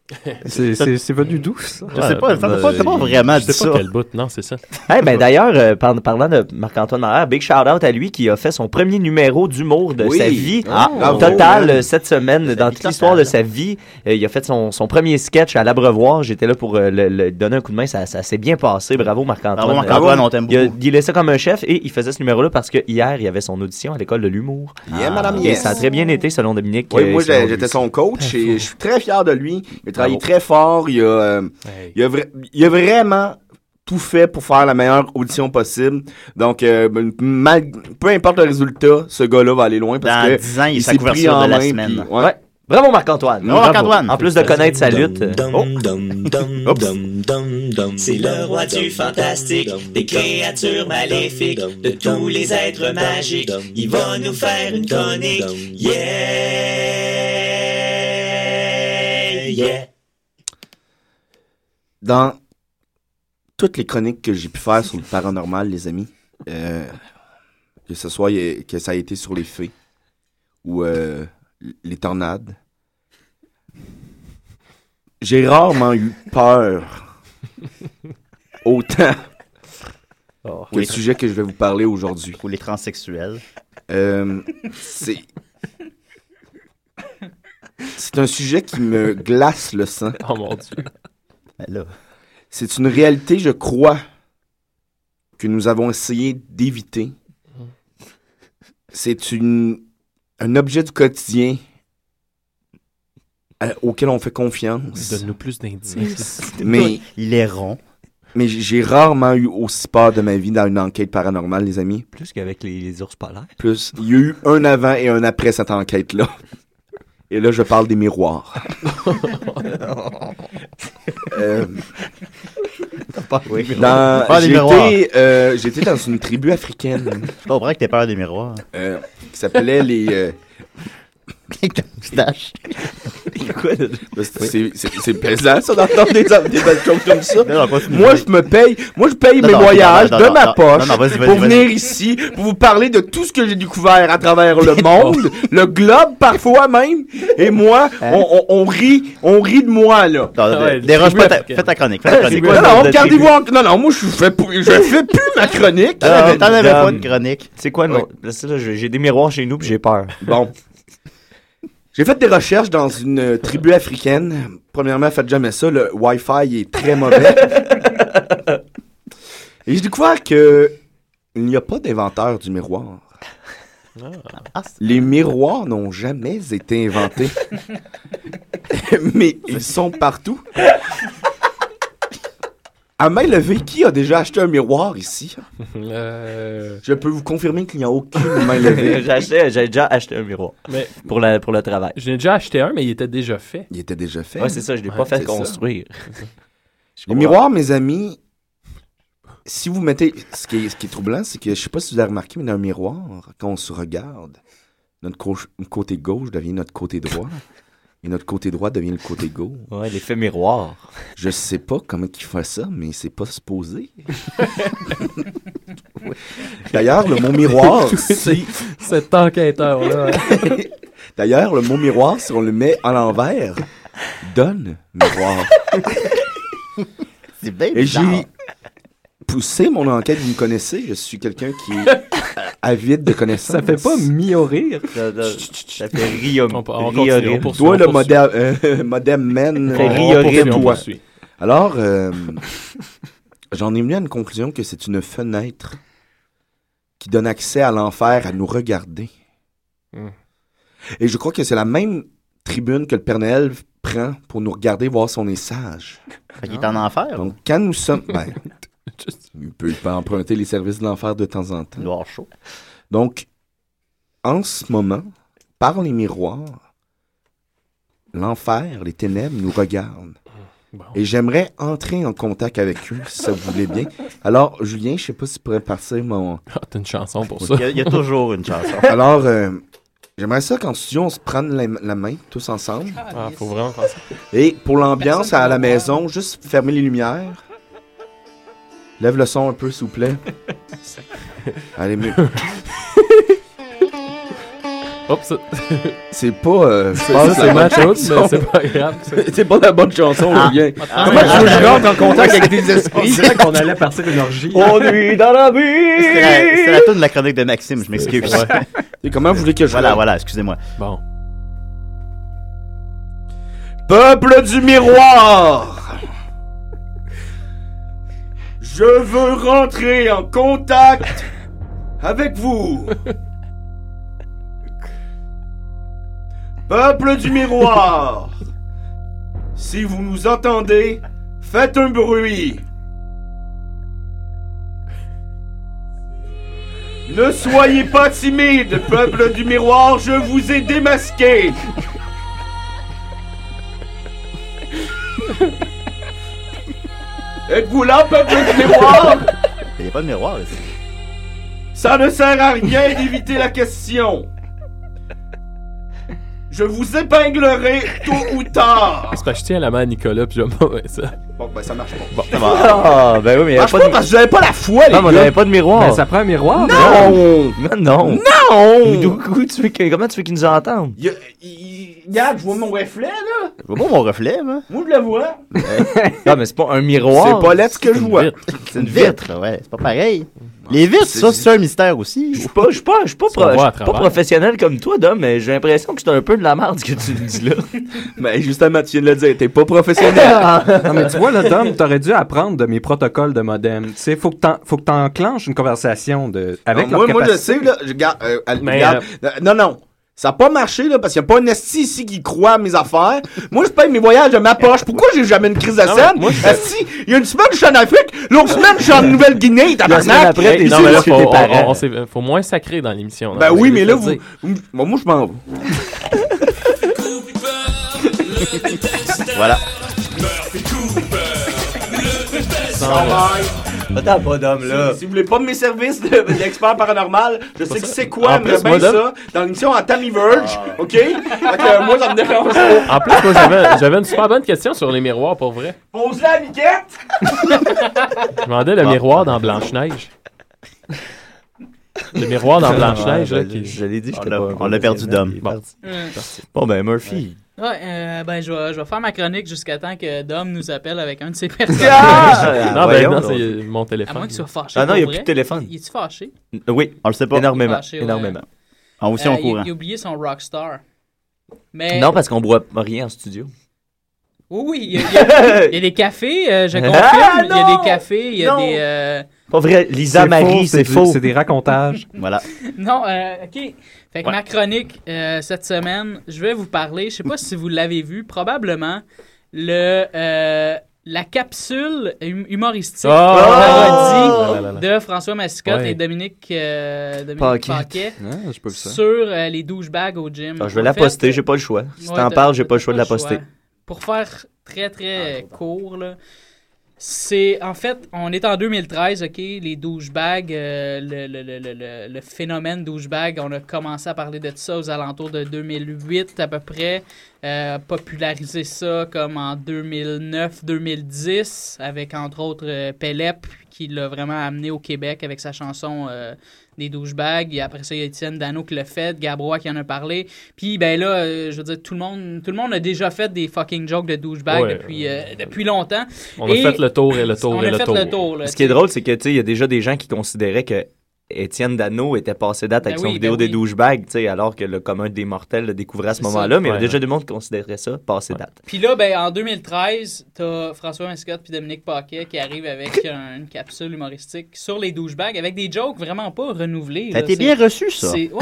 [SPEAKER 3] [laughs]
[SPEAKER 8] C'est- C'est c'est venu d'où, ça?
[SPEAKER 3] Je sais pas, ça pas, t'as pas vraiment
[SPEAKER 6] je
[SPEAKER 3] dit
[SPEAKER 6] sais pas
[SPEAKER 3] ça.
[SPEAKER 6] quel bout, non, c'est ça. [laughs]
[SPEAKER 7] Hey, ben d'ailleurs, euh, par- parlant de Marc-Antoine Maher, big shout-out à lui qui a fait son premier numéro d'humour de
[SPEAKER 5] Oui.
[SPEAKER 7] sa vie.
[SPEAKER 5] Ah,
[SPEAKER 7] total, euh, cette semaine, dans toute l'histoire de sa vie, euh, il a fait son, son premier sketch à l'Abreuvoir. J'étais là pour euh, le, le donner un coup de main. Ça, ça s'est bien passé. Bravo, Marc-Antoine.
[SPEAKER 3] Bravo, Marc-Antoine, on t'aime
[SPEAKER 7] Il a-
[SPEAKER 3] beaucoup.
[SPEAKER 7] Il ça comme un chef et il faisait ce numéro-là parce que hier, il y avait son audition à l'école de l'humour.
[SPEAKER 5] Yeah, madame,
[SPEAKER 7] Et
[SPEAKER 5] yes.
[SPEAKER 7] ça a très bien été, selon Dominique.
[SPEAKER 5] Oui,
[SPEAKER 7] euh,
[SPEAKER 5] moi, j'étais son coach et je suis très fier de lui. Travaillé très fort. Il a, euh, il, a il a vraiment tout fait pour faire la meilleure audition possible. Donc, euh, ben, mal- peu importe le résultat, ce gars-là va aller loin parce
[SPEAKER 3] Dans
[SPEAKER 5] que
[SPEAKER 3] 10 ans, il
[SPEAKER 5] s'est pris en
[SPEAKER 3] de la
[SPEAKER 5] main,
[SPEAKER 3] semaine.
[SPEAKER 5] puis- ouais.
[SPEAKER 7] Ouais. Bravo, Marc-Antoine.
[SPEAKER 3] Bravo, Marc-Antoine.
[SPEAKER 7] En plus de connaître sa lutte. oh.
[SPEAKER 14] C'est le roi du fantastique, des créatures maléfiques, de tous les êtres magiques. Il va nous faire une tonique. Yeah! Yeah!
[SPEAKER 5] Dans toutes les chroniques que j'ai pu faire sur le paranormal, les amis, euh, que ce soit que ça a été sur les fées ou euh, les tornades, j'ai rarement eu peur [laughs] autant
[SPEAKER 3] Oh,
[SPEAKER 5] que le sujet que je vais vous parler aujourd'hui.
[SPEAKER 3] Ou les transsexuels.
[SPEAKER 5] Euh, c'est c'est un sujet qui me glace le sang. [laughs]
[SPEAKER 6] Oh mon Dieu.
[SPEAKER 3] Ben.
[SPEAKER 5] C'est une réalité, je crois, que nous avons essayé d'éviter. C'est une un objet du quotidien euh, auquel on fait confiance.
[SPEAKER 6] Donne-nous plus d'indices.
[SPEAKER 5] Mais
[SPEAKER 3] Il est rond.
[SPEAKER 5] mais j'ai rarement eu aussi peur de ma vie dans une enquête paranormale, les amis.
[SPEAKER 7] Plus qu'avec les, les ours polaires.
[SPEAKER 5] Plus, il y a eu un avant et un après cette enquête-là. Et là, je parle des miroirs. [laughs] Euh,
[SPEAKER 3] Oui.
[SPEAKER 5] dans- j'ai été, euh, j'étais dans une tribu africaine
[SPEAKER 3] Je comprends que t'aies peur des miroirs.
[SPEAKER 5] euh, qui s'appelait les. [laughs]
[SPEAKER 3] Avec ta moustache.
[SPEAKER 5] c'est, plaisant, ça, d'entendre des, des belles choses comme ça.
[SPEAKER 3] Non, non, continue.
[SPEAKER 5] Moi, je me paye, moi, je paye
[SPEAKER 3] Non,
[SPEAKER 5] mes
[SPEAKER 3] non,
[SPEAKER 5] voyages
[SPEAKER 3] non,
[SPEAKER 5] de
[SPEAKER 3] non,
[SPEAKER 5] ma poche pour venir ici, pour vous parler de tout ce que j'ai découvert à travers le [laughs] monde, le globe parfois même. Et moi, on, on, on ri, on rit de moi, là.
[SPEAKER 6] Ouais,
[SPEAKER 3] dérange pas ta, fais ta chronique. Fais ta chronique.
[SPEAKER 5] Non, non,
[SPEAKER 7] de
[SPEAKER 5] regardez-vous en- Non, non, moi, je fais, plus- je fais plus ma chronique.
[SPEAKER 3] T'en avais- pas de chronique.
[SPEAKER 7] C'est quoi, non? Là, j'ai des miroirs chez nous puis j'ai peur.
[SPEAKER 5] Bon. [laughs] J'ai fait des recherches dans une euh, tribu africaine. Premièrement, faites jamais ça. Le Wi-Fi est très mauvais. [laughs] Et j'ai découvert que il n'y a pas d'inventeur du miroir.
[SPEAKER 3] Ah,
[SPEAKER 5] Les miroirs n'ont jamais été inventés. [laughs] Mais ils sont partout. À main levée, qui a déjà acheté un miroir ici? [laughs]
[SPEAKER 6] Euh,
[SPEAKER 5] Je peux vous confirmer qu'il n'y a aucune main levée. [laughs]
[SPEAKER 7] j'ai acheté- j'ai déjà acheté un miroir
[SPEAKER 6] mais
[SPEAKER 7] pour, la, pour le travail.
[SPEAKER 6] j'en ai déjà acheté un, mais il était déjà fait.
[SPEAKER 5] Il était déjà fait.
[SPEAKER 7] Ouais, c'est ça, je l'ai
[SPEAKER 6] Ouais,
[SPEAKER 7] pas fait construire. [laughs]
[SPEAKER 5] Les miroirs, mes amis, si vous mettez. Ce qui est, ce qui est troublant, c'est que je sais pas si vous avez remarqué, mais dans un miroir, quand on se regarde, notre côté gauche devient notre côté droit. Et notre côté droit devient le côté gauche.
[SPEAKER 7] Ouais, l'effet miroir.
[SPEAKER 5] Je sais pas comment il fait ça, mais c'est pas supposé. [laughs] D'ailleurs, le mot miroir, [laughs] si,
[SPEAKER 6] Cet enquêteur-là. [laughs]
[SPEAKER 5] D'ailleurs, le mot miroir, si on le met à l'envers, donne miroir.
[SPEAKER 3] C'est bien
[SPEAKER 5] Et j'ai poussé mon enquête, vous me connaissez, je suis quelqu'un qui est [laughs] avide de connaissances.
[SPEAKER 8] Ça fait pas miorir.
[SPEAKER 7] Ça, ça fait rire.
[SPEAKER 6] On-
[SPEAKER 5] Toi, le modem, euh, [laughs] modem men,
[SPEAKER 7] Fait
[SPEAKER 5] euh,
[SPEAKER 7] rire,
[SPEAKER 5] toi. Alors, euh, j'en ai venu à une conclusion que c'est une fenêtre qui donne accès à l'enfer à nous regarder.
[SPEAKER 6] Hmm.
[SPEAKER 5] Et je crois que c'est la même tribune que le Père Noël prend pour nous regarder, voir si on est sage.
[SPEAKER 3] Fait qu'il est en enfer.
[SPEAKER 5] Donc, quand nous sommes... Ben, peut, il peut emprunter les services de l'enfer de temps en temps.
[SPEAKER 3] Noir chaud.
[SPEAKER 5] Donc, en ce moment, par les miroirs, l'enfer, les ténèbres nous regardent. Et j'aimerais entrer en contact avec eux, si ça vous voulait bien. Alors, Julien, je sais pas si tu pourrais partir mon...
[SPEAKER 6] Ah, t'as une chanson pour ça.
[SPEAKER 3] Il y a- il y a toujours une chanson. [laughs]
[SPEAKER 5] Alors, euh, j'aimerais ça qu'en studio, on se prenne la, la main, tous ensemble.
[SPEAKER 6] Ah, faut vraiment faire ça.
[SPEAKER 5] Et pour l'ambiance à la maison, juste fermer les lumières. Lève le son un peu, s'il vous plaît. [laughs] Allez, mieux.
[SPEAKER 6] Hop, ça-
[SPEAKER 5] C'est pas. Euh,
[SPEAKER 6] C'est-
[SPEAKER 5] pas
[SPEAKER 6] c'est
[SPEAKER 5] la
[SPEAKER 6] ma
[SPEAKER 5] bonne
[SPEAKER 6] chose, mais c'est pas grave, [laughs]
[SPEAKER 5] c'est pas la bonne chanson,
[SPEAKER 6] Ah.
[SPEAKER 5] Julien.
[SPEAKER 6] Ah.
[SPEAKER 5] Comment tu veux que je rentre en contact avec [laughs] des
[SPEAKER 8] On
[SPEAKER 5] esprits?
[SPEAKER 8] dirait qu'on allait partir une orgie.
[SPEAKER 7] On est dans la
[SPEAKER 3] C'est la, c'est la tune de la chronique de Maxime, je m'excuse.
[SPEAKER 5] Ouais. Et comment vous voulez que je
[SPEAKER 3] Voilà, voilà, excusez-moi.
[SPEAKER 6] Bon.
[SPEAKER 5] Peuple du miroir! Je veux rentrer en contact avec vous. [laughs] Peuple du miroir! Si vous nous entendez, faites un bruit. Ne soyez pas timide, peuple du miroir, je vous ai démasqué. [laughs] Êtes-vous là, peuple du miroir?
[SPEAKER 3] Il n'y a pas de miroir ici.
[SPEAKER 5] Ça ne sert à rien d'éviter la question. Je vous épinglerai tôt ou tard.
[SPEAKER 6] C'est parce que je tiens la main à Nicolas, puis pas bien ça?
[SPEAKER 5] Bon, ben ça marche pas.
[SPEAKER 6] Bon.
[SPEAKER 7] Ah, ben oui, mais il y
[SPEAKER 5] Marche
[SPEAKER 7] a
[SPEAKER 5] pas
[SPEAKER 7] pas de...
[SPEAKER 5] parce que j'avais pas la foi, les
[SPEAKER 7] Non, mais on
[SPEAKER 5] gars.
[SPEAKER 7] n'avait pas de miroir.
[SPEAKER 8] Mais ça prend un miroir.
[SPEAKER 5] Non!
[SPEAKER 7] Mais non.
[SPEAKER 5] Non!
[SPEAKER 7] Tu veux que- comment tu veux qu'ils nous entendent?
[SPEAKER 5] Il y a- il- Regarde, je vois mon reflet, là.
[SPEAKER 3] Je vois pas mon reflet, moi.
[SPEAKER 5] Moi, je le vois. [laughs]
[SPEAKER 7] Non, mais c'est pas un miroir.
[SPEAKER 5] C'est pas là ce que je vois.
[SPEAKER 3] C'est une [laughs] vitre, ouais. C'est pas pareil. Les vitres, ça, c'est un mystère aussi.
[SPEAKER 7] Je suis pas, je suis pas, je suis pas, pro- je suis pas professionnel comme toi, Dom, mais j'ai l'impression que c'est un peu de la merde ce que tu me dis là.
[SPEAKER 5] Mais [laughs] justement, tu viens de le dire, t'es pas professionnel. [laughs]
[SPEAKER 8] Non, mais tu vois, là, Dom, t'aurais dû apprendre de mes protocoles de modem. Tu sais, faut que t'en- faut que t'enclenches une conversation de, avec
[SPEAKER 5] Non,
[SPEAKER 8] leur
[SPEAKER 5] moi, moi, je sais, là, je garde, euh, euh,
[SPEAKER 6] Mais,
[SPEAKER 5] regarde, euh, non, non. Ça n'a pas marché, là, parce qu'il n'y a pas un esti ici qui croit à mes affaires. Moi, je paye mes voyages de ma poche. Pourquoi j'ai jamais une crise de scène?
[SPEAKER 6] moi,
[SPEAKER 5] Esti, il y a une semaine, je suis en Afrique. L'autre semaine, je suis en Nouvelle-Guinée,
[SPEAKER 7] semaine
[SPEAKER 5] tabarnak.
[SPEAKER 7] après, t'es
[SPEAKER 6] non, mais là, faut,
[SPEAKER 7] tes
[SPEAKER 6] on-
[SPEAKER 7] parents-
[SPEAKER 6] on- on s'est- faut moins sacrer dans l'émission.
[SPEAKER 5] Ben oui, mais là, vous,
[SPEAKER 6] dire.
[SPEAKER 5] vous- bon, moi, je m'en vais.
[SPEAKER 3] Voilà.
[SPEAKER 7] Attends, pas Dom, là.
[SPEAKER 5] Si, si vous voulez pas mes services de- [laughs] d'expert paranormal, je sais que c'est quoi,
[SPEAKER 6] En
[SPEAKER 5] mais bien ça, dans l'émission en Tammy Verge, OK? Fait que, moi, ça me dérange.
[SPEAKER 6] En plus, moi, j'avais, une super bonne question sur les miroirs, pour vrai.
[SPEAKER 5] Pose-la à Miquette! [laughs]
[SPEAKER 6] Je demandais le miroir dans Blanche-Neige. Le miroir dans Blanche-Neige, là, qui...
[SPEAKER 7] Je l'ai dit, pas
[SPEAKER 3] on l'a perdu
[SPEAKER 6] Bon.
[SPEAKER 7] parti.
[SPEAKER 9] Mm.
[SPEAKER 7] Bon, ben, Murphy.
[SPEAKER 9] Ouais, euh, ben, je vais, je vais faire ma chronique jusqu'à temps que Dom nous appelle avec un de ses [laughs] personnages.
[SPEAKER 7] Ah,
[SPEAKER 6] non, ben,
[SPEAKER 7] voyons
[SPEAKER 6] non, c'est mon
[SPEAKER 9] à
[SPEAKER 6] téléphone.
[SPEAKER 9] moins qu'il soit fâché.
[SPEAKER 7] Ah non, il n'y a plus de téléphone.
[SPEAKER 9] Il est-tu fâché?
[SPEAKER 7] Euh, Oui,
[SPEAKER 3] On le sait pas.
[SPEAKER 7] énormément.
[SPEAKER 9] Fâché, ouais.
[SPEAKER 7] énormément.
[SPEAKER 3] On aussi
[SPEAKER 9] Euh,
[SPEAKER 3] au courant.
[SPEAKER 9] il a oublié son Rockstar. Mais...
[SPEAKER 7] Non, parce qu'on boit rien en studio.
[SPEAKER 9] Oui, oui, il y, a, il y a- il y a des cafés, euh, je [laughs] confirme.
[SPEAKER 7] Ah,
[SPEAKER 9] il y a des cafés, il y a
[SPEAKER 7] Non!
[SPEAKER 9] des...
[SPEAKER 7] Pas vrai, Lisa Marie, c'est faux.
[SPEAKER 8] C'est des racontages. [laughs]
[SPEAKER 3] Voilà.
[SPEAKER 9] Non, euh, OK. Fait que
[SPEAKER 6] Ouais.
[SPEAKER 9] ma chronique euh, cette semaine, je vais vous parler, je sais pas si vous l'avez vu, probablement, le euh, la capsule hum- humoristique
[SPEAKER 6] Oh!
[SPEAKER 9] parodie
[SPEAKER 6] là.
[SPEAKER 9] de François Mascotte
[SPEAKER 6] Ouais.
[SPEAKER 9] et Dominique, euh, Dominique
[SPEAKER 7] Paquet.
[SPEAKER 9] Paquet
[SPEAKER 8] Ah, j'ai pas vu ça.
[SPEAKER 9] sur euh, les douchebags au gym.
[SPEAKER 7] Ah, je vais
[SPEAKER 9] En
[SPEAKER 7] la
[SPEAKER 9] fait,
[SPEAKER 7] poster, j'ai pas le choix. Si
[SPEAKER 9] Ouais,
[SPEAKER 7] t'en parles, j'ai pas le choix de la poster.
[SPEAKER 9] Pour faire très très court, là, c'est en fait, on est en 2013, ok, les douchebags, euh, le, le, le, le, phénomène douchebag, on a commencé à parler de ça aux alentours de 2008 à peu près. euh, popularisé ça comme en 2009-2010 avec entre autres euh, qui l'a vraiment amené au Québec avec sa chanson euh, des douchebags. Et après ça, il y a Étienne Dano qui l'a fait, Gabrois qui en a parlé. Puis ben là, euh, je veux dire, tout le monde, tout le monde a déjà fait des fucking jokes de douchebags
[SPEAKER 6] Ouais,
[SPEAKER 9] depuis, euh, depuis longtemps.
[SPEAKER 6] On a fait le tour et le tour
[SPEAKER 9] on
[SPEAKER 6] et
[SPEAKER 9] a
[SPEAKER 6] le
[SPEAKER 9] fait
[SPEAKER 6] tour.
[SPEAKER 9] le tour. là,
[SPEAKER 7] Ce qui est drôle, c'est que, tu sais, il y a déjà des gens qui considéraient que Étienne Dano était passé date avec
[SPEAKER 9] Ben
[SPEAKER 7] son
[SPEAKER 9] oui,
[SPEAKER 7] vidéo
[SPEAKER 9] ben
[SPEAKER 7] des
[SPEAKER 9] oui.
[SPEAKER 7] douchebags, tu sais, alors que le commun des mortels le découvrait à ce moment-là, mais il y a
[SPEAKER 6] Ouais.
[SPEAKER 7] déjà du monde qui considérait ça passé date.
[SPEAKER 9] Puis là, ben, en 2013, t'as François Mascotte puis Dominique Paquet qui arrivent avec un- [laughs] une capsule humoristique sur les douchebags avec des jokes vraiment pas renouvelés.
[SPEAKER 3] Ça a été bien reçu, ça.
[SPEAKER 9] ouais. [laughs]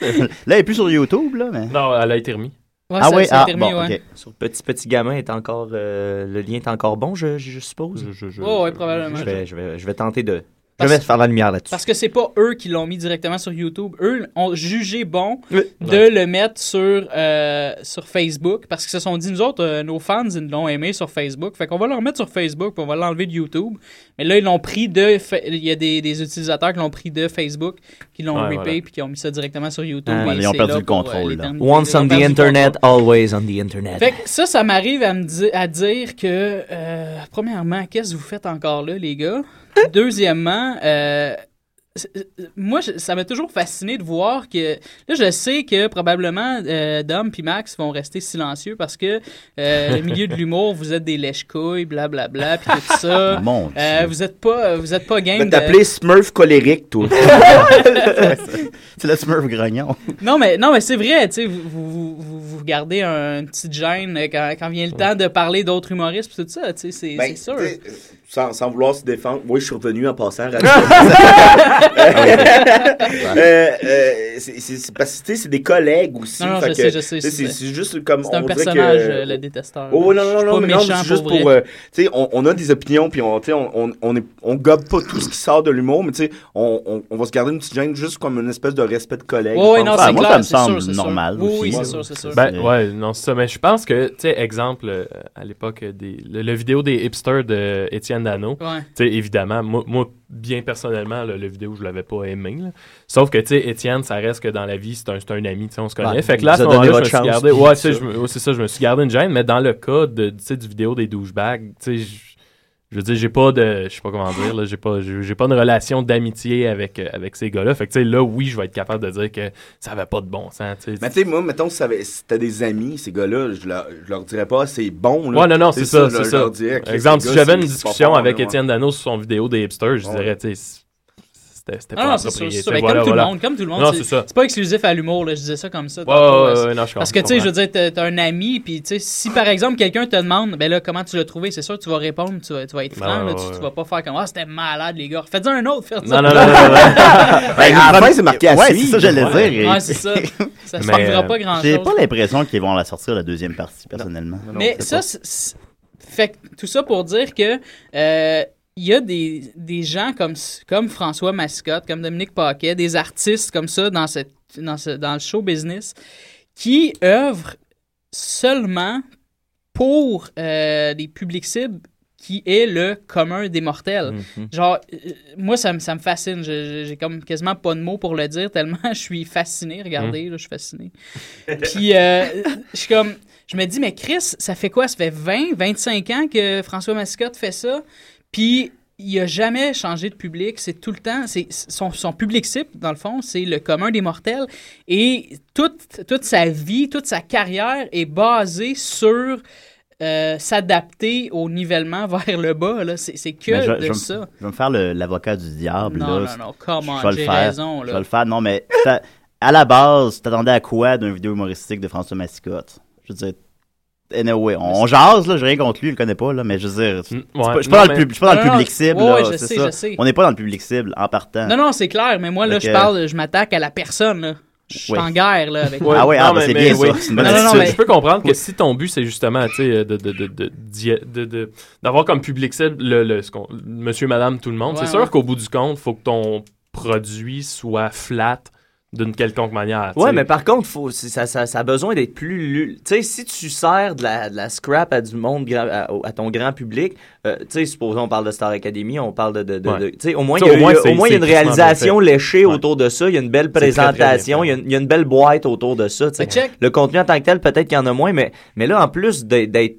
[SPEAKER 3] là, elle est plus sur YouTube, là, mais...
[SPEAKER 6] Non, elle a été remise.
[SPEAKER 9] Ouais,
[SPEAKER 3] ah
[SPEAKER 9] ça-
[SPEAKER 3] oui,
[SPEAKER 9] ça a
[SPEAKER 3] ah,
[SPEAKER 9] été remis,
[SPEAKER 3] bon,
[SPEAKER 9] ouais.
[SPEAKER 3] ok.
[SPEAKER 7] Sur Petit Petit Gamin est encore. euh, le lien est encore bon, je, je suppose.
[SPEAKER 9] Ouais, ouais, probablement.
[SPEAKER 7] Je vais, je vais, je vais tenter de.
[SPEAKER 9] Parce-
[SPEAKER 7] je vais faire la lumière là-dessus.
[SPEAKER 9] Parce que c'est pas eux qui l'ont mis directement sur YouTube. Eux ont jugé bon de
[SPEAKER 7] Ouais.
[SPEAKER 9] le mettre sur, euh, sur Facebook parce qu'ils se sont dit, nous autres, euh, nos fans, ils l'ont aimé sur Facebook. Fait qu'on va le remettre sur Facebook puis on va l'enlever de YouTube. Mais là, ils l'ont pris de. fa- Il y a des, des utilisateurs qui l'ont pris de Facebook, qui l'ont
[SPEAKER 7] Ouais, voilà.
[SPEAKER 9] puis qui ont mis ça directement sur YouTube.
[SPEAKER 7] Ah,
[SPEAKER 9] et
[SPEAKER 7] ils ont perdu
[SPEAKER 9] là
[SPEAKER 7] le
[SPEAKER 9] pour,
[SPEAKER 7] contrôle, là. Once on the internet, always on the internet.
[SPEAKER 9] fait que ça, ça m'arrive à me di- à dire que, euh, premièrement, qu'est-ce que vous faites encore là, les gars? Deuxièmement, euh, moi, je- ça m'a toujours fasciné de voir que. Là, je sais que probablement euh, Dom puis Max vont rester silencieux parce que euh, le milieu de l'humour, vous êtes des lèche-couilles, blablabla, puis tout ça. [laughs]
[SPEAKER 3] Mon
[SPEAKER 9] Euh, vous êtes pas, vous êtes pas game de-
[SPEAKER 5] t'appeler Smurf colérique, toi. [laughs]
[SPEAKER 3] C'est le Smurf grognon.
[SPEAKER 9] Non, mais, non, mais c'est vrai, tu sais, vous, vous, vous, vous gardez un, une petite gêne euh, quand, quand vient le temps de parler d'autres humoristes pis tout ça, tu sais, c'est
[SPEAKER 5] Ben,
[SPEAKER 9] sûr.
[SPEAKER 5] Sans, sans vouloir se défendre, oui, je suis revenu en passant. à [laughs] euh, euh, c'est parce que c'est des collègues aussi.
[SPEAKER 9] Non, non,
[SPEAKER 5] fait
[SPEAKER 9] je
[SPEAKER 5] que,
[SPEAKER 9] sais, je sais,
[SPEAKER 5] C'est juste comme.
[SPEAKER 9] c'est un
[SPEAKER 5] on dirait
[SPEAKER 9] personnage,
[SPEAKER 5] que-
[SPEAKER 9] euh, le détesteur.
[SPEAKER 5] Oh, non, non, non, mais non, c'est juste
[SPEAKER 9] pour
[SPEAKER 5] pour.
[SPEAKER 9] vrai.
[SPEAKER 5] euh, tu sais, on, on a des opinions, puis on, tu sais, on, on, on, est, on gobe pas tout ce qui sort de l'humour, mais tu sais, on, on, on va se garder une petite gêne juste comme une espèce de respect de collègue. Je
[SPEAKER 9] non, c'est
[SPEAKER 3] Ah, moi,
[SPEAKER 9] clair,
[SPEAKER 3] ça me semble normal
[SPEAKER 9] Oui, oui, c'est sûr, c'est sûr.
[SPEAKER 6] Ben, ouais, non, c'est ça. Mais je pense que, tu sais, exemple, à l'époque, le vidéo des hipsters de Étienne
[SPEAKER 9] Ouais.
[SPEAKER 6] sais, évidemment, moi, moi, bien personnellement, le, le vidéo, je l'avais pas aimé. là. Sauf que, tu sais, Étienne, ça reste que dans la vie, c'est un, c'est un ami, tu sais, on se connaît.
[SPEAKER 7] Ouais,
[SPEAKER 6] fait que là, à
[SPEAKER 7] vous
[SPEAKER 6] ce
[SPEAKER 7] a donné
[SPEAKER 6] moment-là, je me suis gardé, ouais,
[SPEAKER 7] ça.
[SPEAKER 6] c'est ça, je me suis gardé une gêne, mais dans le cas de, tu sais, du vidéo des douchebags, tu sais, je- veux dire, j'ai pas de, je sais pas comment dire, là, j'ai pas, j'ai pas une relation d'amitié avec, euh, avec ces gars-là. Fait que, tu sais, là, oui, je vais être capable de dire que ça avait pas de bon sens, tu sais.
[SPEAKER 5] Mais tu sais, moi, mettons, si t'as des amis, ces gars-là, je leur, je leur dirais pas, c'est bon. Là.
[SPEAKER 6] Ouais, non, non, c'est ça, c'est ça.
[SPEAKER 5] leur dirais
[SPEAKER 6] Exemple, si j'avais une discussion avec. Étienne Dano sur son vidéo des hipsters, je
[SPEAKER 5] Ouais.
[SPEAKER 6] dirais, tu sais, c'était pas
[SPEAKER 9] non, c'est sûr,
[SPEAKER 6] approprié.
[SPEAKER 9] sûr.
[SPEAKER 6] voilà,
[SPEAKER 9] comme tout
[SPEAKER 6] voilà.
[SPEAKER 9] le monde, comme tout le monde.
[SPEAKER 6] Non,
[SPEAKER 9] c'est-
[SPEAKER 6] c'est ça.
[SPEAKER 9] C'est pas exclusif à l'humour, là. Je disais ça comme ça.
[SPEAKER 6] Ouais, ouais, ouais, non, je
[SPEAKER 9] Parce que, tu sais, je veux dire, t'as un ami, puis, tu sais, si par exemple, quelqu'un te demande, ben là, comment tu l'as trouvé, c'est sûr, tu vas répondre, tu vas, tu vas être
[SPEAKER 6] Ben
[SPEAKER 9] franc, là, tu,
[SPEAKER 6] ouais,
[SPEAKER 9] tu vas pas faire comme, ah, c'était malade, les gars. Faites-en un autre, faites
[SPEAKER 6] Non, non, non, non, non, non.
[SPEAKER 5] Ben, fin, c'est marqué à
[SPEAKER 3] Ouais, c'est
[SPEAKER 5] suivre.
[SPEAKER 3] ça, j'allais dire.
[SPEAKER 9] Ouais, c'est ça. [laughs] Ça changera
[SPEAKER 6] euh,
[SPEAKER 9] pas grand-chose.
[SPEAKER 3] J'ai pas l'impression qu'ils vont la sortir la deuxième partie, personnellement.
[SPEAKER 9] Mais ça, fait que tout ça pour dire que euh, il y a des, des gens comme, comme François Mascotte, comme Dominique Paquet, des artistes comme ça dans, cette, dans, ce, dans le show business qui œuvrent seulement pour euh, des publics cibles qui est le commun des mortels.
[SPEAKER 7] Mhm.
[SPEAKER 9] Genre, euh, moi, ça, me- ça me fascine. J'ai comme quasiment pas de mots pour le dire, tellement [laughs] je suis fasciné. Regardez, là, je suis fasciné. Puis, euh, je suis comme, je me dis, mais Chris, ça fait quoi? Ça fait 20, 25 ans que François Mascotte fait ça? Puis, il a jamais changé de public. C'est tout le temps, c'est son, son public cible, dans le fond, c'est le commun des mortels. Et toute, toute sa vie, toute sa carrière est basée sur euh, s'adapter au nivellement vers le bas. là. C'est que
[SPEAKER 3] je,
[SPEAKER 9] de
[SPEAKER 3] je
[SPEAKER 9] ça.
[SPEAKER 3] Je vais me faire l'avocat du diable.
[SPEAKER 9] Non,
[SPEAKER 3] là.
[SPEAKER 9] non, non,
[SPEAKER 3] le
[SPEAKER 9] j'ai
[SPEAKER 3] faire.
[SPEAKER 9] raison, là.
[SPEAKER 3] Je vais le faire. Non, mais à la base, t'attendais à quoi d'une vidéo humoristique de François Mascotte? Je veux dire, anyway, on, jase, là, j'ai rien contre lui, je le connais pas, là, mais je veux dire, je
[SPEAKER 6] ouais.
[SPEAKER 3] je suis pas, dans le public cible,
[SPEAKER 9] ouais,
[SPEAKER 3] là,
[SPEAKER 9] ouais, je
[SPEAKER 3] c'est
[SPEAKER 9] sais,
[SPEAKER 3] ça.
[SPEAKER 9] je sais.
[SPEAKER 3] On n'est pas dans le public cible en partant.
[SPEAKER 9] Non, non, c'est clair, mais moi, là, je parle, je m'attaque à la personne, là. Je suis
[SPEAKER 3] Ouais.
[SPEAKER 9] en guerre, là, avec
[SPEAKER 3] Ouais. Ah ouais, ah,
[SPEAKER 6] Non,
[SPEAKER 3] ben,
[SPEAKER 6] mais-
[SPEAKER 3] c'est bien
[SPEAKER 6] oui.
[SPEAKER 3] ça, c'est une bonne
[SPEAKER 6] Non, non, non,
[SPEAKER 3] attitude.
[SPEAKER 6] mais je peux comprendre que si ton but, c'est justement, de, de, de, de, d'y- de- de- d'avoir comme public cible le, le- ce qu'on- monsieur, madame, tout le monde,
[SPEAKER 9] Ouais,
[SPEAKER 6] c'est sûr qu'au bout du compte, faut que ton produit soit flat d'une quelconque manière.
[SPEAKER 7] Ouais, mais par contre, faut, ça, ça, ça a besoin d'être plus. lu- Tu sais, si tu sers de la, de la scrap à du monde, à, à ton grand public, euh, tu sais, supposons on parle de Star Academy, on parle de. de, de-
[SPEAKER 6] Ouais.
[SPEAKER 7] de- tu sais, au moins, il y a,
[SPEAKER 6] au moins,
[SPEAKER 7] il y a-
[SPEAKER 6] c'est-
[SPEAKER 7] au moins, il y a une réalisation léchée
[SPEAKER 6] Ouais.
[SPEAKER 7] autour de ça, il y a une belle présentation, il y, a une- il y a une belle boîte autour de ça. Le contenu en tant que tel, peut-être qu'il y en a moins, mais, mais là, en plus d'être-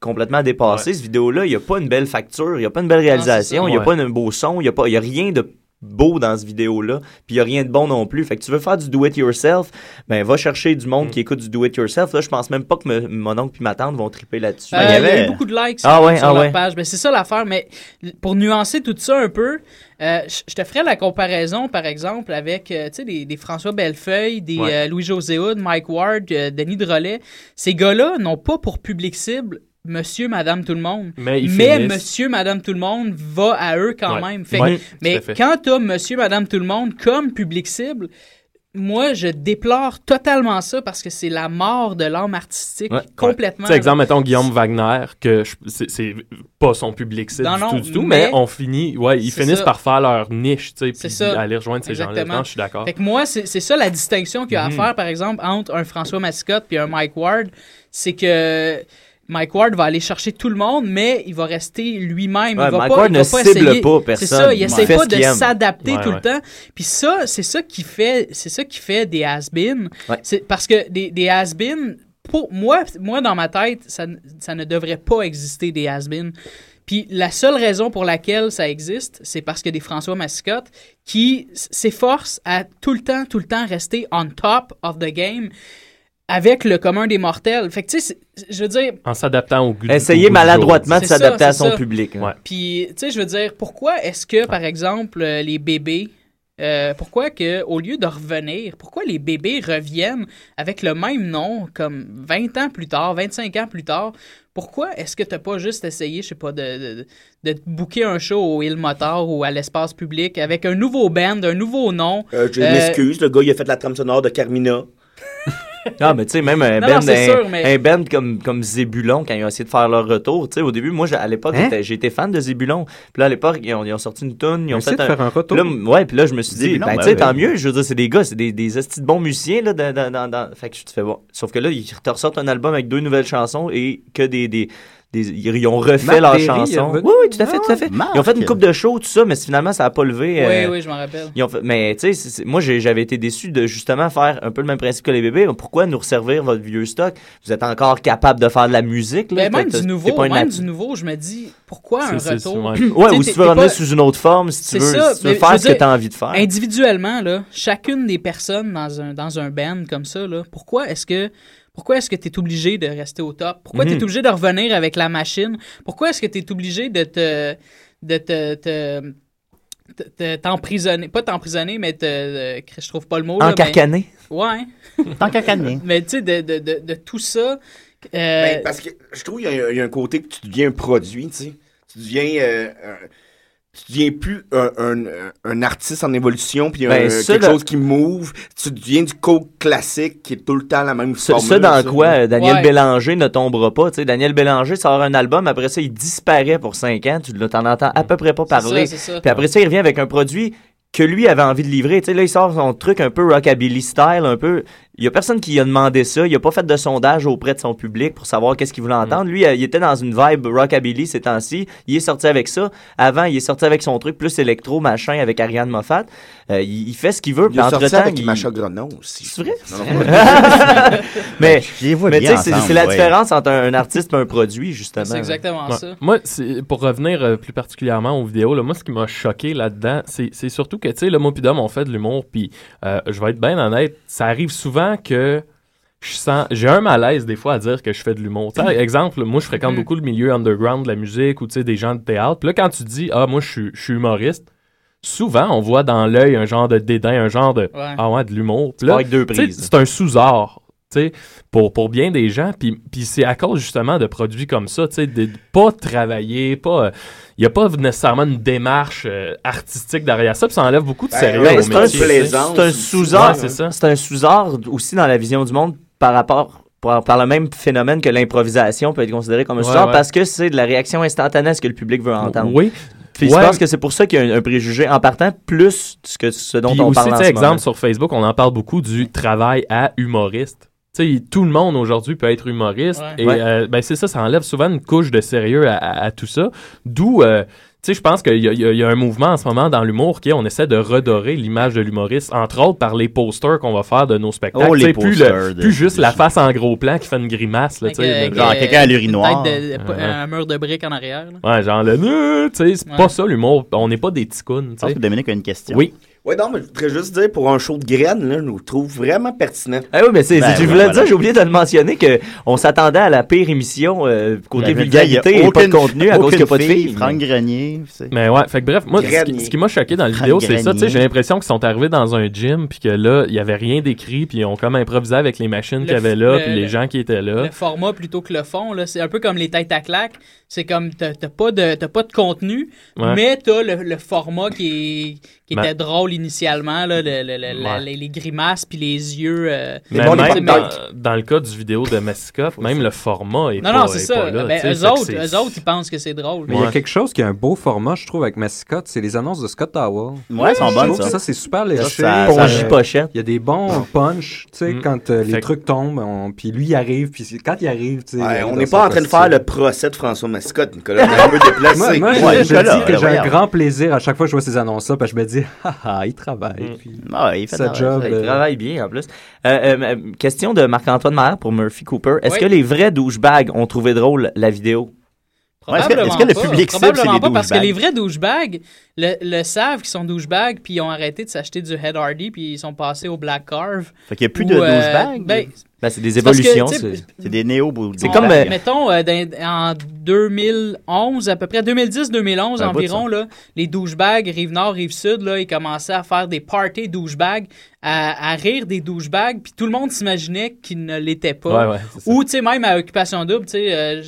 [SPEAKER 7] complètement dépassé, cette vidéo-là, il n'y a pas une belle facture, il n'y a pas une belle réalisation, il n'y a pas un beau son, il n'y a, pas- il y a rien de beau dans cette vidéo-là, puis il n'y a rien de bon non plus. Fait que tu veux faire du do-it-yourself, ben va chercher du
[SPEAKER 6] Mm.
[SPEAKER 7] monde qui écoute du do-it-yourself. Là, je pense même pas que me- mon oncle puis ma tante vont triper là-dessus.
[SPEAKER 9] Euh, il y, a eu beaucoup de likes
[SPEAKER 7] Ah
[SPEAKER 9] sur,
[SPEAKER 7] ouais,
[SPEAKER 9] sur
[SPEAKER 7] ah
[SPEAKER 9] leur
[SPEAKER 7] ouais.
[SPEAKER 9] page. Ben, c'est ça l'affaire, mais pour nuancer tout ça un peu, euh, je te ferais la comparaison, par exemple, avec euh, tu sais, des, des François Bellefeuille, des
[SPEAKER 6] Ouais.
[SPEAKER 9] euh, Louis-José Hood, Mike Ward, euh, Denis Drolet. Ces gars-là n'ont pas pour public cible Monsieur, Madame, tout le monde.
[SPEAKER 6] Mais
[SPEAKER 9] Monsieur, Madame, tout le monde va à eux quand
[SPEAKER 6] Ouais.
[SPEAKER 9] même. Fait
[SPEAKER 6] Ouais,
[SPEAKER 9] mais
[SPEAKER 6] fait.
[SPEAKER 9] quand tu as Monsieur, Madame, tout le monde comme public cible, moi, je déplore totalement ça parce que c'est la mort de l'âme artistique
[SPEAKER 6] Ouais.
[SPEAKER 9] complètement.
[SPEAKER 6] Sais, exemple, mettons Guillaume Wagner, que c'est- c'est pas son public cible
[SPEAKER 9] Non,
[SPEAKER 6] du
[SPEAKER 9] non,
[SPEAKER 6] tout, du tout, mais,
[SPEAKER 9] mais-
[SPEAKER 6] on finit, ouais, ils
[SPEAKER 9] C'est
[SPEAKER 6] finissent
[SPEAKER 9] ça.
[SPEAKER 6] par faire leur niche, tu sais,
[SPEAKER 9] C'est
[SPEAKER 6] puis aller rejoindre ces gens-là. Je suis d'accord.
[SPEAKER 9] Fait que moi, c'est c'est ça la distinction qu'il y a
[SPEAKER 6] Mhm.
[SPEAKER 9] à faire, par exemple, entre un François Mascotte et un Mike Ward. C'est que Mike Ward va aller chercher tout le monde, mais il va rester lui-même.
[SPEAKER 7] Ouais,
[SPEAKER 9] il va
[SPEAKER 7] Mike
[SPEAKER 9] pas,
[SPEAKER 7] Ward
[SPEAKER 9] il
[SPEAKER 7] ne
[SPEAKER 9] va pas
[SPEAKER 7] cible
[SPEAKER 9] essayer.
[SPEAKER 7] pas
[SPEAKER 9] C'est
[SPEAKER 7] personne.
[SPEAKER 9] ça, il essaie pas de s'adapter
[SPEAKER 7] Ouais,
[SPEAKER 9] tout
[SPEAKER 7] ouais.
[SPEAKER 9] le temps. Puis ça, c'est ça qui fait, c'est ça qui fait des has-been.
[SPEAKER 7] Ouais.
[SPEAKER 9] C'est parce que des, des has-been, pour moi, moi dans ma tête, ça, ne- ça ne devrait pas exister des has-been. Puis la seule raison pour laquelle ça existe, c'est parce que des François Mascotte qui s'efforcent à tout le temps, tout le temps rester on top of the game avec le commun des mortels. Fait que tu sais, je veux dire,
[SPEAKER 6] En s'adaptant au goût
[SPEAKER 7] Essayer
[SPEAKER 6] au goût du
[SPEAKER 7] maladroitement de s'adapter à son
[SPEAKER 9] ça.
[SPEAKER 7] public. hein.
[SPEAKER 6] Ouais.
[SPEAKER 9] puis, tu sais, je veux dire, pourquoi est-ce que, par exemple, euh, les bébés, euh, pourquoi que, au lieu de revenir, pourquoi les bébés reviennent avec le même nom, comme 20 ans plus tard, 25 ans plus tard? Pourquoi est-ce que t'as pas juste essayé, je sais pas, de, de, de te booker un show au Île Motard ou à l'espace public avec un nouveau band, un nouveau nom?
[SPEAKER 5] Euh, je
[SPEAKER 9] Euh,
[SPEAKER 5] m'excuse, le gars, il a fait la trame sonore de Carmina. [laughs] [laughs]
[SPEAKER 7] Ah, mais tu sais, même un
[SPEAKER 9] Non,
[SPEAKER 7] band,
[SPEAKER 9] non, c'est
[SPEAKER 7] un,
[SPEAKER 9] sûr, mais-
[SPEAKER 7] un band comme, comme Zébulon, quand ils ont essayé de faire leur retour, tu sais, au début, moi, à l'époque,
[SPEAKER 8] Hein?
[SPEAKER 7] j'étais- fan de Zébulon. Puis là, à l'époque, ils ont, ils ont sorti une tune, ils
[SPEAKER 8] ont
[SPEAKER 7] fait
[SPEAKER 8] de faire un retour?
[SPEAKER 7] Là, m- ouais, puis là, je me suis dit,
[SPEAKER 3] Zébulon,
[SPEAKER 7] ben,
[SPEAKER 3] ben
[SPEAKER 7] tu sais, tant mieux, je veux dire, c'est des gars, c'est des, des estis de bons musiciens, là, dans, dans, dans, dans- Fait que je te fais bon. Sauf que là, ils te ressortent un album avec deux nouvelles chansons et que des. des des- ils ont refait
[SPEAKER 8] Marc
[SPEAKER 7] chansons.
[SPEAKER 8] revenu.
[SPEAKER 7] Oui, oui, tout à fait, tout à fait.
[SPEAKER 3] Marc.
[SPEAKER 7] Ils ont fait une coupe de show, tout ça, mais finalement, ça n'a pas levé.
[SPEAKER 9] Oui,
[SPEAKER 7] euh,
[SPEAKER 9] oui, je m'en rappelle.
[SPEAKER 7] ils ont fait- mais tu sais, moi j'avais été déçu de justement faire un peu le même principe que les bébés. Pourquoi nous resservir votre vieux stock? Vous êtes encore capable de faire de la musique là?
[SPEAKER 9] Ben, même du nouveau, même du nouveau, je me dis, pourquoi un retour? [laughs]
[SPEAKER 6] ouais.
[SPEAKER 7] Ouais, ou si tu veux revenir
[SPEAKER 9] pas-
[SPEAKER 7] sous une autre forme, si tu
[SPEAKER 9] C'est
[SPEAKER 7] veux,
[SPEAKER 9] ça,
[SPEAKER 7] si tu veux
[SPEAKER 9] mais
[SPEAKER 7] faire ce que tu as envie de faire.
[SPEAKER 9] Individuellement, là, chacune des personnes dans un, dans un band comme ça, là, pourquoi est-ce que pourquoi est-ce que tu es obligé de rester au top? Pourquoi
[SPEAKER 7] Mhm.
[SPEAKER 9] tu es obligé de revenir avec la machine? Pourquoi est-ce que tu es obligé de te de te, te- te- te- t'emprisonner, pas t'emprisonner, mais te, euh, je trouve pas le mot. là,
[SPEAKER 7] Encarcané.
[SPEAKER 9] mais- ouais. [laughs]
[SPEAKER 3] T'encarcané.
[SPEAKER 9] mais tu sais, de, de, de, de tout ça. euh,
[SPEAKER 5] Ben, parce que je trouve qu'il y, a- il y a un côté que tu deviens un produit, tu sais. Tu deviens, euh, tu deviens plus un, un- un artiste en évolution, puis
[SPEAKER 7] Ben,
[SPEAKER 5] un-
[SPEAKER 7] ça,
[SPEAKER 5] quelque
[SPEAKER 7] là-
[SPEAKER 5] chose qui move. Tu deviens du code classique qui est tout le temps la même formule.
[SPEAKER 7] ça, dans
[SPEAKER 5] ça.
[SPEAKER 7] quoi euh, Daniel
[SPEAKER 9] Ouais.
[SPEAKER 7] Bélanger ne tombera pas. Tu sais, Daniel Bélanger sort un album, après ça, il disparaît pour 5 ans. Tu l'as- t'en entends à peu près pas parler.
[SPEAKER 9] ça, c'est ça.
[SPEAKER 7] Puis après ça, il revient avec un produit que lui avait envie de livrer. Tu sais, là, il sort son truc un peu rockabilly style, un peu. Il y a personne qui a demandé ça. Il a pas fait de sondage auprès de son public pour savoir qu'est-ce qu'il voulait entendre. Lui, euh, il était dans une vibe rockabilly ces temps-ci. Il est sorti avec ça. Avant, il est sorti avec son truc plus électro, machin, avec Ariane Moffat. Euh, il, il fait ce qu'il veut.
[SPEAKER 5] Il
[SPEAKER 7] puis
[SPEAKER 5] sorti avec
[SPEAKER 7] il-
[SPEAKER 5] Macha Grenon aussi.
[SPEAKER 7] C'est vrai?
[SPEAKER 5] Non, non, [laughs]
[SPEAKER 7] mais
[SPEAKER 3] vois
[SPEAKER 7] mais tu sais, c'est la
[SPEAKER 3] ouais.
[SPEAKER 7] différence entre un, un artiste et un produit, justement.
[SPEAKER 9] c'est exactement
[SPEAKER 6] Ouais.
[SPEAKER 9] ça.
[SPEAKER 6] Moi, c'est- pour revenir euh, plus particulièrement aux vidéos, là, moi, ce qui m'a choqué là-dedans, c'est c'est surtout que, tu sais, le mot Dom, on fait de l'humour, puis euh, je vais être bien honnête, ça arrive souvent que je sens, j'ai un malaise des fois à dire que je fais de l'humour. Tu sais, exemple, moi, je fréquente
[SPEAKER 9] Mm.
[SPEAKER 6] beaucoup le milieu underground de la musique ou, tu sais, des gens de théâtre. Puis là, quand tu dis, ah, moi, je suis- humoriste, souvent, on voit dans l'œil un genre de dédain, un genre de,
[SPEAKER 9] Ouais.
[SPEAKER 6] ah ouais, de l'humour. Puis
[SPEAKER 7] Pas
[SPEAKER 6] là,
[SPEAKER 7] avec deux
[SPEAKER 6] tu sais,
[SPEAKER 7] prises.
[SPEAKER 6] c'est un sous-art. Pour, pour bien des gens, puis puis c'est à cause justement de produits comme ça, tu sais, de, de pas travailler, pas, il n'y a pas nécessairement une démarche euh, artistique derrière ça, puis ça enlève beaucoup de
[SPEAKER 5] Ben,
[SPEAKER 6] sérieux
[SPEAKER 7] Ben, c'est un, c'est un sous-art.
[SPEAKER 6] Ouais, c'est ça.
[SPEAKER 7] C'est un sous-art aussi dans la vision du monde par rapport par, par le même phénomène que l'improvisation peut être considéré comme un
[SPEAKER 6] Ouais,
[SPEAKER 7] sous-art
[SPEAKER 6] ouais.
[SPEAKER 7] parce que c'est de la réaction instantanée à ce que le public veut entendre.
[SPEAKER 6] Oui,
[SPEAKER 7] Puis je pense que c'est pour ça qu'il y a un, un préjugé en partant plus ce, que, ce dont
[SPEAKER 6] Puis
[SPEAKER 7] on
[SPEAKER 6] aussi,
[SPEAKER 7] parle en
[SPEAKER 6] tu sais,
[SPEAKER 7] ce
[SPEAKER 6] exemple,
[SPEAKER 7] moment.
[SPEAKER 6] sur Facebook, on en parle beaucoup du travail à humoriste. Tout le monde aujourd'hui peut être humoriste.
[SPEAKER 7] Ouais.
[SPEAKER 6] Et
[SPEAKER 7] Ouais.
[SPEAKER 6] euh, ben, c'est ça, ça enlève souvent une couche de sérieux à, à- à tout ça. D'où, euh, tu sais, je pense qu'il y, a- y un mouvement en ce moment dans l'humour qui est on essaie de redorer l'image de l'humoriste, entre autres par les posters qu'on va faire de nos spectacles.
[SPEAKER 3] Oh, les
[SPEAKER 6] plus,
[SPEAKER 3] posters
[SPEAKER 6] le-
[SPEAKER 3] de-
[SPEAKER 6] plus juste la face en gros plan qui fait une grimace. Là,
[SPEAKER 9] euh,
[SPEAKER 3] Genre, quelqu'un à l'urinoir.
[SPEAKER 6] Ouais.
[SPEAKER 9] Un mur de briques en arrière. là.
[SPEAKER 6] Ouais, genre le tu sais, c'est
[SPEAKER 9] Ouais.
[SPEAKER 6] pas ça l'humour. On n'est pas des ticounes.
[SPEAKER 3] Je pense que Dominique a une question.
[SPEAKER 6] Oui.
[SPEAKER 5] Ouais, non, mais je voudrais juste dire, pour un show de graines, là, je nous trouve vraiment pertinent.
[SPEAKER 7] Ah oui, mais c'est,
[SPEAKER 5] Ben
[SPEAKER 7] je
[SPEAKER 5] oui,
[SPEAKER 7] voulais
[SPEAKER 5] voilà.
[SPEAKER 7] dire, j'ai oublié de le mentionner, que on s'attendait à la pire émission euh, côté
[SPEAKER 3] a
[SPEAKER 7] vulgarité et pas de contenu à cause qu'il n'y a pas de
[SPEAKER 3] aucune
[SPEAKER 7] filles.
[SPEAKER 3] fille, Franck Grenier.
[SPEAKER 6] Mais ouais, fait que bref, moi, ce qui,
[SPEAKER 3] Grenier.
[SPEAKER 6] ce qui m'a choqué dans la vidéo, c'est ça, tu sais, j'ai l'impression qu'ils sont arrivés dans un gym, puis que là, il y avait rien d'écrit, puis ils ont comme improvisé avec les machines qu'il y avait là,
[SPEAKER 9] le-
[SPEAKER 6] puis les
[SPEAKER 9] le-
[SPEAKER 6] gens qui étaient là.
[SPEAKER 9] Le format plutôt que le fond, là, c'est un peu comme les têtes à claque. C'est comme t'as t'as pas de t'as pas de contenu,
[SPEAKER 6] Ouais.
[SPEAKER 9] mais t'as le, le format qui est qui
[SPEAKER 6] Ben-
[SPEAKER 9] était drôle initialement là, le- le- le- la-
[SPEAKER 6] Ouais.
[SPEAKER 9] les, les grimaces puis les yeux. euh,
[SPEAKER 6] Mais même
[SPEAKER 9] mais-
[SPEAKER 6] dans, dans le cas du vidéo de Mascotte, même le format est
[SPEAKER 9] non
[SPEAKER 6] pas
[SPEAKER 9] non c'est
[SPEAKER 6] est
[SPEAKER 9] ça.
[SPEAKER 6] là,
[SPEAKER 9] Ben,
[SPEAKER 6] tu sais,
[SPEAKER 9] eux autres eux autres ils pensent que c'est drôle.
[SPEAKER 8] Mais il y a quelque chose qui a un beau format, je trouve, avec Mascotte, c'est les annonces de Scott Towell.
[SPEAKER 3] Ouais, elles sont bonnes, ça.
[SPEAKER 8] Ça, c'est super léché.
[SPEAKER 3] ça-
[SPEAKER 8] Ça-
[SPEAKER 3] ça-
[SPEAKER 7] pochette.
[SPEAKER 8] Il y a des bons punch, tu sais,
[SPEAKER 6] Mm.
[SPEAKER 8] quand euh, les trucs tombent, on- puis lui, il arrive, puis c'est- quand il arrive, tu sais...
[SPEAKER 5] On n'est pas en train de faire le procès de François Mascotte, Nicolas. On est un [laughs] peu déplacé.
[SPEAKER 8] Moi, je- dis que
[SPEAKER 5] là,
[SPEAKER 8] j'ai un grand plaisir à chaque fois que je vois ces annonces-là, parce que je me dis, [laughs] haha, il travaille.
[SPEAKER 6] Mm.
[SPEAKER 8] Puis
[SPEAKER 3] Ah, il fait
[SPEAKER 8] sa job.
[SPEAKER 7] Il
[SPEAKER 8] euh,
[SPEAKER 7] travaille bien en plus. Euh, euh, question de Marc-Antoine Maher pour Murphy Cooper. Est-ce
[SPEAKER 9] Oui.
[SPEAKER 7] que les vrais douchebags ont trouvé drôle la vidéo?
[SPEAKER 3] Ouais, est-ce que- le
[SPEAKER 9] pas.
[SPEAKER 3] public cible, c'est
[SPEAKER 9] Probablement
[SPEAKER 3] les
[SPEAKER 9] pas, parce que les vrais douchebags le, le savent qu'ils sont douchebags, puis ils ont arrêté de s'acheter du Head Hardy, puis ils sont passés au Black Carve.
[SPEAKER 3] Fait qu'il y a plus
[SPEAKER 9] Où,
[SPEAKER 3] de
[SPEAKER 9] euh,
[SPEAKER 3] douchebags.
[SPEAKER 9] ben,
[SPEAKER 7] Ben, c'est des évolutions. c'est-
[SPEAKER 3] des néo
[SPEAKER 7] C'est comme, euh,
[SPEAKER 9] Mettons, euh, en 2011, à peu près 2010-2011
[SPEAKER 3] Un bout de
[SPEAKER 9] environ, là, les douchebags, Rive-Nord, Rive-Sud, là, ils commençaient à faire des parties douchebags, à, à rire des douchebags, puis tout le monde s'imaginait qu'ils ne l'étaient pas.
[SPEAKER 6] Ouais, ouais.
[SPEAKER 9] Ou, tu sais, même à Occupation Double, tu sais, euh,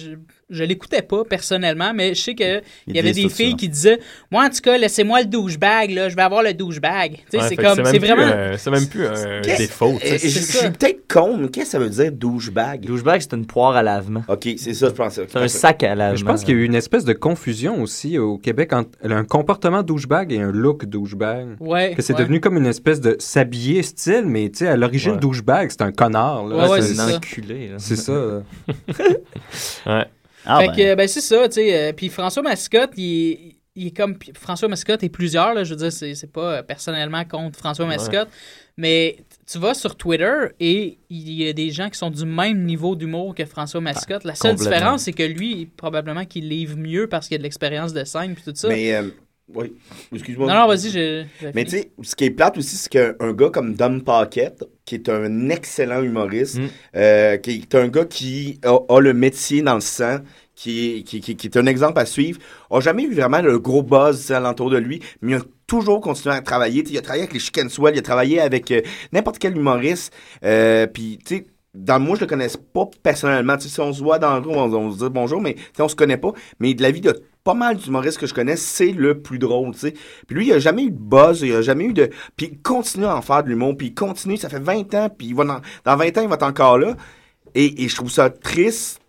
[SPEAKER 9] je, l'écoutais pas personnellement, mais je sais qu'il y avait des filles
[SPEAKER 3] ça.
[SPEAKER 9] qui disaient Moi, en tout cas, laissez-moi le douchebag, là, je vais avoir le douchebag. Tu sais,
[SPEAKER 6] Ouais,
[SPEAKER 9] c'est comme,
[SPEAKER 6] même
[SPEAKER 9] c'est
[SPEAKER 6] plus
[SPEAKER 9] vraiment.
[SPEAKER 6] un- C'est même plus un
[SPEAKER 5] Qu'est-ce-
[SPEAKER 6] défaut. tu sais.
[SPEAKER 5] Eh, Je suis peut-être con, mais qu'est-ce que ça veut dire douchebag?
[SPEAKER 7] Douchebag, c'est une poire à lavement.
[SPEAKER 5] Ok, c'est ça, je pensais.
[SPEAKER 7] C'est un sac à lavement.
[SPEAKER 8] Je pense qu'il y a eu une espèce de confusion aussi au Québec entre un comportement douchebag et un look douchebag.
[SPEAKER 9] Ouais,
[SPEAKER 8] Que c'est
[SPEAKER 9] ouais.
[SPEAKER 8] devenu comme une espèce de s'habiller style, mais tu sais, à l'origine,
[SPEAKER 6] Ouais.
[SPEAKER 8] douchebag, c'est un connard. là.
[SPEAKER 9] Ouais, ouais,
[SPEAKER 8] c'est
[SPEAKER 7] un
[SPEAKER 9] ça.
[SPEAKER 7] enculé. là.
[SPEAKER 8] C'est ça. [laughs]
[SPEAKER 6] Ouais.
[SPEAKER 3] Ah,
[SPEAKER 9] fait
[SPEAKER 3] ben.
[SPEAKER 9] que, ben, c'est ça, tu sais. euh, puis François Mascotte, il est, il est comme puis François Mascotte et plusieurs, là, je veux dire, c'est, c'est pas euh, personnellement contre François Mascotte, mais tu vas sur Twitter et il y a des gens qui sont du même niveau d'humour que François Mascotte. La seule différence, c'est que lui, probablement qu'il livre mieux parce qu'il a de l'expérience de scène puis tout ça.
[SPEAKER 5] Mais, euh, oui, excuse-moi.
[SPEAKER 9] Non, non, vas-y, j'ai.
[SPEAKER 5] Mais tu sais, ce qui est plate aussi, c'est qu'un gars comme Dom Paquette, qui est un excellent humoriste,
[SPEAKER 6] Mm.
[SPEAKER 5] euh, qui est un gars qui a, a le métier dans le sang, qui est, qui, qui- qui est un exemple à suivre, a jamais eu vraiment le gros buzz tu sais, alentour de lui, mais il a toujours continué à travailler. Il a travaillé avec les Chicken Swell, il a travaillé avec euh, n'importe quel humoriste. Euh, Puis, tu sais, dans moi, je le connais pas personnellement. Tu sais, si on se voit dans le groupe, on, on se dit bonjour, mais tu sais, on se connaît pas. Mais de la vie de pas mal d'humoristes que je connais, c'est le plus drôle, tu sais. Puis lui, il a jamais eu de buzz, il a jamais eu de... Puis il continue à en faire de l'humour, puis il continue, ça fait 20 ans, puis il va dans, dans 20 ans, il va être encore là. Et, et je trouve ça triste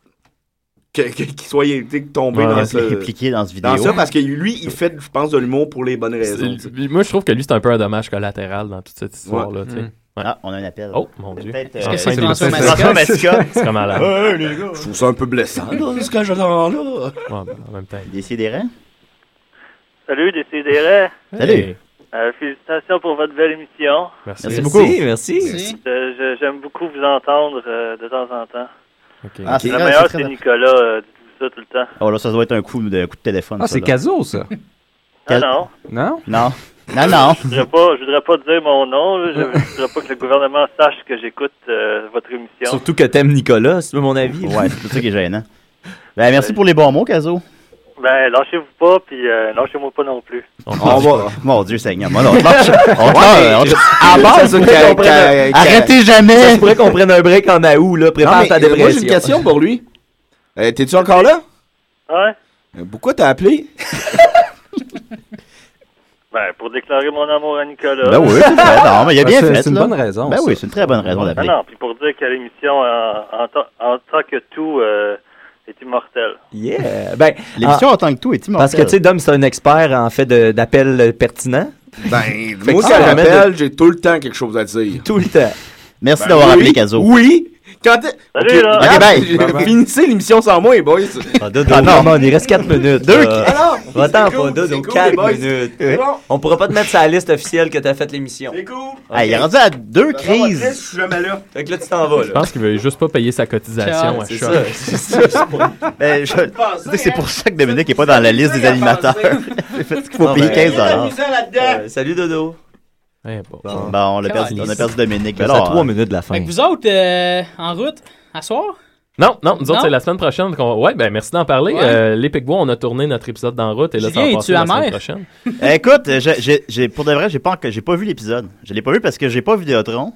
[SPEAKER 5] que- qu'il soit tombé
[SPEAKER 6] Ouais,
[SPEAKER 5] dans, ce,
[SPEAKER 3] Impliqué dans ce vidéo.
[SPEAKER 5] dans ça, parce que lui, il fait, je pense, de l'humour pour les bonnes raisons.
[SPEAKER 6] Moi, je trouve que lui, c'est un peu un dommage collatéral dans toute cette histoire-là. tu sais.
[SPEAKER 8] Mm.
[SPEAKER 6] Ouais.
[SPEAKER 3] Ah, on a un appel.
[SPEAKER 6] Oh, mon Dieu.
[SPEAKER 3] Peut-être,
[SPEAKER 9] Est-ce
[SPEAKER 3] euh,
[SPEAKER 9] que c'est François Mascotte?
[SPEAKER 6] Comme
[SPEAKER 5] les gars, je trouve ça un peu blessant, là, ce que j'entends là.
[SPEAKER 6] Ouais, ben, en même temps.
[SPEAKER 3] Décidérez.
[SPEAKER 10] Salut, Décidérez.
[SPEAKER 3] Salut.
[SPEAKER 10] Euh, félicitations pour votre belle émission.
[SPEAKER 6] Merci.
[SPEAKER 3] Merci beaucoup.
[SPEAKER 7] Merci, merci.
[SPEAKER 10] Euh, J'aime beaucoup vous entendre euh, de temps en temps.
[SPEAKER 6] Ok.
[SPEAKER 3] Ah, c'est
[SPEAKER 10] Le meilleur,
[SPEAKER 3] c'est
[SPEAKER 10] Nicolas. euh, Dites-vous ça tout le temps.
[SPEAKER 3] Oh là, ça doit être un coup de, coup de téléphone.
[SPEAKER 8] Ah, c'est. Caso, ça.
[SPEAKER 10] Ah non.
[SPEAKER 8] Non?
[SPEAKER 3] Non? Non, non.
[SPEAKER 10] Je voudrais pas, je voudrais pas dire mon nom. Je, je voudrais pas que le gouvernement sache que j'écoute euh, votre émission.
[SPEAKER 7] Surtout que t'aimes Nicolas, c'est mon avis.
[SPEAKER 3] Ouais, c'est tout ça qui est gênant. Ben, merci pour les bons mots, Caso.
[SPEAKER 10] Ben, lâchez-vous pas, puis euh, lâchez-moi pas non plus.
[SPEAKER 3] On va. Mon Dieu Seigneur. Moi, non, on marche. [laughs] On
[SPEAKER 7] Ouais,
[SPEAKER 3] marche.
[SPEAKER 7] à
[SPEAKER 5] Ça
[SPEAKER 7] base,
[SPEAKER 5] se
[SPEAKER 7] ça
[SPEAKER 5] pourrait qu'on prenne-
[SPEAKER 7] prenne-
[SPEAKER 3] Arrêtez
[SPEAKER 7] Ça
[SPEAKER 3] jamais.
[SPEAKER 7] se pourrait qu'on prenne un break en août, là.
[SPEAKER 5] Non,
[SPEAKER 7] Prépare
[SPEAKER 5] mais,
[SPEAKER 7] ta
[SPEAKER 5] euh,
[SPEAKER 7] dépression.
[SPEAKER 5] moi, j'ai une question pour lui. Euh, T'es-tu encore là?
[SPEAKER 10] Ouais?
[SPEAKER 5] Euh, Pourquoi t'as appelé? [laughs]
[SPEAKER 10] Ben, pour déclarer mon amour à Nicolas.
[SPEAKER 3] Ben oui, c'est vrai. Non, mais il a bien
[SPEAKER 8] C'est-
[SPEAKER 3] fait.
[SPEAKER 8] c'est une
[SPEAKER 3] là.
[SPEAKER 8] bonne raison,
[SPEAKER 3] Ben
[SPEAKER 8] ça.
[SPEAKER 3] oui, c'est une très bonne raison d'appeler.
[SPEAKER 10] non, puis pour dire que l'émission, en, en, ta- en tant que tout, euh,
[SPEAKER 16] est immortel.
[SPEAKER 7] Yeah! Ben, [laughs]
[SPEAKER 3] L'émission
[SPEAKER 7] en-
[SPEAKER 3] en tant que tout est
[SPEAKER 7] Parce que,
[SPEAKER 3] immortelle.
[SPEAKER 7] tu sais, Dom, c'est un expert en fait d'appels pertinents.
[SPEAKER 5] Ben, moi, quand j'appelle, j'ai tout le temps quelque chose à dire.
[SPEAKER 7] Tout le temps.
[SPEAKER 3] Merci
[SPEAKER 5] Ben
[SPEAKER 3] d'avoir
[SPEAKER 5] oui,
[SPEAKER 3] appelé Caso.
[SPEAKER 5] Oui! Quand
[SPEAKER 16] Salut, là.
[SPEAKER 3] Ok, bye.
[SPEAKER 5] j'ai-
[SPEAKER 3] Bye, bye.
[SPEAKER 5] Finissez l'émission sans moi, boys.
[SPEAKER 7] Ah, Dodo,
[SPEAKER 3] Ah, non.
[SPEAKER 7] il reste 4 minutes.
[SPEAKER 3] Deux-
[SPEAKER 7] là.
[SPEAKER 5] Ah non,
[SPEAKER 7] Va-t'en
[SPEAKER 5] c'est
[SPEAKER 7] pas,
[SPEAKER 5] cool,
[SPEAKER 7] Dodo,
[SPEAKER 5] c'est cool,
[SPEAKER 7] 4
[SPEAKER 5] les boys.
[SPEAKER 7] minutes.
[SPEAKER 5] C'est bon.
[SPEAKER 7] On pourra pas te mettre sur la liste officielle que t'as fait l'émission.
[SPEAKER 5] C'est cool.
[SPEAKER 3] Ah, il est rendu à deux
[SPEAKER 5] Je
[SPEAKER 3] crises.
[SPEAKER 5] suis jamais là.
[SPEAKER 7] Fait que là, tu t'en vas,
[SPEAKER 6] Je
[SPEAKER 7] là.
[SPEAKER 6] pense qu'il veut juste pas payer sa cotisation à
[SPEAKER 7] C'est
[SPEAKER 6] Choc.
[SPEAKER 7] ça, c'est ça. c'est pas- [laughs]
[SPEAKER 3] Ben, je- tu sais, c'est pour ça que Dominique est pas dans la liste des animateurs. [laughs] C'est qu'il faut
[SPEAKER 7] Ah,
[SPEAKER 3] payer
[SPEAKER 7] ben,
[SPEAKER 3] 15 dollars.
[SPEAKER 7] Euh, Salut, Dodo.
[SPEAKER 6] Ouais, bon.
[SPEAKER 3] Bon, on a perdu, on a perdu Dominique.
[SPEAKER 7] C'est à
[SPEAKER 3] alors,
[SPEAKER 7] 3 minutes de la
[SPEAKER 9] Fait
[SPEAKER 7] fin.
[SPEAKER 9] que vous autres, euh, en route, à soir?
[SPEAKER 6] Non, non, nous autres, c'est la semaine prochaine. qu'on- Ouais, ben merci d'en parler.
[SPEAKER 9] Ouais.
[SPEAKER 6] Euh, les Picbois, on a tourné notre épisode d'en route et là, ça va passer la semaine prochaine. [laughs]
[SPEAKER 3] Euh, Écoute, j'ai- j'ai- j'ai- pour de vrai, j'ai pas, j'ai pas vu l'épisode. Je l'ai pas vu parce que j'ai pas Vidéotron.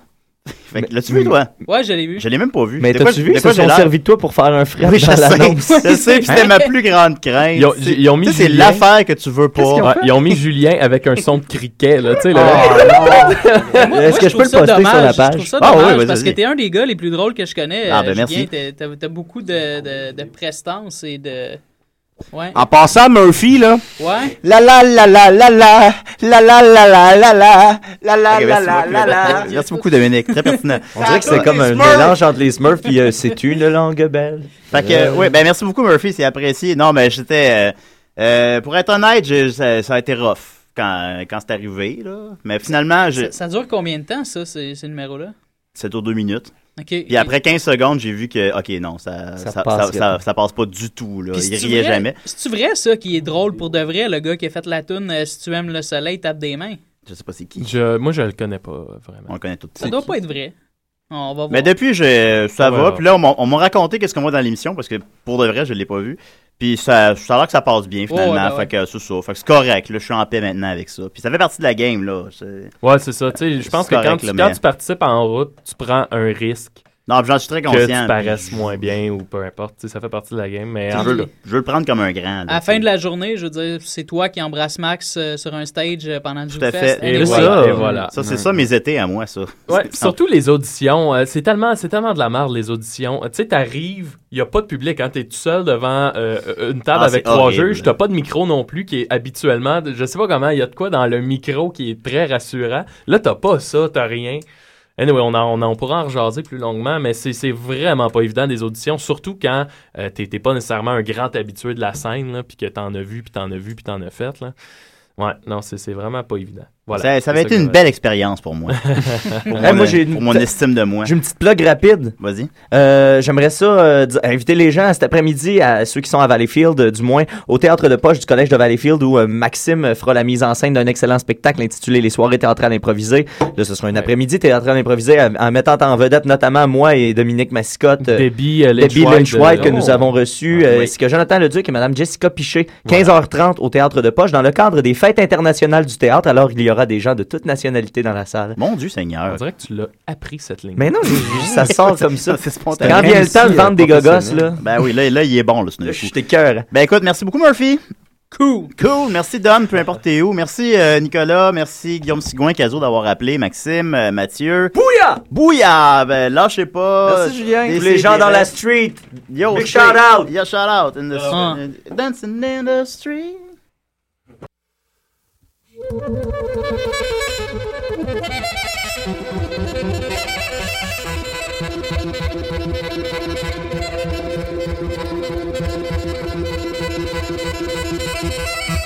[SPEAKER 3] Fait que l'as-tu vu, toi?
[SPEAKER 9] Ouais, je l'ai vu.
[SPEAKER 3] Je l'ai même pas vu.
[SPEAKER 7] Mais t'as-tu vu
[SPEAKER 3] quoi
[SPEAKER 7] se sont servis de toi pour faire un frais
[SPEAKER 3] Oui, je
[SPEAKER 7] dans
[SPEAKER 3] sais.
[SPEAKER 7] l'annonce?
[SPEAKER 3] Je sais, puis c'était ma plus grande crainte.
[SPEAKER 6] Ils ont,
[SPEAKER 3] C'est-
[SPEAKER 6] ils ont mis
[SPEAKER 3] C'est l'affaire que tu veux pas.
[SPEAKER 6] Ils ont mis Julien avec un son de criquet, là, tu sais. là.
[SPEAKER 9] Moi, moi,
[SPEAKER 7] Est-ce que je peux le poster sur la
[SPEAKER 9] Je
[SPEAKER 7] page?
[SPEAKER 9] trouve ça
[SPEAKER 3] Ah oui,
[SPEAKER 9] parce que t'es un des gars les plus drôles que je connais.
[SPEAKER 3] Ah,
[SPEAKER 9] euh,
[SPEAKER 3] ben, merci.
[SPEAKER 9] Julien, t'as- beaucoup de, de, de prestance et de. Ouais.
[SPEAKER 5] En passant, Murphy, là.
[SPEAKER 9] Ouais.
[SPEAKER 5] La la la la la la la la la la la la la la la
[SPEAKER 3] merci
[SPEAKER 5] la
[SPEAKER 3] beaucoup.
[SPEAKER 5] la la
[SPEAKER 3] Merci beaucoup, Dominique. Très pertinent. [laughs]
[SPEAKER 7] On dirait que c'est comme un mélange entre les Smurfs puis euh, c'est une langue belle.
[SPEAKER 3] Fait que,
[SPEAKER 7] Euh,
[SPEAKER 3] ouais, ben merci beaucoup Murphy, c'est apprécié. Non, mais j'étais, euh, euh, pour être honnête, ça, ça a été rough quand, quand c'est arrivé, là. Mais finalement, j'ai-
[SPEAKER 9] Ça, ça dure combien de temps, ça, ces, ces numéros-là?
[SPEAKER 3] c'est au deux minutes.
[SPEAKER 9] OK.
[SPEAKER 3] Puis après 15 secondes, j'ai vu que, ok, non, ça,
[SPEAKER 7] Ça
[SPEAKER 3] ça,
[SPEAKER 7] passe
[SPEAKER 3] ça, ça-
[SPEAKER 7] pas.
[SPEAKER 3] ça passe pas du tout, là. Il riait
[SPEAKER 9] vrai-
[SPEAKER 3] jamais.
[SPEAKER 9] C'est-tu vrai, ça, qui est drôle pour de vrai, le gars qui a fait la toune euh, Si tu aimes le soleil, tape des mains?
[SPEAKER 3] Je sais pas c'est qui.
[SPEAKER 6] Je, moi, je le connais pas vraiment.
[SPEAKER 3] On le connaît tout.
[SPEAKER 9] Ça doit pas être vrai. On va voir.
[SPEAKER 3] Mais depuis, je, ça
[SPEAKER 6] Ouais,
[SPEAKER 3] va.
[SPEAKER 6] ouais.
[SPEAKER 3] Puis là, on m'a on m'a raconté qu'est-ce qu'on voit dans l'émission parce que pour de vrai, je l'ai pas vu. Puis ça, ça a l'air que ça passe bien finalement.
[SPEAKER 9] Ouais, ben
[SPEAKER 3] fait que c'est ça. Fait que c'est correct. Là, je suis en paix maintenant avec ça. Puis ça fait partie de la game là.
[SPEAKER 6] Ouais, c'est ça. Tu sais, je pense que quand,
[SPEAKER 3] correct,
[SPEAKER 6] tu,
[SPEAKER 3] là,
[SPEAKER 6] quand
[SPEAKER 3] mais-
[SPEAKER 6] tu participes en route, tu prends un risque.
[SPEAKER 3] Non, j'en suis très
[SPEAKER 6] Que
[SPEAKER 3] conscient.
[SPEAKER 6] tu paraisses moins bien ou peu importe. Tu sais, ça fait partie de la game. Mais
[SPEAKER 3] Je veux, je le prendre comme un grand. là,
[SPEAKER 9] À la
[SPEAKER 3] tu
[SPEAKER 9] fin de la journée, je veux dire, c'est toi qui embrasse Max euh, sur un stage euh, pendant le
[SPEAKER 3] Tout à fait.
[SPEAKER 6] Et voilà, et voilà.
[SPEAKER 3] Ça, c'est ça mes étés à moi, ça.
[SPEAKER 6] Ouais, surtout les auditions. euh, c'est tellement, c'est tellement de la merde, les auditions. Euh, Tu sais, t'arrives, il n'y a pas de public. Quand t'es tout seul devant euh, une table
[SPEAKER 3] Ah,
[SPEAKER 6] avec trois
[SPEAKER 3] horrible.
[SPEAKER 6] juges, t'as pas de micro non plus qui est habituellement. Je sais pas comment, il y a de quoi dans le micro qui est très rassurant. Là, t'as pas ça, t'as rien. On, en, on, pourra en rejaser plus longuement, mais c'est vraiment pas évident des auditions, surtout quand euh, t'es pas nécessairement un grand habitué de la scène, puis que t'en as vu, puis t'en as vu, puis t'en as fait. Là. Ouais, non, c'est vraiment pas évident. Voilà,
[SPEAKER 3] ça, ça
[SPEAKER 6] c'est
[SPEAKER 3] avait été une belle expérience pour moi. [laughs] pour
[SPEAKER 7] Hey,
[SPEAKER 3] mon,
[SPEAKER 7] moi, j'ai une
[SPEAKER 3] pour mon
[SPEAKER 7] petite-
[SPEAKER 3] estime de moi.
[SPEAKER 7] J'ai une petite plug rapide.
[SPEAKER 3] Vas-y.
[SPEAKER 7] Euh, J'aimerais ça euh, inviter les gens cet après-midi, à ceux qui sont à Valleyfield, euh, du moins au théâtre de poche du collège de Valleyfield, où euh, Maxime fera la mise en scène d'un excellent spectacle intitulé Les soirées théâtrales improvisées. Là, ce sera un après-midi théâtral improvisé en mettant en vedette notamment moi et Dominique Mascotte. euh,
[SPEAKER 6] Debbie, euh,
[SPEAKER 7] Debbie
[SPEAKER 6] Lynch-White
[SPEAKER 7] Lynch-White
[SPEAKER 6] de-
[SPEAKER 7] que
[SPEAKER 6] Oh.
[SPEAKER 7] nous avons reçu,
[SPEAKER 6] Ah,
[SPEAKER 7] euh,
[SPEAKER 6] oui.
[SPEAKER 7] ainsi que Jonathan Leduc et Madame Jessica Piché, 15h30 au théâtre de poche dans le cadre des fêtes internationales du théâtre. Alors, il y aura des gens de toute nationalité dans la salle.
[SPEAKER 3] Mon Dieu Seigneur.
[SPEAKER 6] On dirait que tu l'as appris cette ligne.
[SPEAKER 7] Mais non, ça [laughs] sort comme ça. [laughs]
[SPEAKER 3] C'est spontané.
[SPEAKER 7] Quand vient le temps de
[SPEAKER 3] euh,
[SPEAKER 7] vendre des gogos, là.
[SPEAKER 3] Ben oui, là, là il est bon, là, ce
[SPEAKER 7] Là, je suis cœur.
[SPEAKER 3] Ben écoute, merci beaucoup, Murphy.
[SPEAKER 9] Cool.
[SPEAKER 3] Cool. Merci, Dom, peu importe t'es où. Merci, euh, Nicolas. Merci, Guillaume Sigouin, Caso, d'avoir appelé. Maxime, euh, Mathieu.
[SPEAKER 7] Bouya!
[SPEAKER 3] Bouya! Ben, lâchez pas.
[SPEAKER 7] Merci, Julien. Tous les gens dans
[SPEAKER 3] des-
[SPEAKER 7] la street.
[SPEAKER 3] Yo,
[SPEAKER 7] Big shout out.
[SPEAKER 3] Yeah, shout out. In the, in- dancing in the street.
[SPEAKER 17] Thank you.